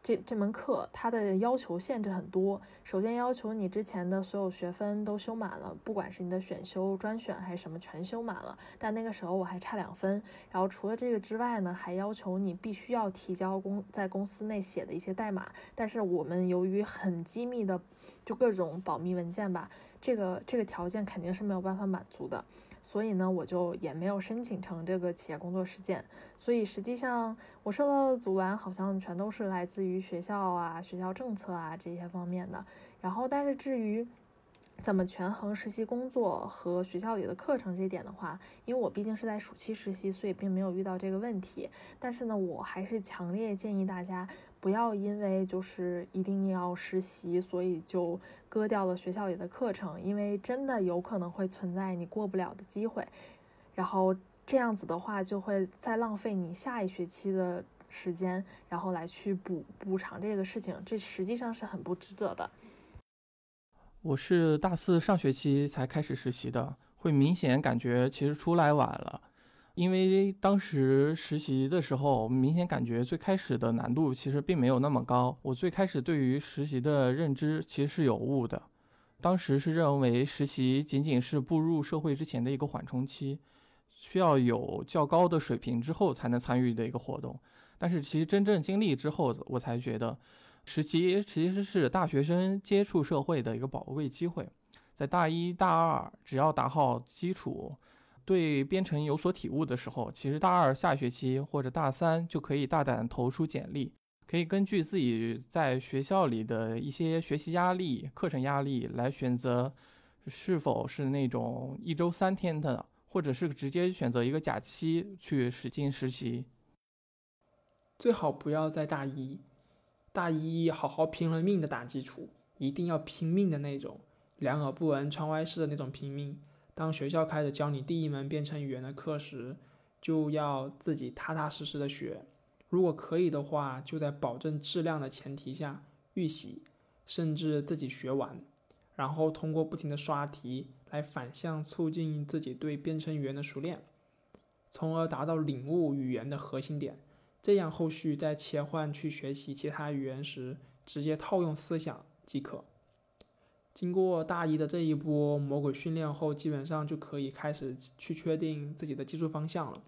这这门课它的要求限制很多，首先要求你之前的所有学分都修满了，不管是你的选修、专选还是什么，全修满了。但那个时候我还差两分。然后除了这个之外呢，还要求你必须要提交公在公司内写的一些代码。但是我们由于很机密的，就各种保密文件吧，这个这个条件肯定是没有办法满足的。所以呢，我就也没有申请成这个企业工作实践。所以实际上，我受到的阻拦好像全都是来自于学校啊、学校政策啊这些方面的。然后，但是至于怎么权衡实习工作和学校里的课程这一点的话，因为我毕竟是在暑期实习，所以并没有遇到这个问题。但是呢，我还是强烈建议大家。不要因为就是一定要实习，所以就割掉了学校里的课程，因为真的有可能会存在你过不了的机会，然后这样子的话就会再浪费你下一学期的时间，然后来去补补偿这个事情，这实际上是很不值得的。我是大四上学期才开始实习的，会明显感觉其实出来晚了，因为当时实习的时候，明显感觉最开始的难度其实并没有那么高。我最开始对于实习的认知其实是有误的，当时是认为实习仅仅是步入社会之前的一个缓冲期，需要有较高的水平之后才能参与的一个活动。但是其实真正经历之后，我才觉得。实习其实是大学生接触社会的一个宝贵机会，在大一大二只要打好基础，对编程有所体悟的时候，其实大二下学期或者大三就可以大胆投出简历，可以根据自己在学校里的一些学习压力、课程压力来选择是否是那种一周三天的，或者是直接选择一个假期去使劲实习。最好不要在大一。大一好好拼了命的打基础，一定要拼命的那种，两耳不闻窗外事的那种拼命。当学校开始教你第一门编程语言的课时，就要自己踏踏实实的学。如果可以的话，就在保证质量的前提下预习，甚至自己学完，然后通过不停的刷题来反向促进自己对编程语言的熟练，从而达到领悟语言的核心点。这样后续再切换去学习其他语言时，直接套用思想即可。经过大一的这一波魔鬼训练后，基本上就可以开始去确定自己的技术方向了。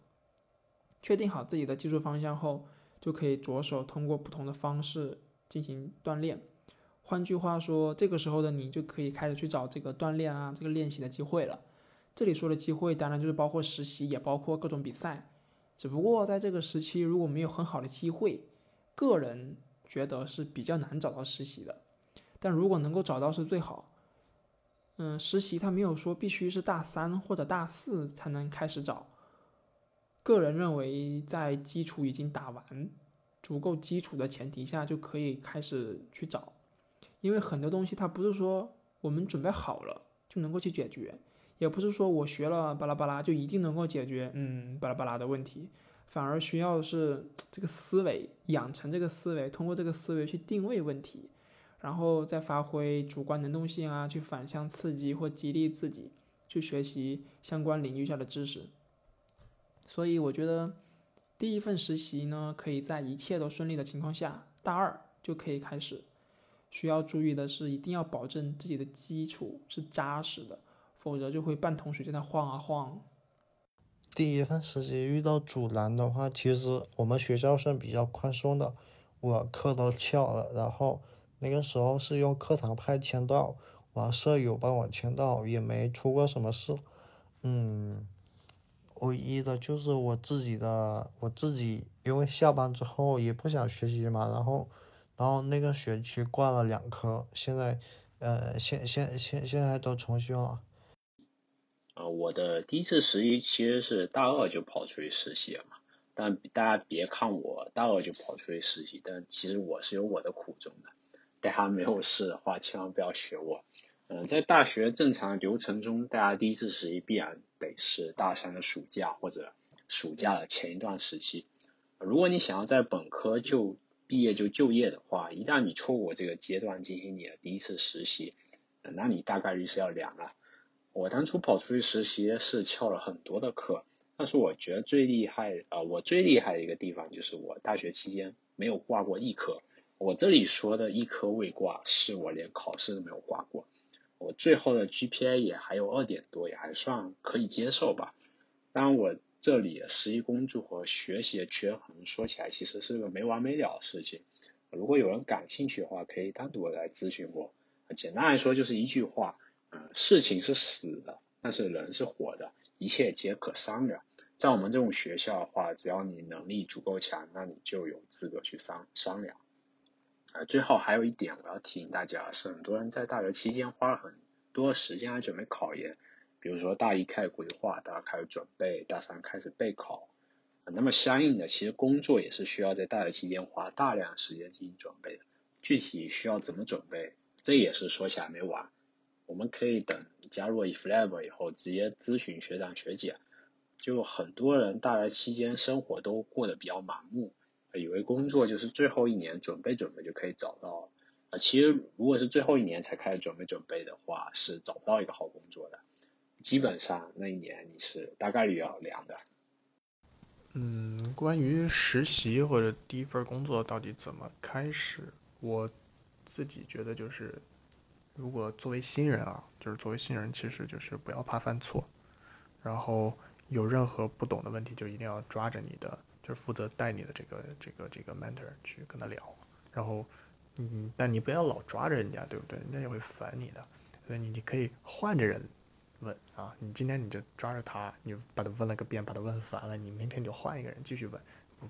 确定好自己的技术方向后，就可以着手通过不同的方式进行锻炼。换句话说，这个时候的你就可以开始去找这个锻炼啊、这个练习的机会了。这里说的机会，当然就是包括实习，也包括各种比赛。只不过在这个时期，如果没有很好的机会，个人觉得是比较难找到实习的。但如果能够找到是最好。嗯，实习他没有说必须是大三或者大四才能开始找。个人认为，在基础已经打完、足够基础的前提下，就可以开始去找。因为很多东西它不是说我们准备好了就能够去解决。也不是说我学了巴拉巴拉就一定能够解决嗯巴拉巴拉的问题，反而需要是这个思维养成这个思维，通过这个思维去定位问题，然后再发挥主观能动性啊，去反向刺激或激励自己去学习相关领域下的知识。所以我觉得第一份实习呢，可以在一切都顺利的情况下，大二就可以开始。需要注意的是，一定要保证自己的基础是扎实的。否则就会半桶水在那晃啊晃。第一份实习遇到阻拦的话，其实我们学校是比较宽松的，我课都翘了，然后那个时候是用课堂派签到，我舍友帮我签到，也没出过什么事。嗯，唯一的就是我自己的，我自己因为下班之后也不想学习嘛，然后，然后那个学期挂了两科，现在，呃，现现现现在都重修了。啊，我的第一次实习其实是大二就跑出去实习了嘛，但大家别看我大二就跑出去实习，但其实我是有我的苦衷的。大家没有事的话，千万不要学我。嗯，在大学正常流程中，大家第一次实习必然得是大三的暑假或者暑假的前一段时期。如果你想要在本科就毕业就就业的话，一旦你错过这个阶段进行你的第一次实习，那你大概率是要凉了。我当初跑出去实习是翘了很多的课，但是我觉得最厉害啊，我最厉害的一个地方就是我大学期间没有挂过一科。我这里说的一科未挂，是我连考试都没有挂过。我最后的 GPA 也还有二点多，也还算可以接受吧。当然，我这里实习工作和学习的权衡说起来，其实是个没完没了的事情。如果有人感兴趣的话，可以单独来咨询我。简单来说，就是一句话。嗯，事情是死的，但是人是活的，一切皆可商量。在我们这种学校的话，只要你能力足够强，那你就有资格去商商量。啊，最后还有一点我要提醒大家，是很多人在大学期间花了很多时间来准备考研，比如说大一开始规划，大家开始准备，大三开始备考。那么相应的，其实工作也是需要在大学期间花大量时间进行准备的。具体需要怎么准备，这也是说起来没完。我们可以等加入 eFlab 以后，直接咨询学长学姐。就很多人大学期间生活都过得比较盲目，以为工作就是最后一年准备准备就可以找到，啊，其实如果是最后一年才开始准备准备的话，是找不到一个好工作的。基本上那一年你是大概率要凉的。嗯，关于实习或者第一份工作到底怎么开始，我自己觉得就是，如果作为新人啊，就是作为新人，其实就是不要怕犯错，然后有任何不懂的问题就一定要抓着你的，就是负责带你的这个这个这个 mentor 去跟他聊，然后，嗯，但你不要老抓着人家，对不对？人家也会烦你的，所以你你可以换着人。问啊，你今天你就抓着他，你把他问了个遍，把他问烦了，你明天就换一个人继续问，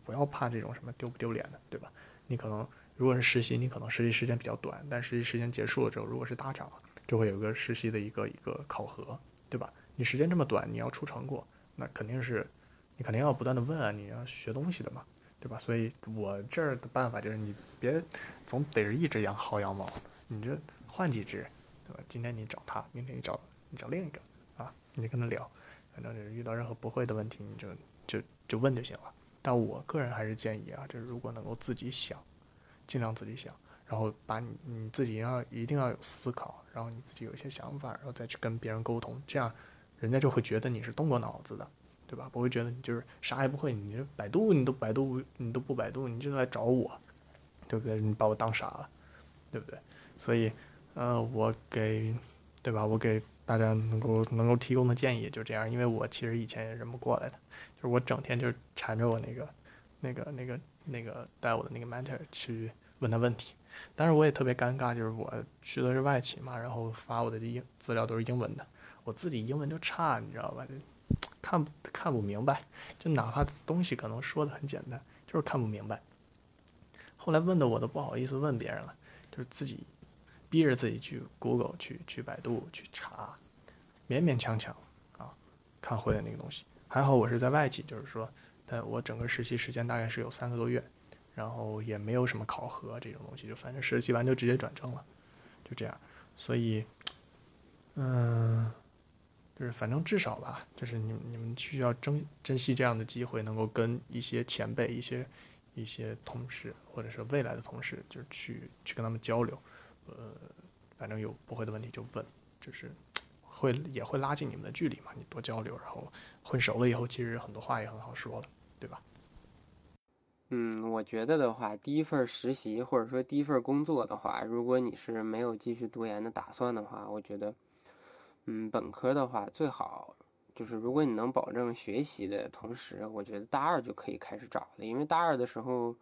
不要怕这种什么丢不丢脸的，对吧？你可能如果是实习，你可能实习时间比较短，但实习时间结束了之后，如果是大厂，就会有一个实习的一个一个考核，对吧？你时间这么短，你要出成果，那肯定是你肯定要不断的问啊，你要学东西的嘛，对吧？所以我这儿的办法就是你别总逮着一只羊薅羊毛，你这换几只，对吧？今天你找他，明天你找。你找另一个啊，你跟他聊，反正就是遇到任何不会的问题，你就就就问就行了。但我个人还是建议啊，就是如果能够自己想，尽量自己想，然后把你你自己要一定要有思考，然后你自己有一些想法，然后再去跟别人沟通，这样人家就会觉得你是动过脑子的，对吧？不会觉得你就是啥也不会，你百度你都百度你都不百度，你就来找我，对不对？你把我当傻了，对不对？所以，呃，我给，对吧？我给。大家能够能够提供的建议就这样，因为我其实以前也认不过来的，就是我整天就缠着我那个那个那个那个带我的那个 mentor 去问他问题，但是我也特别尴尬，就是我去的是外企嘛，然后发我的英资料都是英文的，我自己英文就差，你知道吧？看看不明白，就哪怕东西可能说的很简单，就是看不明白。后来问的我都不好意思问别人了，就是自己。逼着自己去 Google 去去百度去查，勉勉强强啊，看会的那个东西。还好我是在外企，就是说，但我整个实习时间大概是有三个多月，然后也没有什么考核这种东西，就反正实习完就直接转正了，就这样。所以，嗯，就是反正至少吧，就是你你们需要珍珍惜这样的机会，能够跟一些前辈、一些一些同事或者是未来的同事，就是去去跟他们交流。呃，反正有不会的问题就问，就是会也会拉近你们的距离嘛。你多交流，然后混熟了以后，其实很多话也很好说了，对吧？嗯，我觉得的话，第一份实习或者说第一份工作的话，如果你是没有继续读研的打算的话，我觉得，嗯，本科的话最好就是如果你能保证学习的同时，我觉得大二就可以开始找了，因为大二的时候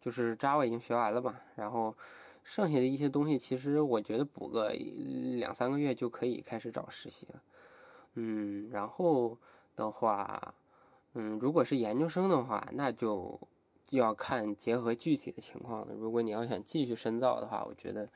就是 Java 已经学完了嘛，然后。剩下的一些东西，其实我觉得补个两三个月就可以开始找实习了。嗯，然后的话，嗯，如果是研究生的话，那就要看结合具体的情况了。如果你要想继续深造的话，我觉得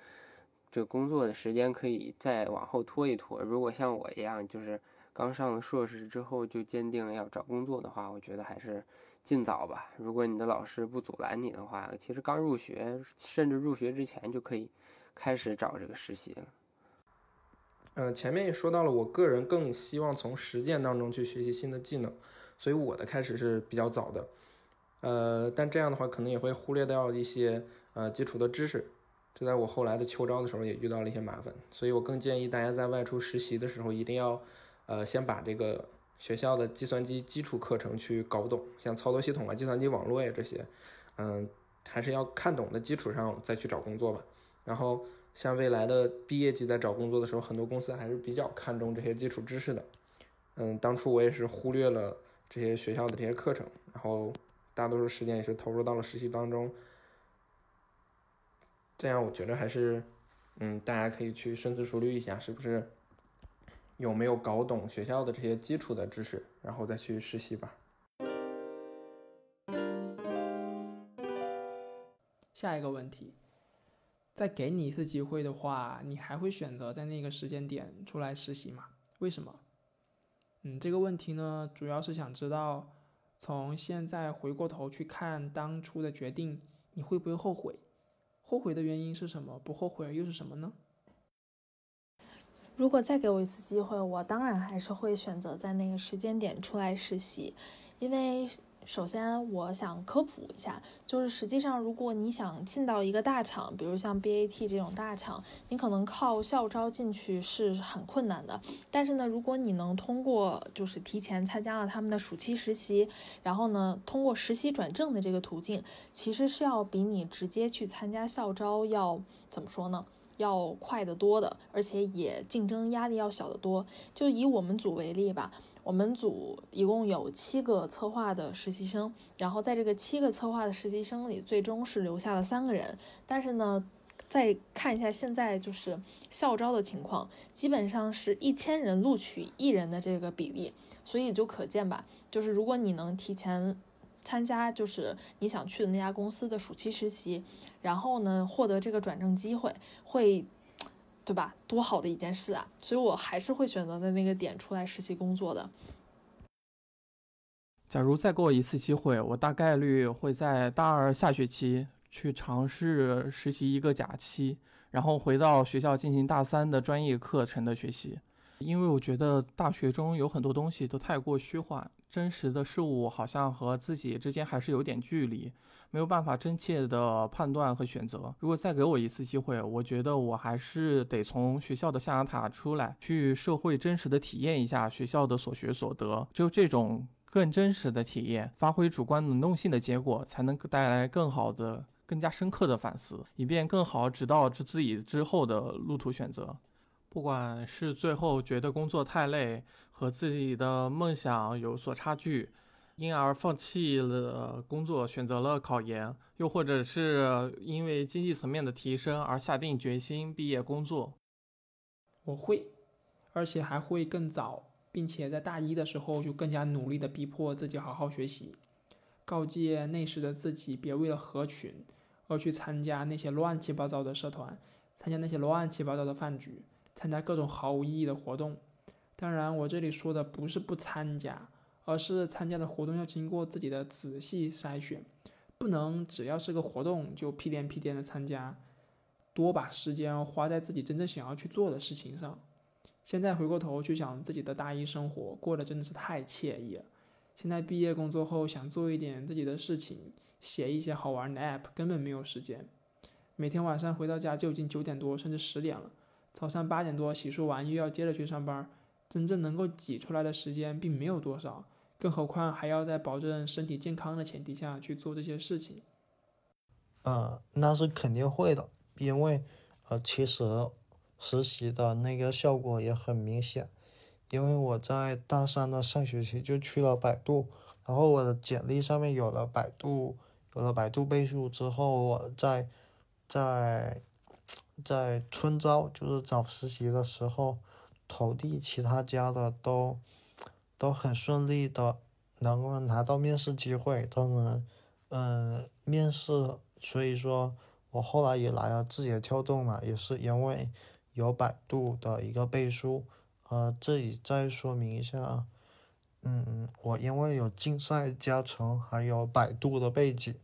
这工作的时间可以再往后拖一拖。如果像我一样，就是刚上了硕士之后就坚定要找工作的话，我觉得还是。尽早吧，如果你的老师不阻拦你的话，其实刚入学，甚至入学之前就可以开始找这个实习了。嗯，前面也说到了，我个人更希望从实践当中去学习新的技能，所以我的开始是比较早的。呃，但这样的话可能也会忽略掉一些呃基础的知识，这在我后来的秋招的时候也遇到了一些麻烦，所以我更建议大家在外出实习的时候一定要呃先把这个。学校的计算机基础课程去搞懂，像操作系统啊、计算机网络呀这些，嗯，还是要看懂的基础上再去找工作吧。然后像未来的毕业季在找工作的时候，很多公司还是比较看重这些基础知识的。嗯，当初我也是忽略了这些学校的这些课程，然后大多数时间也是投入到了实习当中。这样我觉得还是，嗯，大家可以去深思熟虑一下，是不是？有没有搞懂学校的这些基础的知识，然后再去实习吧。下一个问题，再给你一次机会的话，你还会选择在那个时间点出来实习吗？为什么？嗯，这个问题呢，主要是想知道，从现在回过头去看当初的决定，你会不会后悔？后悔的原因是什么？不后悔又是什么呢？如果再给我一次机会，我当然还是会选择在那个时间点出来实习，因为首先，我想科普一下，就是实际上，如果你想进到一个大厂，比如像 BAT 这种大厂，你可能靠校招进去是很困难的。但是呢，如果你能通过就是提前参加了他们的暑期实习，然后呢，通过实习转正的这个途径，其实是要比你直接去参加校招要怎么说呢？要快得多的，而且也竞争压力要小得多。就以我们组为例吧，我们组一共有七个策划的实习生，然后在这个七个策划的实习生里，最终是留下了三个人。但是呢，再看一下现在就是校招的情况，基本上是一千人录取一人的这个比例，所以就可见吧，就是如果你能提前。参加就是你想去的那家公司的暑期实习，然后呢获得这个转正机会，会，对吧？多好的一件事啊！所以我还是会选择在那个点出来实习工作的。假如再给我一次机会，我大概率会在大二下学期去尝试实习一个假期，然后回到学校进行大三的专业课程的学习，因为我觉得大学中有很多东西都太过虚幻。真实的事物好像和自己之间还是有点距离，没有办法真切的判断和选择。如果再给我一次机会，我觉得我还是得从学校的象牙塔出来，去社会真实的体验一下学校的所学所得。只有这种更真实的体验，发挥主观能动性的结果，才能带来更好的、更加深刻的反思，以便更好指导自己之后的路途选择。不管是最后觉得工作太累，和自己的梦想有所差距，因而放弃了工作，选择了考研，又或者是因为经济层面的提升而下定决心毕业工作，我会，而且还会更早，并且在大一的时候就更加努力的逼迫自己好好学习，告诫那时的自己别为了合群而去参加那些乱七八糟的社团，参加那些乱七八糟的饭局。参加各种毫无意义的活动，当然，我这里说的不是不参加，而是参加的活动要经过自己的仔细筛选，不能只要是个活动就屁颠屁颠的参加，多把时间花在自己真正想要去做的事情上。现在回过头去想自己的大一生活，过得真的是太惬意了。现在毕业工作后想做一点自己的事情，写一些好玩的 app，根本没有时间。每天晚上回到家就已经九点多，甚至十点了。早上八点多洗漱完，又要接着去上班，真正能够挤出来的时间并没有多少，更何况还要在保证身体健康的前提下去做这些事情。呃，那是肯定会的，因为呃，其实实习的那个效果也很明显，因为我在大三的上学期就去了百度，然后我的简历上面有了百度，有了百度背书之后，我在在。在春招就是找实习的时候，投递其他家的都都很顺利的，能够拿到面试机会，都能嗯面试。所以说我后来也来了字节跳动嘛，也是因为有百度的一个背书。呃，这里再说明一下，嗯，我因为有竞赛加成，还有百度的背景，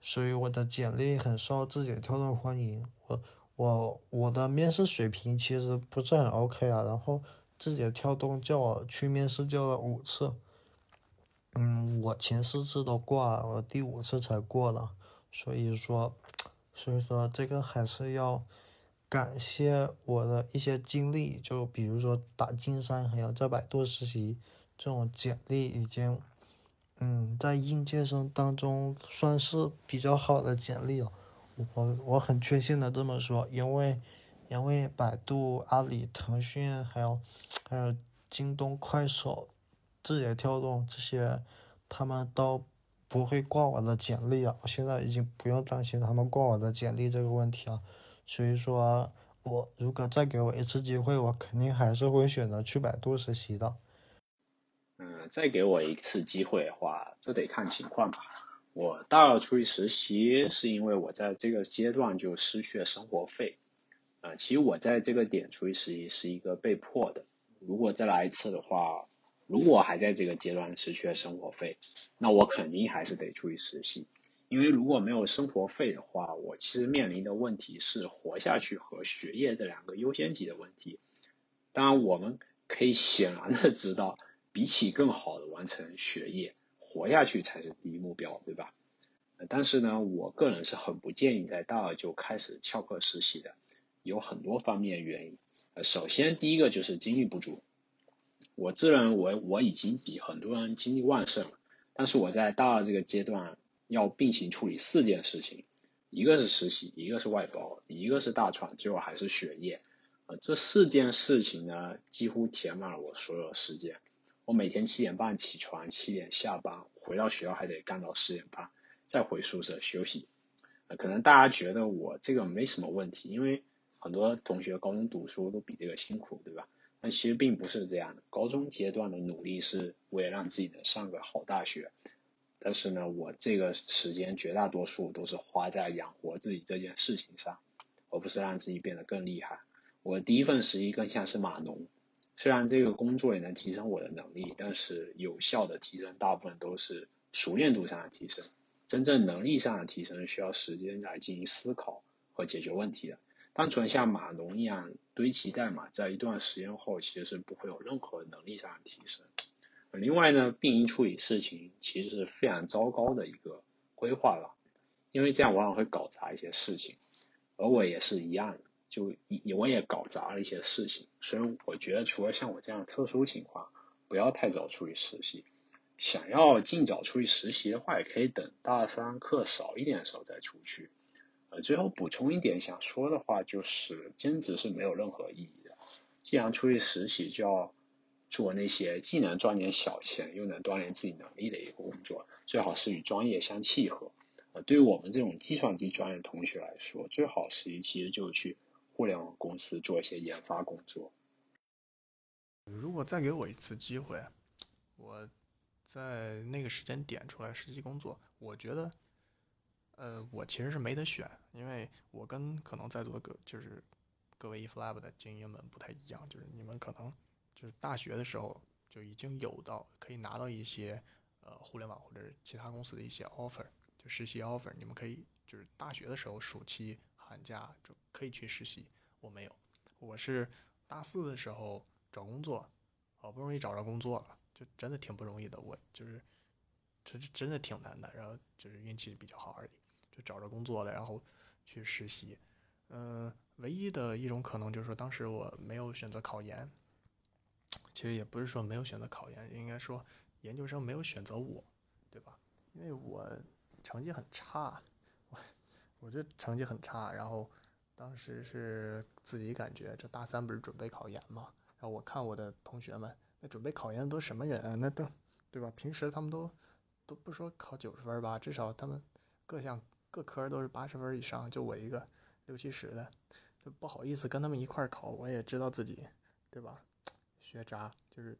所以我的简历很受字节跳动欢迎。我。我我的面试水平其实不是很 OK 啊，然后字节跳动叫我去面试叫了五次，嗯，我前四次都挂了，我第五次才过了，所以说，所以说这个还是要感谢我的一些经历，就比如说打金山，还有在百度实习，这种简历已经，嗯，在应届生当中算是比较好的简历了。我我很确信的这么说，因为因为百度、阿里、腾讯还有还有京东、快手、字节跳动这些，他们都不会挂我的简历了。我现在已经不用担心他们挂我的简历这个问题了。所以说，我如果再给我一次机会，我肯定还是会选择去百度实习的。嗯，再给我一次机会的话，这得看情况吧。我大二出去实习，是因为我在这个阶段就失去了生活费，啊，其实我在这个点出去实习是一个被迫的。如果再来一次的话，如果还在这个阶段失去了生活费，那我肯定还是得出去实习，因为如果没有生活费的话，我其实面临的问题是活下去和学业这两个优先级的问题。当然，我们可以显然的知道，比起更好的完成学业。活下去才是第一目标，对吧？但是呢，我个人是很不建议在大二就开始翘课实习的，有很多方面原因。呃，首先第一个就是精力不足。我自认为我已经比很多人精力旺盛了，但是我在大二这个阶段要并行处理四件事情，一个是实习，一个是外包，一个是大创，最后还是学业。呃，这四件事情呢，几乎填满了我所有的时间。我每天七点半起床，七点下班，回到学校还得干到十点半，再回宿舍休息。呃，可能大家觉得我这个没什么问题，因为很多同学高中读书都比这个辛苦，对吧？但其实并不是这样的。高中阶段的努力是为了让自己能上个好大学，但是呢，我这个时间绝大多数都是花在养活自己这件事情上，而不是让自己变得更厉害。我第一份实习更像是码农，虽然这个工作也能提升我的能力，但是有效的提升大部分都是熟练度上的提升，真正能力上的提升需要时间来进行思考和解决问题的。单纯像码农一样堆砌代码，在一段时间后，其实是不会有任何能力上的提升。另外呢，并行处理事情其实是非常糟糕的一个规划了，因为这样往往会搞砸一些事情。而我也是一样的，就我也搞砸了一些事情。所以我觉得，除了像我这样特殊情况，不要太早出去实习。想要尽早出去实习的话，也可以等大三课少一点的时候再出去。呃，最后补充一点想说的话，就是兼职是没有任何意义的。既然出去实习，就要做那些既能赚点小钱，又能锻炼自己能力的一个工作，最好是与专业相契合。呃，对于我们这种计算机专业同学来说，最好实习其实就去互联网公司做一些研发工作。如果再给我一次机会，我在那个时间点出来实习工作，我觉得。呃，我其实是没得选，因为我跟可能在座的各就是各位 eFlab 的精英们不太一样，就是你们可能就是大学的时候就已经有到可以拿到一些呃互联网或者其他公司的一些 offer，就实习 offer，你们可以就是大学的时候暑期寒假就可以去实习。我没有，我是大四的时候找工作，好不容易找着工作了，就真的挺不容易的，我就是这真的挺难的，然后就是运气比较好而已。就找着工作了，然后去实习。嗯，唯一的一种可能就是说，当时我没有选择考研。其实也不是说没有选择考研，应该说研究生没有选择我，对吧？因为我成绩很差，我这成绩很差。然后当时是自己感觉，这大三不是准备考研嘛？然后我看我的同学们，那准备考研都什么人啊？那都对吧？平时他们都都不说考九十分吧，至少他们各项。各科都是八十分以上，就我一个六七十的，就不好意思跟他们一块考。我也知道自己，对吧？学渣就是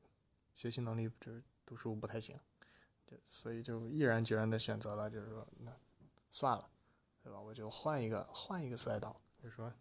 学习能力就是读书不太行，就所以就毅然决然的选择了，就是说那算了，对吧？我就换一个换一个赛道，就说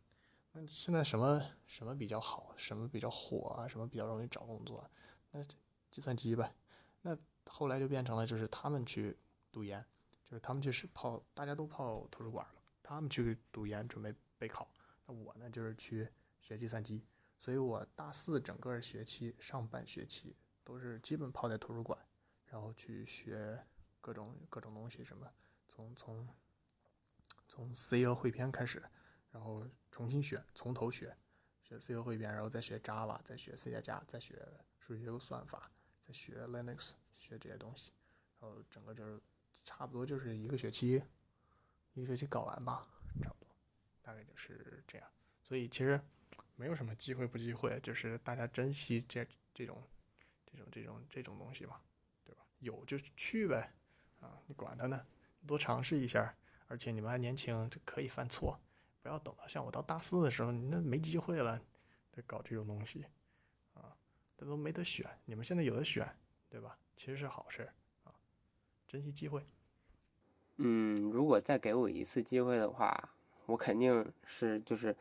那现在什么什么比较好，什么比较火啊，什么比较容易找工作，那计算机呗。那后来就变成了就是他们去读研。就是他们就是泡，大家都泡图书馆了。他们去读研准备备考，那我呢就是去学计算机。所以我大四整个学期上半学期都是基本泡在图书馆，然后去学各种各种东西，什么从从从 C 和汇编开始，然后重新学，从头学，学 C 和汇编，然后再学 Java，再学 C 加加，再学数学和算法，再学 Linux，学这些东西，然后整个就是。差不多就是一个学期，一个学期搞完吧，差不多，大概就是这样。所以其实没有什么机会不机会，就是大家珍惜这这种这种这种这种东西嘛，对吧？有就去呗，啊，你管他呢，多尝试一下。而且你们还年轻，就可以犯错，不要等到像我到大四的时候，你那没机会了，得搞这种东西，啊，这都没得选。你们现在有的选，对吧？其实是好事啊。珍惜机会。嗯，如果再给我一次机会的话，我肯定是就是，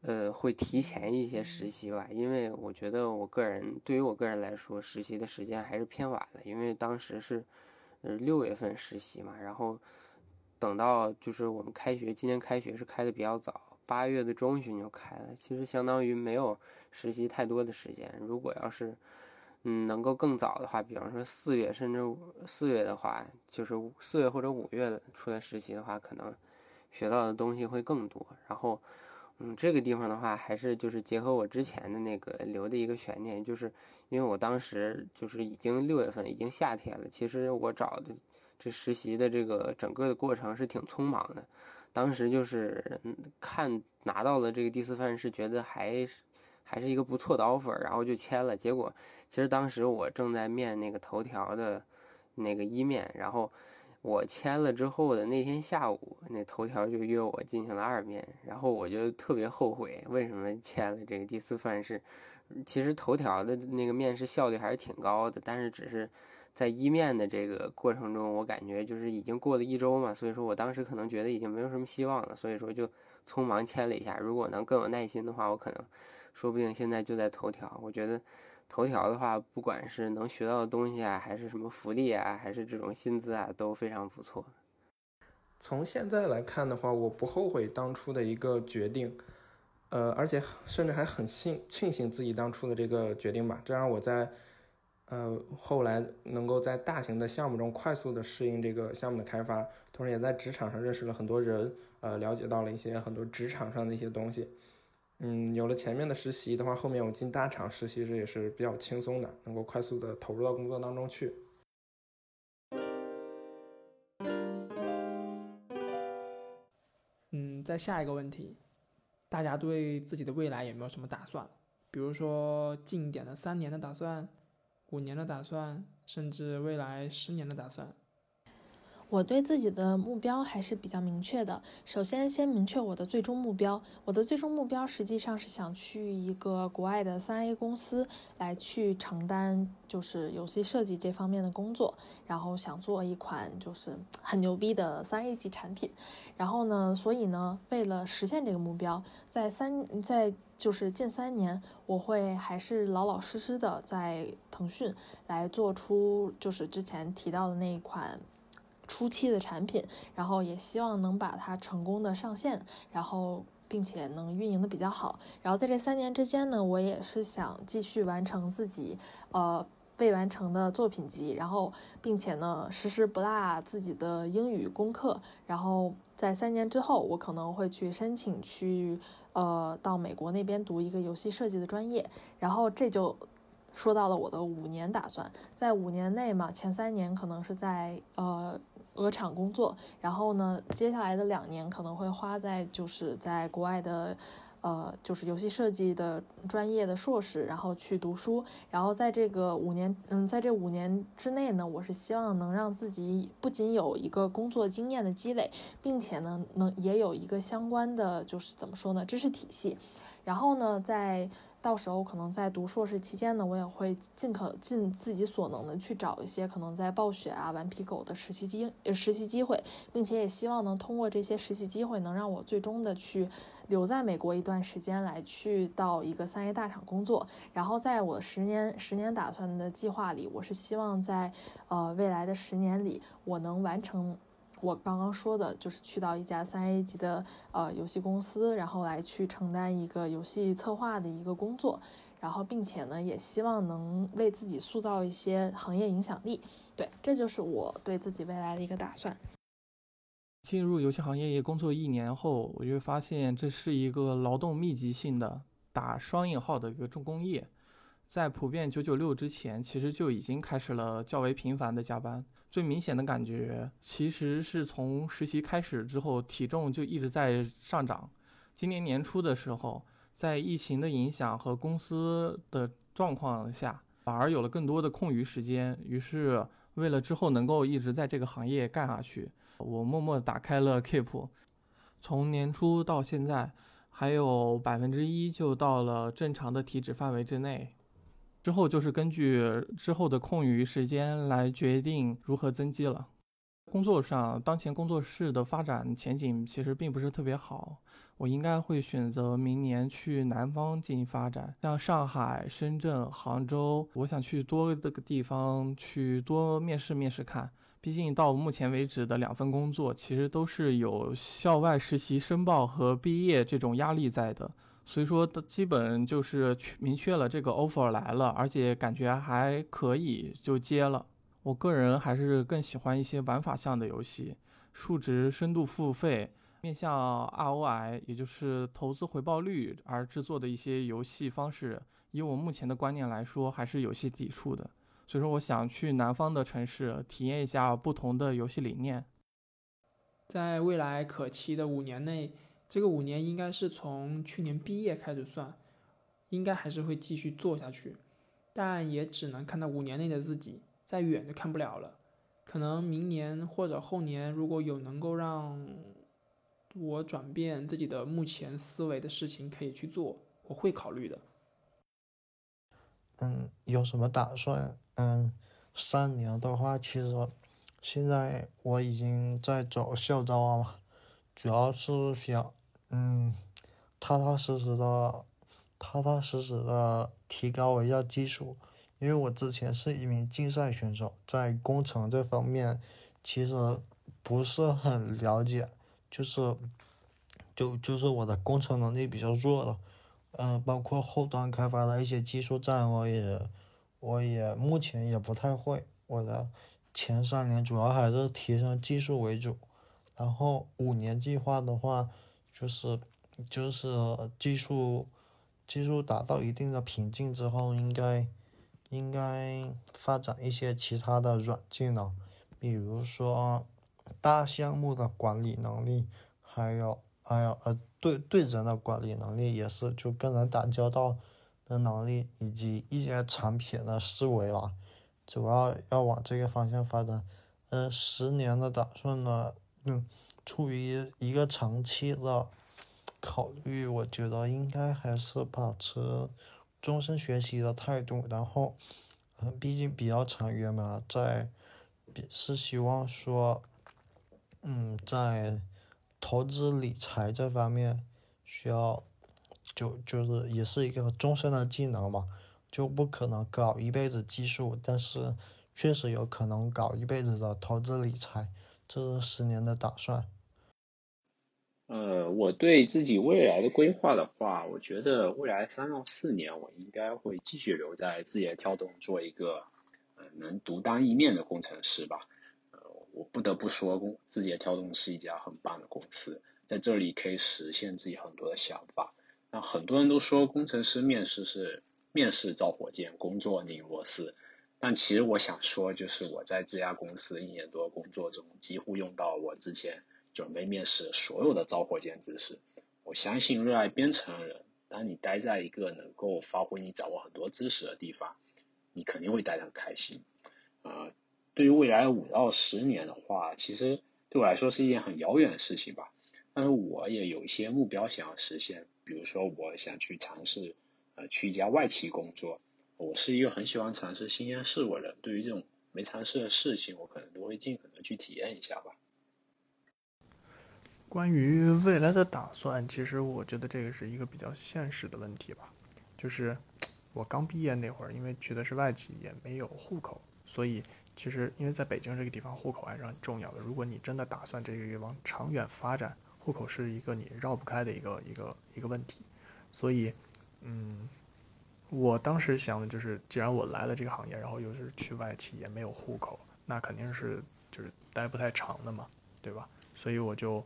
呃，会提前一些实习吧。因为我觉得我个人对于我个人来说，实习的时间还是偏晚的。因为当时是，呃，六月份实习嘛，然后等到就是我们开学，今年开学是开的比较早，八月的中旬就开了。其实相当于没有实习太多的时间。如果要是嗯，能够更早的话，比方说四月，甚至四月的话，就是四月或者五月出来实习的话，可能学到的东西会更多。然后，嗯，这个地方的话，还是就是结合我之前的那个留的一个悬念，就是因为我当时就是已经六月份，已经夏天了，其实我找的这实习的这个整个的过程是挺匆忙的。当时就是看拿到了这个第四份，是觉得还还是一个不错的 offer，然后就签了。结果。其实当时我正在面那个头条的那个一面，然后我签了之后的那天下午，那头条就约我进行了二面，然后我就特别后悔，为什么签了这个第四份是？其实头条的那个面试效率还是挺高的，但是只是在一面的这个过程中，我感觉就是已经过了一周嘛，所以说我当时可能觉得已经没有什么希望了，所以说就匆忙签了一下。如果能更有耐心的话，我可能说不定现在就在头条。我觉得。头条的话，不管是能学到的东西啊，还是什么福利啊，还是这种薪资啊，都非常不错。从现在来看的话，我不后悔当初的一个决定，呃，而且甚至还很幸庆幸自己当初的这个决定吧。这让我在呃后来能够在大型的项目中快速的适应这个项目的开发，同时也在职场上认识了很多人，呃，了解到了一些很多职场上的一些东西。嗯，有了前面的实习的话，后面我进大厂实习这也是比较轻松的，能够快速的投入到工作当中去。嗯，再下一个问题，大家对自己的未来有没有什么打算？比如说近一点的三年的打算，五年的打算，甚至未来十年的打算。我对自己的目标还是比较明确的。首先，先明确我的最终目标。我的最终目标实际上是想去一个国外的三 A 公司来去承担就是游戏设计这方面的工作，然后想做一款就是很牛逼的三 A 级产品。然后呢，所以呢，为了实现这个目标，在三在就是近三年，我会还是老老实实的在腾讯来做出就是之前提到的那一款。初期的产品，然后也希望能把它成功的上线，然后并且能运营的比较好。然后在这三年之间呢，我也是想继续完成自己呃未完成的作品集，然后并且呢时时不落自己的英语功课。然后在三年之后，我可能会去申请去呃到美国那边读一个游戏设计的专业。然后这就说到了我的五年打算，在五年内嘛，前三年可能是在呃。鹅厂工作，然后呢，接下来的两年可能会花在就是在国外的，呃，就是游戏设计的专业的硕士，然后去读书，然后在这个五年，嗯，在这五年之内呢，我是希望能让自己不仅有一个工作经验的积累，并且呢，能也有一个相关的就是怎么说呢，知识体系，然后呢，在。到时候可能在读硕士期间呢，我也会尽可尽自己所能的去找一些可能在暴雪啊、顽皮狗的实习机呃实习机会，并且也希望能通过这些实习机会，能让我最终的去留在美国一段时间，来去到一个三 A 大厂工作。然后在我十年十年打算的计划里，我是希望在呃未来的十年里，我能完成。我刚刚说的就是去到一家三 A 级的呃游戏公司，然后来去承担一个游戏策划的一个工作，然后并且呢，也希望能为自己塑造一些行业影响力。对，这就是我对自己未来的一个打算。进入游戏行业工作一年后，我就发现这是一个劳动密集性的打双引号的一个重工业。在普遍九九六之前，其实就已经开始了较为频繁的加班。最明显的感觉，其实是从实习开始之后，体重就一直在上涨。今年年初的时候，在疫情的影响和公司的状况下，反而有了更多的空余时间。于是，为了之后能够一直在这个行业干下去，我默默打开了 Keep。从年初到现在，还有百分之一就到了正常的体脂范围之内。之后就是根据之后的空余时间来决定如何增肌了。工作上，当前工作室的发展前景其实并不是特别好，我应该会选择明年去南方进行发展，像上海、深圳、杭州，我想去多个地方去多面试面试看。毕竟到目前为止的两份工作，其实都是有校外实习申报和毕业这种压力在的。所以说基本就是明确了这个 offer 来了，而且感觉还可以，就接了。我个人还是更喜欢一些玩法向的游戏，数值深度付费。面向 ROI，也就是投资回报率而制作的一些游戏方式，以我目前的观念来说，还是有些抵触的。所以说，我想去南方的城市体验一下不同的游戏理念。在未来可期的五年内，这个五年应该是从去年毕业开始算，应该还是会继续做下去，但也只能看到五年内的自己，再远就看不了了。可能明年或者后年，如果有能够让我转变自己的目前思维的事情可以去做，我会考虑的。嗯，有什么打算？嗯，三年的话，其实现在我已经在走校招了嘛，主要是想嗯，踏踏实实的、踏踏实实的提高一下技术，因为我之前是一名竞赛选手，在工程这方面其实不是很了解。就是，就就是我的工程能力比较弱了，嗯，包括后端开发的一些技术栈，我也，我也目前也不太会。我的前三年主要还是提升技术为主，然后五年计划的话，就是，就是技术，技术达到一定的瓶颈之后，应该，应该发展一些其他的软技能，比如说。大项目的管理能力，还有还有呃对对人的管理能力也是，就跟人打交道的能力，以及一些产品的思维吧，主要要往这个方向发展。呃，十年的打算呢，嗯，出于一个长期的考虑，我觉得应该还是保持终身学习的态度，然后，嗯，毕竟比较长远嘛，在是希望说。嗯，在投资理财这方面，需要就就是也是一个终身的技能嘛，就不可能搞一辈子技术，但是确实有可能搞一辈子的投资理财，这是十年的打算。呃，我对自己未来的规划的话，我觉得未来三到四年，我应该会继续留在字节跳动做一个呃能独当一面的工程师吧。呃我不得不说，字节跳动是一家很棒的公司，在这里可以实现自己很多的想法。那很多人都说工程师面试是面试造火箭，工作拧螺丝。但其实我想说，就是我在这家公司一年多工作中，几乎用到我之前准备面试所有的造火箭知识。我相信热爱编程的人，当你待在一个能够发挥你掌握很多知识的地方，你肯定会待得很开心。啊。对于未来五到十年的话，其实对我来说是一件很遥远的事情吧。但是我也有一些目标想要实现，比如说我想去尝试呃去一家外企工作。我是一个很喜欢尝试新鲜事物的人，对于这种没尝试的事情，我可能都会尽可能去体验一下吧。关于未来的打算，其实我觉得这个是一个比较现实的问题吧。就是我刚毕业那会儿，因为去的是外企，也没有户口，所以。其实，因为在北京这个地方，户口还是很重要的。如果你真的打算这个月往长远发展，户口是一个你绕不开的一个一个一个问题。所以，嗯，我当时想的就是，既然我来了这个行业，然后又是去外企，也没有户口，那肯定是就是待不太长的嘛，对吧？所以我就，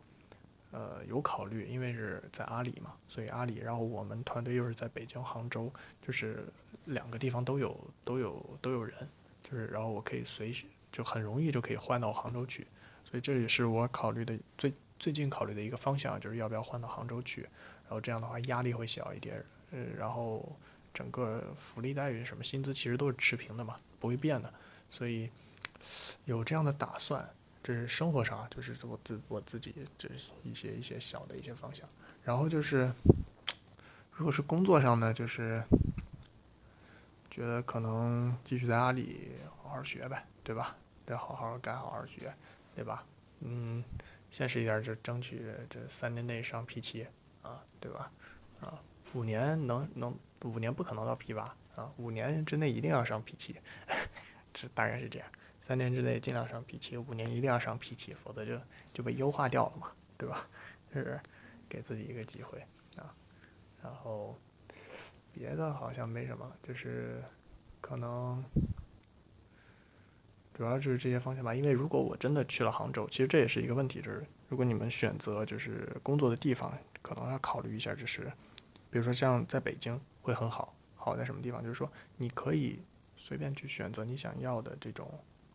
呃，有考虑，因为是在阿里嘛，所以阿里，然后我们团队又是在北京、杭州，就是两个地方都有都有都有人。就是，然后我可以随时就很容易就可以换到杭州去，所以这也是我考虑的最最近考虑的一个方向，就是要不要换到杭州去，然后这样的话压力会小一点，呃，然后整个福利待遇什么薪资其实都是持平的嘛，不会变的，所以有这样的打算，这是生活上就是我自我自己这一些一些小的一些方向，然后就是如果是工作上呢，就是。觉得可能继续在阿里好好学呗，对吧？得好好干，好好学，对吧？嗯，现实一点就争取这三年内上 P 七啊，对吧？啊，五年能能五年不可能到 P 八啊，五年之内一定要上 P 七，*laughs* 这大概是这样。三年之内尽量上 P 七，五年一定要上 P 七，否则就就被优化掉了嘛，对吧？就是给自己一个机会啊。然后别的好像没什么，就是可能主要就是这些方向吧。因为如果我真的去了杭州，其实这也是一个问题，就是如果你们选择就是工作的地方，可能要考虑一下，就是比如说像在北京会很好，好在什么地方？就是说你可以随便去选择你想要的这种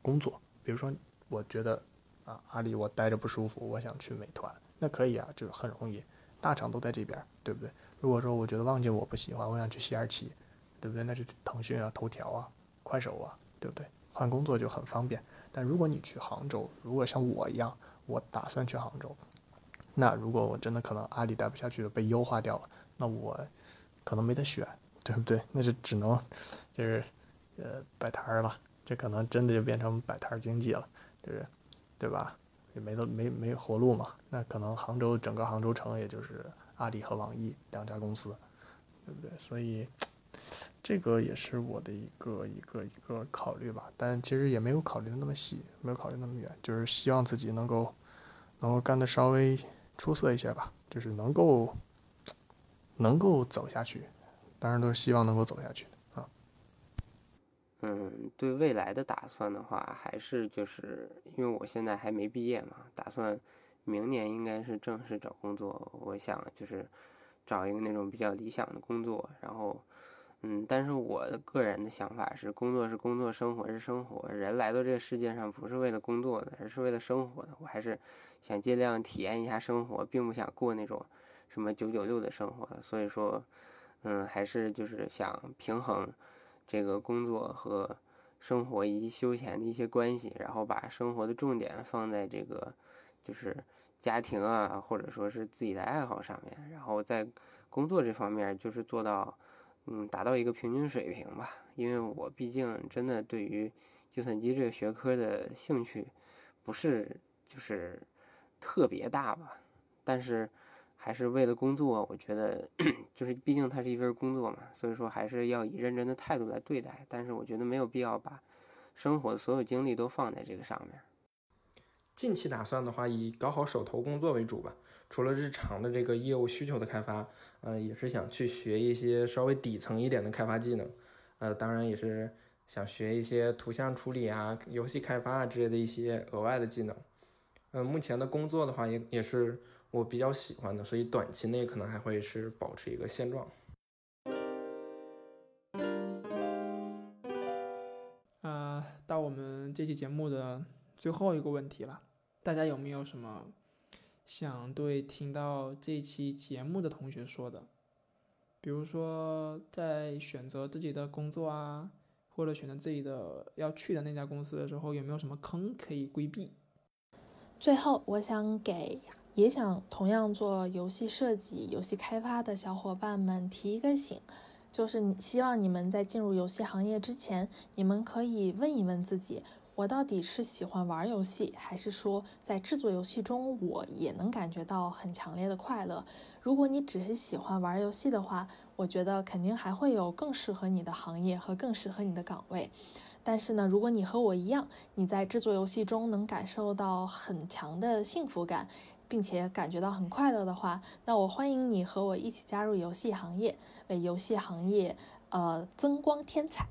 工作，比如说我觉得啊阿里我待着不舒服，我想去美团，那可以啊，就很容易。大厂都在这边，对不对？如果说我觉得望京我不喜欢，我想去西二旗，对不对？那是腾讯啊、头条啊、快手啊，对不对？换工作就很方便。但如果你去杭州，如果像我一样，我打算去杭州，那如果我真的可能阿里待不下去了，被优化掉了，那我可能没得选，对不对？那就只能 *laughs* 就是呃摆摊儿了，这可能真的就变成摆摊儿经济了，就是对吧？也没得没没活路嘛，那可能杭州整个杭州城也就是阿里和网易两家公司，对不对？所以这个也是我的一个一个一个考虑吧，但其实也没有考虑的那么细，没有考虑那么远，就是希望自己能够能够干的稍微出色一些吧，就是能够能够走下去，当然都希望能够走下去。嗯，对未来的打算的话，还是就是因为我现在还没毕业嘛，打算明年应该是正式找工作。我想就是找一个那种比较理想的工作，然后嗯，但是我的个人的想法是，工作是工作，生活是生活。人来到这个世界上不是为了工作的，而是为了生活的。我还是想尽量体验一下生活，并不想过那种什么九九六的生活。所以说，嗯，还是就是想平衡。这个工作和生活以及休闲的一些关系，然后把生活的重点放在这个就是家庭啊，或者说是自己的爱好上面，然后在工作这方面就是做到嗯达到一个平均水平吧。因为我毕竟真的对于计算机这个学科的兴趣不是就是特别大吧，但是。还是为了工作，我觉得 *clears throat* 就是毕竟它是一份工作嘛，所以说还是要以认真的态度来对待。但是我觉得没有必要把生活的所有精力都放在这个上面。近期打算的话，以搞好手头工作为主吧。除了日常的这个业务需求的开发，呃，也是想去学一些稍微底层一点的开发技能。呃，当然也是想学一些图像处理啊、游戏开发啊之类的一些额外的技能。呃，目前的工作的话，也也是。我比较喜欢的，所以短期内可能还会是保持一个现状。呃，到我们这期节目的最后一个问题了，大家有没有什么想对听到这期节目的同学说的？比如说，在选择自己的工作啊，或者选择自己的要去的那家公司的时候，有没有什么坑可以规避？最后，我想给。也想同样做游戏设计、游戏开发的小伙伴们提一个醒，就是希望你们在进入游戏行业之前，你们可以问一问自己：我到底是喜欢玩游戏，还是说在制作游戏中我也能感觉到很强烈的快乐？如果你只是喜欢玩游戏的话，我觉得肯定还会有更适合你的行业和更适合你的岗位。但是呢，如果你和我一样，你在制作游戏中能感受到很强的幸福感。并且感觉到很快乐的话，那我欢迎你和我一起加入游戏行业，为游戏行业呃增光添彩。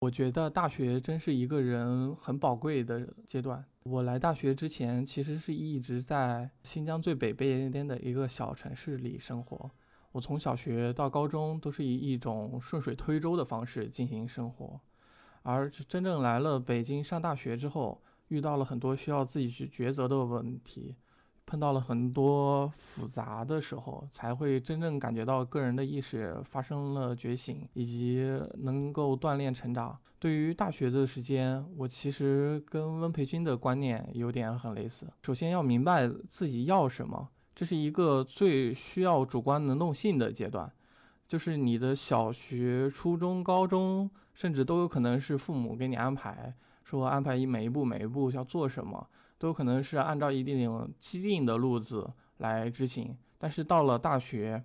我觉得大学真是一个人很宝贵的阶段。我来大学之前，其实是一直在新疆最北边的一个小城市里生活。我从小学到高中都是以一种顺水推舟的方式进行生活，而真正来了北京上大学之后，遇到了很多需要自己去抉择的问题。碰到了很多复杂的时候，才会真正感觉到个人的意识发生了觉醒，以及能够锻炼成长。对于大学的时间，我其实跟温培军的观念有点很类似。首先要明白自己要什么，这是一个最需要主观能动性的阶段。就是你的小学、初中、高中，甚至都有可能是父母给你安排，说安排一每一步每一步要做什么。都可能是按照一定既定的路子来执行，但是到了大学，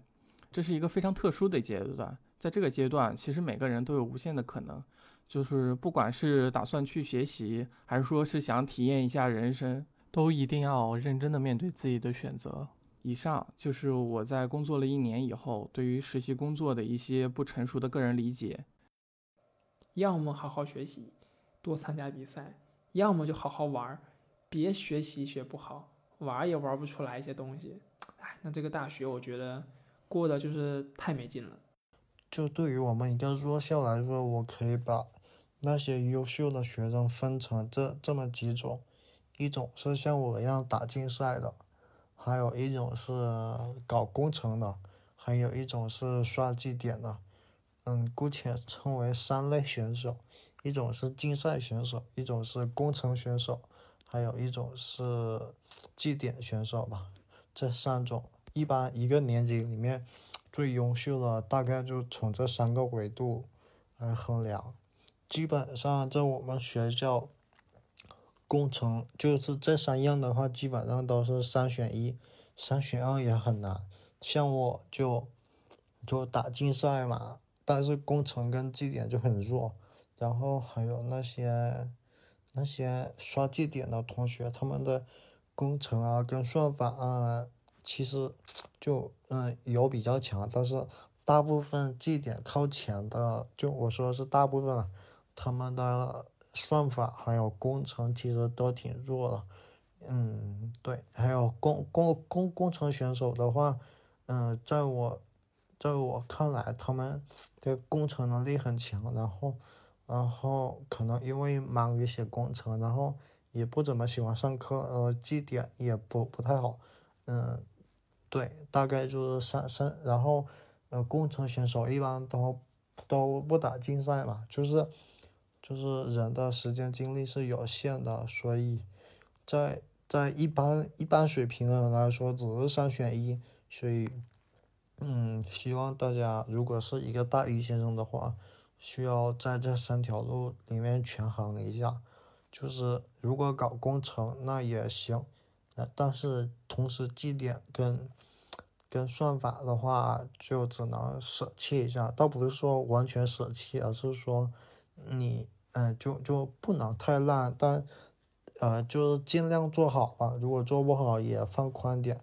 这是一个非常特殊的阶段。在这个阶段，其实每个人都有无限的可能，就是不管是打算去学习，还是说是想体验一下人生，都一定要认真的面对自己的选择。以上就是我在工作了一年以后对于实习工作的一些不成熟的个人理解。要么好好学习，多参加比赛；要么就好好玩儿，别学习学不好，玩也玩不出来一些东西。哎，那这个大学我觉得过得就是太没劲了。就对于我们一个弱校来说，我可以把那些优秀的学生分成这这么几种：一种是像我一样打竞赛的，还有一种是搞工程的，还有一种是刷绩点的。嗯，姑且称为三类选手：一种是竞赛选手，一种是工程选手，还有一种是绩点选手吧。这三种，一般一个年级里面。最优秀的大概就从这三个维度来衡量，基本上在我们学校，工程就是这三样的话，基本上都是三选一，三选二也很难。像我就就打竞赛嘛，但是工程跟绩点就很弱，然后还有那些那些刷绩点的同学，他们的工程啊跟算法啊。其实就嗯有比较强，但是大部分绩点靠前的，就我说的是大部分，他们的算法还有工程其实都挺弱的。嗯，对，还有工工工工程选手的话，嗯，在我在我看来，他们的工程能力很强，然后然后可能因为忙于写工程，然后也不怎么喜欢上课，呃，绩点也不不太好，嗯。对，大概就是三三，然后，呃，工程选手一般都都不打竞赛嘛，就是就是人的时间精力是有限的，所以在在一般一般水平的人来说，只是三选一，所以，嗯，希望大家如果是一个大一新生的话，需要在这三条路里面权衡一下，就是如果搞工程那也行。但是同时绩点跟跟算法的话，就只能舍弃一下，倒不是说完全舍弃，而是说你嗯就就不能太烂，但呃就是尽量做好吧。如果做不好也放宽点。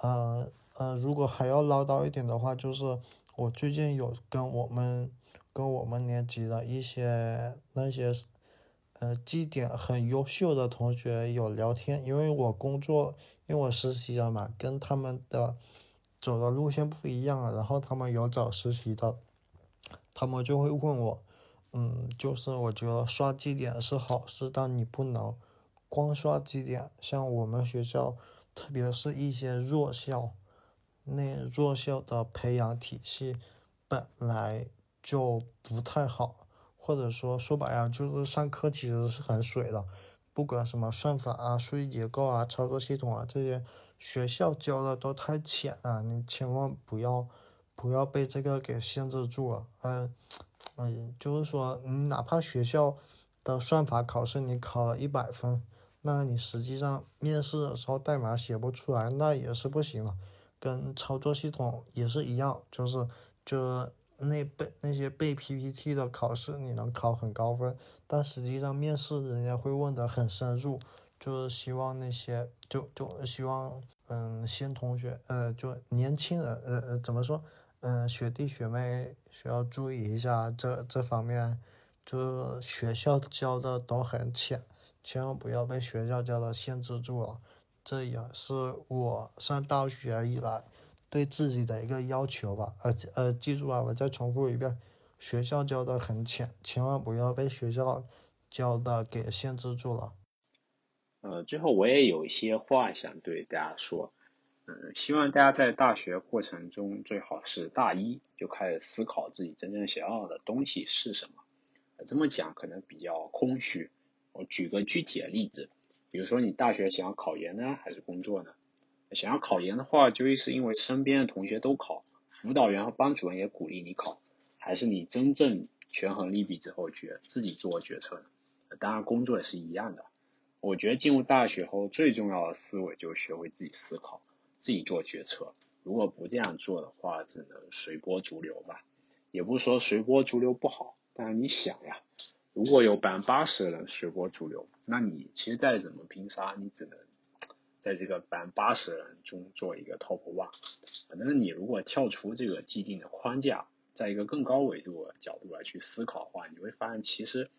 呃呃，如果还要唠叨一点的话，就是我最近有跟我们跟我们年级的一些那些。呃，绩点很优秀的同学有聊天，因为我工作，因为我实习了嘛，跟他们的走的路线不一样，然后他们有找实习的，他们就会问我，嗯，就是我觉得刷绩点是好事，但你不能光刷绩点，像我们学校，特别是一些弱校，那弱校的培养体系本来就不太好。或者说说白了，就是上课其实是很水的，不管什么算法啊、数据结构啊、操作系统啊这些，学校教的都太浅了，你千万不要不要被这个给限制住了。嗯嗯，就是说你哪怕学校的算法考试你考了一百分，那你实际上面试的时候代码写不出来，那也是不行了。跟操作系统也是一样，就是就。那背那些背 PPT 的考试，你能考很高分，但实际上面试人家会问的很深入，就是希望那些就就希望嗯新同学呃就年轻人呃呃怎么说嗯学弟学妹需要注意一下这这方面，就是学校教的都很浅，千万不要被学校教的限制住了，这也是我上大学以来。对自己的一个要求吧，呃呃，记住啊，我再重复一遍，学校教的很浅，千万不要被学校教的给限制住了。呃，最后我也有一些话想对大家说，嗯，希望大家在大学过程中最好是大一就开始思考自己真正想要的东西是什么。这么讲可能比较空虚，我举个具体的例子，比如说你大学想要考研呢，还是工作呢？想要考研的话，究竟是因为身边的同学都考，辅导员和班主任也鼓励你考，还是你真正权衡利弊之后决自己做决策呢？当然，工作也是一样的。我觉得进入大学后最重要的思维就是学会自己思考，自己做决策。如果不这样做的话，只能随波逐流吧。也不是说随波逐流不好，但是你想呀，如果有百分之八十的人随波逐流，那你其实再怎么拼杀，你只能。在这个百分之八十人中做一个 top one。反正你如果跳出这个既定的框架，在一个更高维度角度来去思考的话，你会发现其实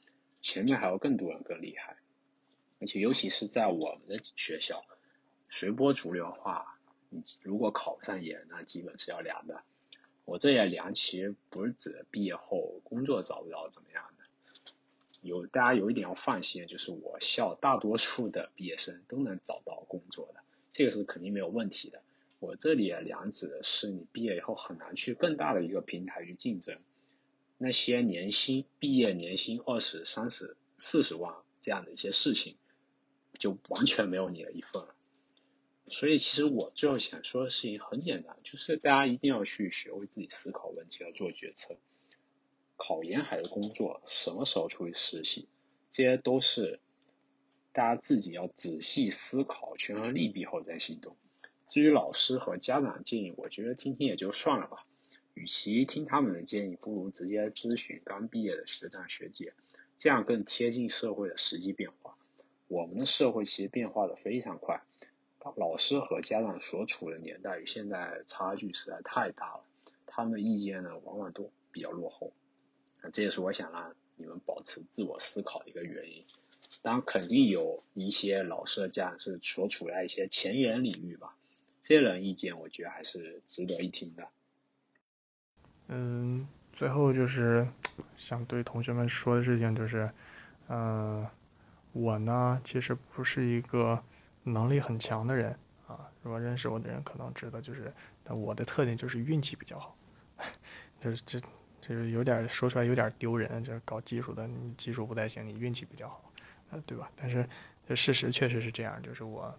前面还有更多人更厉害，而且尤其是在我们的学校，随波逐流的话，你如果考不上研，那基本是要凉的。我这也凉，其实不是指毕业后工作找不着怎么样的。有大家有一点要放心，就是我校大多数的毕业生都能找到工作的，这个是肯定没有问题的。我这里两指的是你毕业以后很难去更大的一个平台去竞争，那些年薪毕业年薪二十三十四十万这样的一些事情，就完全没有你的一份了。所以其实我最后想说的事情很简单，就是大家一定要去学会自己思考问题，要做决策。考研还是工作，什么时候出去实习，这些都是大家自己要仔细思考权衡利弊后再行动。至于老师和家长建议，我觉得听听也就算了吧。与其听他们的建议，不如直接咨询刚毕业的学长学姐，这样更贴近社会的实际变化。我们的社会其实变化的非常快，老师和家长所处的年代与现在差距实在太大了，他们的意见呢往往都比较落后。这也是我想让你们保持自我思考的一个原因。当然，肯定有一些老师和家长是所处在一些前沿领域吧。这些人意见，我觉得还是值得一听的。嗯，最后就是想对同学们说的事情就是，嗯，我呢其实不是一个能力很强的人啊。如果认识我的人可能知道，就是我的特点就是运气比较好。*laughs* 就是这，就是有点说出来有点丢人。就是搞技术的，你技术不太行，你运气比较好，啊，对吧？但是这事实确实是这样，就是我。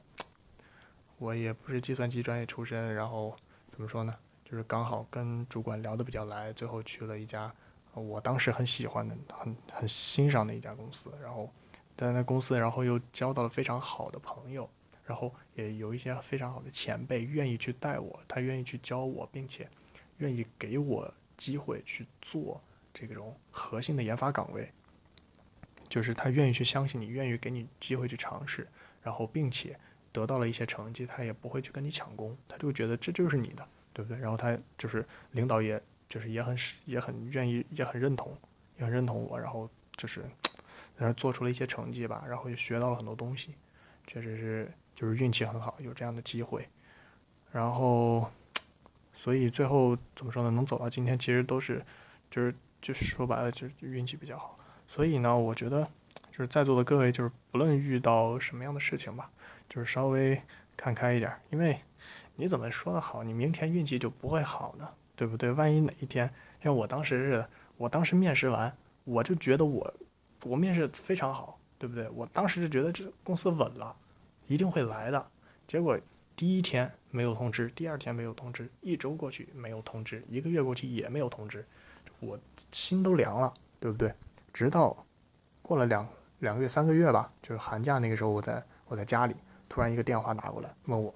我也不是计算机专业出身，然后怎么说呢？就是刚好跟主管聊得比较来，最后去了一家我当时很喜欢的、很很欣赏的一家公司。然后在那公司，然后又交到了非常好的朋友，然后也有一些非常好的前辈愿意去带我，他愿意去教我，并且愿意给我机会去做这种核心的研发岗位。就是他愿意去相信你，愿意给你机会去尝试，然后并且。得到了一些成绩，他也不会去跟你抢功，他就觉得这就是你的，对不对？然后他就是领导，也就是也很也很愿意，也很认同，也很认同我。然后就是在那做出了一些成绩吧，然后也学到了很多东西，确实是就是运气很好，有这样的机会。然后所以最后怎么说呢？能走到今天，其实都是就是就是说白了，就是运气比较好。所以呢，我觉得就是在座的各位，就是不论遇到什么样的事情吧。就是稍微看开一点，因为你怎么说的好，你明天运气就不会好呢，对不对？万一哪一天像我当时似的，我当时面试完，我就觉得我我面试非常好，对不对？我当时就觉得这公司稳了，一定会来的。结果第一天没有通知，第二天没有通知，一周过去没有通知，一个月过去也没有通知，我心都凉了，对不对？直到过了两两个月、三个月吧，就是寒假那个时候，我在我在家里。突然一个电话打过来，问我，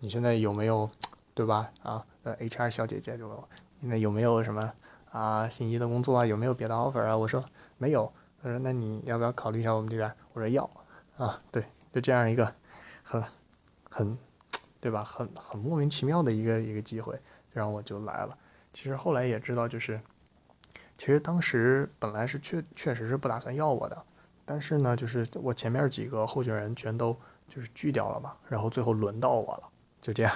你现在有没有，对吧？啊，呃，HR 小姐姐就问我，现在有没有什么啊，心仪的工作啊？有没有别的 offer 啊？我说没有。他说那你要不要考虑一下我们这边？我说要。啊，对，就这样一个很很，对吧？很很莫名其妙的一个一个机会，然后我就来了。其实后来也知道，就是其实当时本来是确确实是不打算要我的，但是呢，就是我前面几个候选人全都。就是拒掉了嘛，然后最后轮到我了，就这样。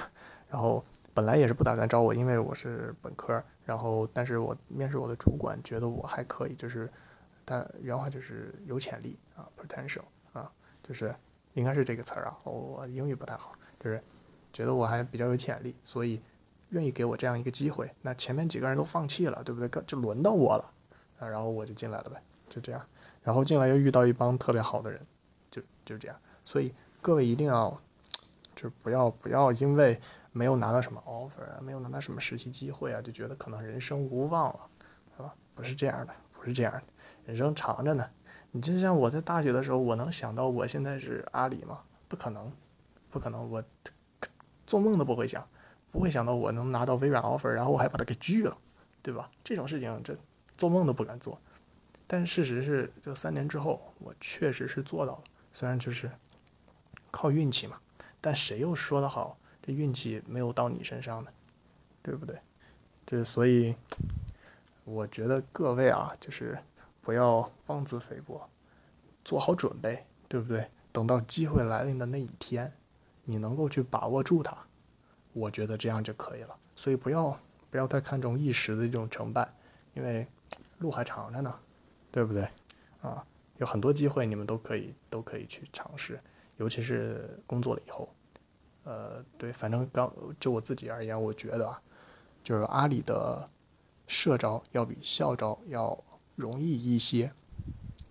然后本来也是不打算招我，因为我是本科。然后，但是我面试我的主管觉得我还可以，就是他原话就是有潜力啊，potential 啊，就是应该是这个词儿啊。我英语不太好，就是觉得我还比较有潜力，所以愿意给我这样一个机会。那前面几个人都放弃了，对不对？就轮到我了啊，然后我就进来了呗，就这样。然后进来又遇到一帮特别好的人，就就这样。所以。各位一定要，就是不要不要因为没有拿到什么 offer 啊，没有拿到什么实习机会啊，就觉得可能人生无望了，是吧？不是这样的，不是这样的，人生长着呢。你就像我在大学的时候，我能想到我现在是阿里吗？不可能，不可能，我做梦都不会想，不会想到我能拿到微软 offer，然后我还把它给拒了，对吧？这种事情这做梦都不敢做。但事实是，就三年之后，我确实是做到了，虽然就是。靠运气嘛，但谁又说得好，这运气没有到你身上呢？对不对？这所以，我觉得各位啊，就是不要妄自菲薄，做好准备，对不对？等到机会来临的那一天，你能够去把握住它，我觉得这样就可以了。所以不要不要太看重一时的这种成败，因为路还长着呢，对不对？啊，有很多机会你们都可以都可以去尝试，尤其是工作了以后，呃，对，反正刚就我自己而言，我觉得啊，就是阿里的社招要比校招要容易一些，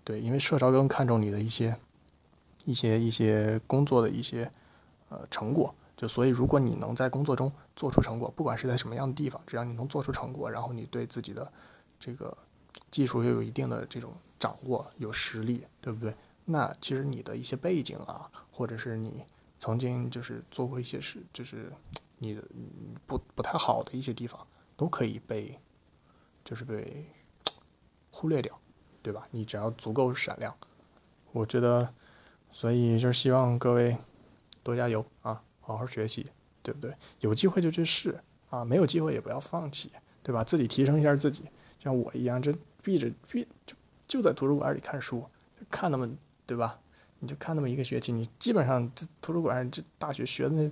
对，因为社招更看重你的一些。一些一些工作的一些呃成果，就所以如果你能在工作中做出成果，不管是在什么样的地方，只要你能做出成果，然后你对自己的这个技术又有一定的这种掌握，有实力，对不对？那其实你的一些背景啊，或者是你曾经就是做过一些事，就是你的不不太好的一些地方，都可以被就是被忽略掉，对吧？你只要足够闪亮，我觉得。所以就是希望各位多加油啊，好好学习，对不对？有机会就去试啊，没有机会也不要放弃，对吧？自己提升一下自己，像我一样，这闭着闭就就在图书馆里看书，看那么对吧？你就看那么一个学期，你基本上这图书馆这大学学的那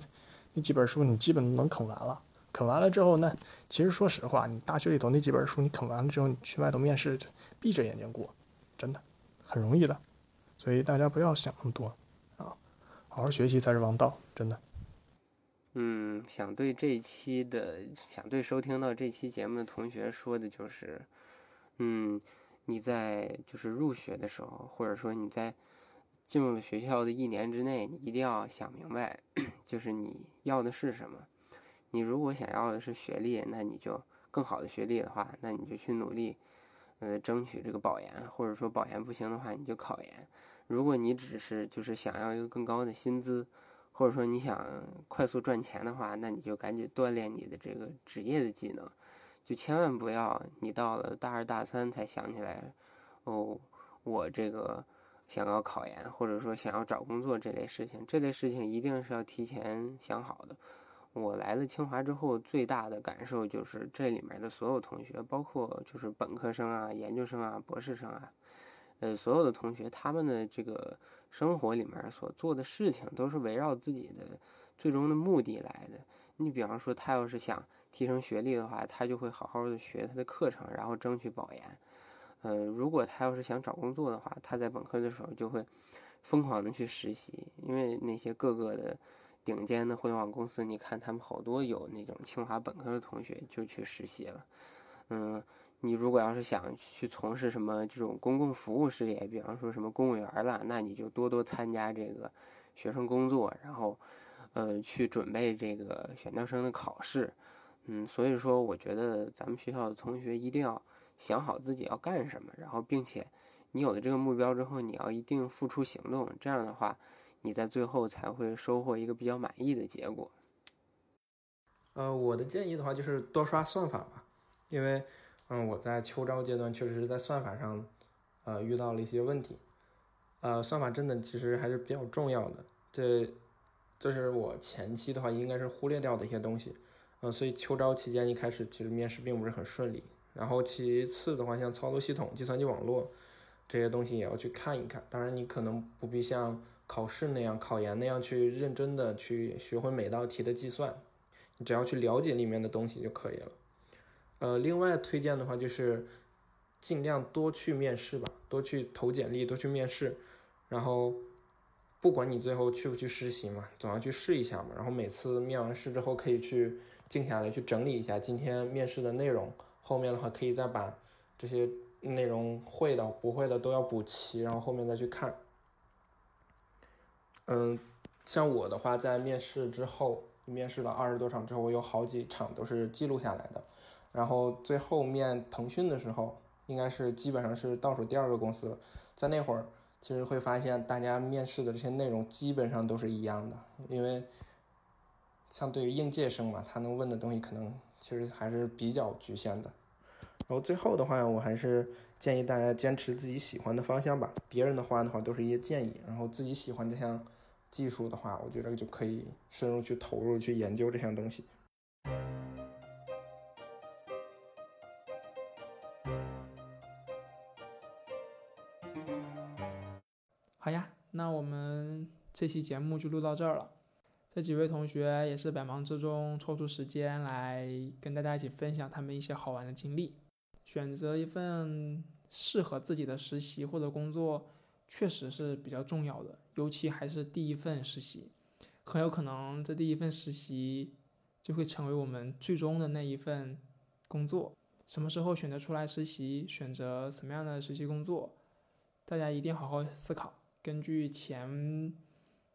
那几本书，你基本能啃完了。啃完了之后，那其实说实话，你大学里头那几本书，你啃完了之后，你去外头面试，闭着眼睛过，真的很容易的。所以大家不要想那么多，好好学习才是王道，真的。嗯，想对这一期的，想对收听到这期节目的同学说的就是，嗯，你在就是入学的时候，或者说你在进入了学校的一年之内，你一定要想明白，*coughs* 就是你要的是什么。你如果想要的是学历，那你就更好的学历的话，那你就去努力，呃，争取这个保研，或者说保研不行的话，你就考研。如果你只是就是想要一个更高的薪资，或者说你想快速赚钱的话，那你就赶紧锻炼你的这个职业的技能，就千万不要你到了大二大三才想起来，哦，我这个想要考研，或者说想要找工作这类事情，这类事情一定是要提前想好的。我来了清华之后，最大的感受就是这里面的所有同学，包括就是本科生啊、研究生啊、博士生啊。呃，所有的同学，他们的这个生活里面所做的事情，都是围绕自己的最终的目的来的。你比方说，他要是想提升学历的话，他就会好好的学他的课程，然后争取保研。呃，如果他要是想找工作的话，他在本科的时候就会疯狂的去实习，因为那些各个的顶尖的互联网公司，你看他们好多有那种清华本科的同学就去实习了，嗯。你如果要是想去从事什么这种公共服务事业，比方说什么公务员了，那你就多多参加这个学生工作，然后，呃，去准备这个选调生的考试。嗯，所以说，我觉得咱们学校的同学一定要想好自己要干什么，然后，并且你有了这个目标之后，你要一定付出行动，这样的话，你在最后才会收获一个比较满意的结果。呃，我的建议的话就是多刷算法吧，因为。嗯，我在秋招阶段确实是在算法上，呃，遇到了一些问题，呃，算法真的其实还是比较重要的，这，这是我前期的话应该是忽略掉的一些东西，呃，所以秋招期间一开始其实面试并不是很顺利，然后其次的话像操作系统、计算机网络这些东西也要去看一看，当然你可能不必像考试那样、考研那样去认真的去学会每道题的计算，你只要去了解里面的东西就可以了。呃，另外推荐的话就是尽量多去面试吧，多去投简历，多去面试。然后不管你最后去不去实习嘛，总要去试一下嘛。然后每次面完试之后，可以去静下来去整理一下今天面试的内容。后面的话可以再把这些内容会的、不会的都要补齐，然后后面再去看。嗯，像我的话，在面试之后，面试了二十多场之后，我有好几场都是记录下来的。然后最后面腾讯的时候，应该是基本上是倒数第二个公司了，在那会儿，其实会发现大家面试的这些内容基本上都是一样的，因为相对于应届生嘛，他能问的东西可能其实还是比较局限的。然后最后的话，我还是建议大家坚持自己喜欢的方向吧，别人的话的话都是一些建议，然后自己喜欢这项技术的话，我觉得就可以深入去投入去研究这项东西。这期节目就录到这儿了。这几位同学也是百忙之中抽出时间来跟大家一起分享他们一些好玩的经历。选择一份适合自己的实习或者工作，确实是比较重要的，尤其还是第一份实习，很有可能这第一份实习就会成为我们最终的那一份工作。什么时候选择出来实习，选择什么样的实习工作，大家一定好好思考。根据前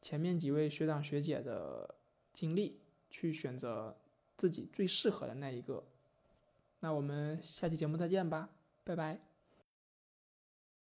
前面几位学长学姐的经历，去选择自己最适合的那一个。那我们下期节目再见吧，拜拜。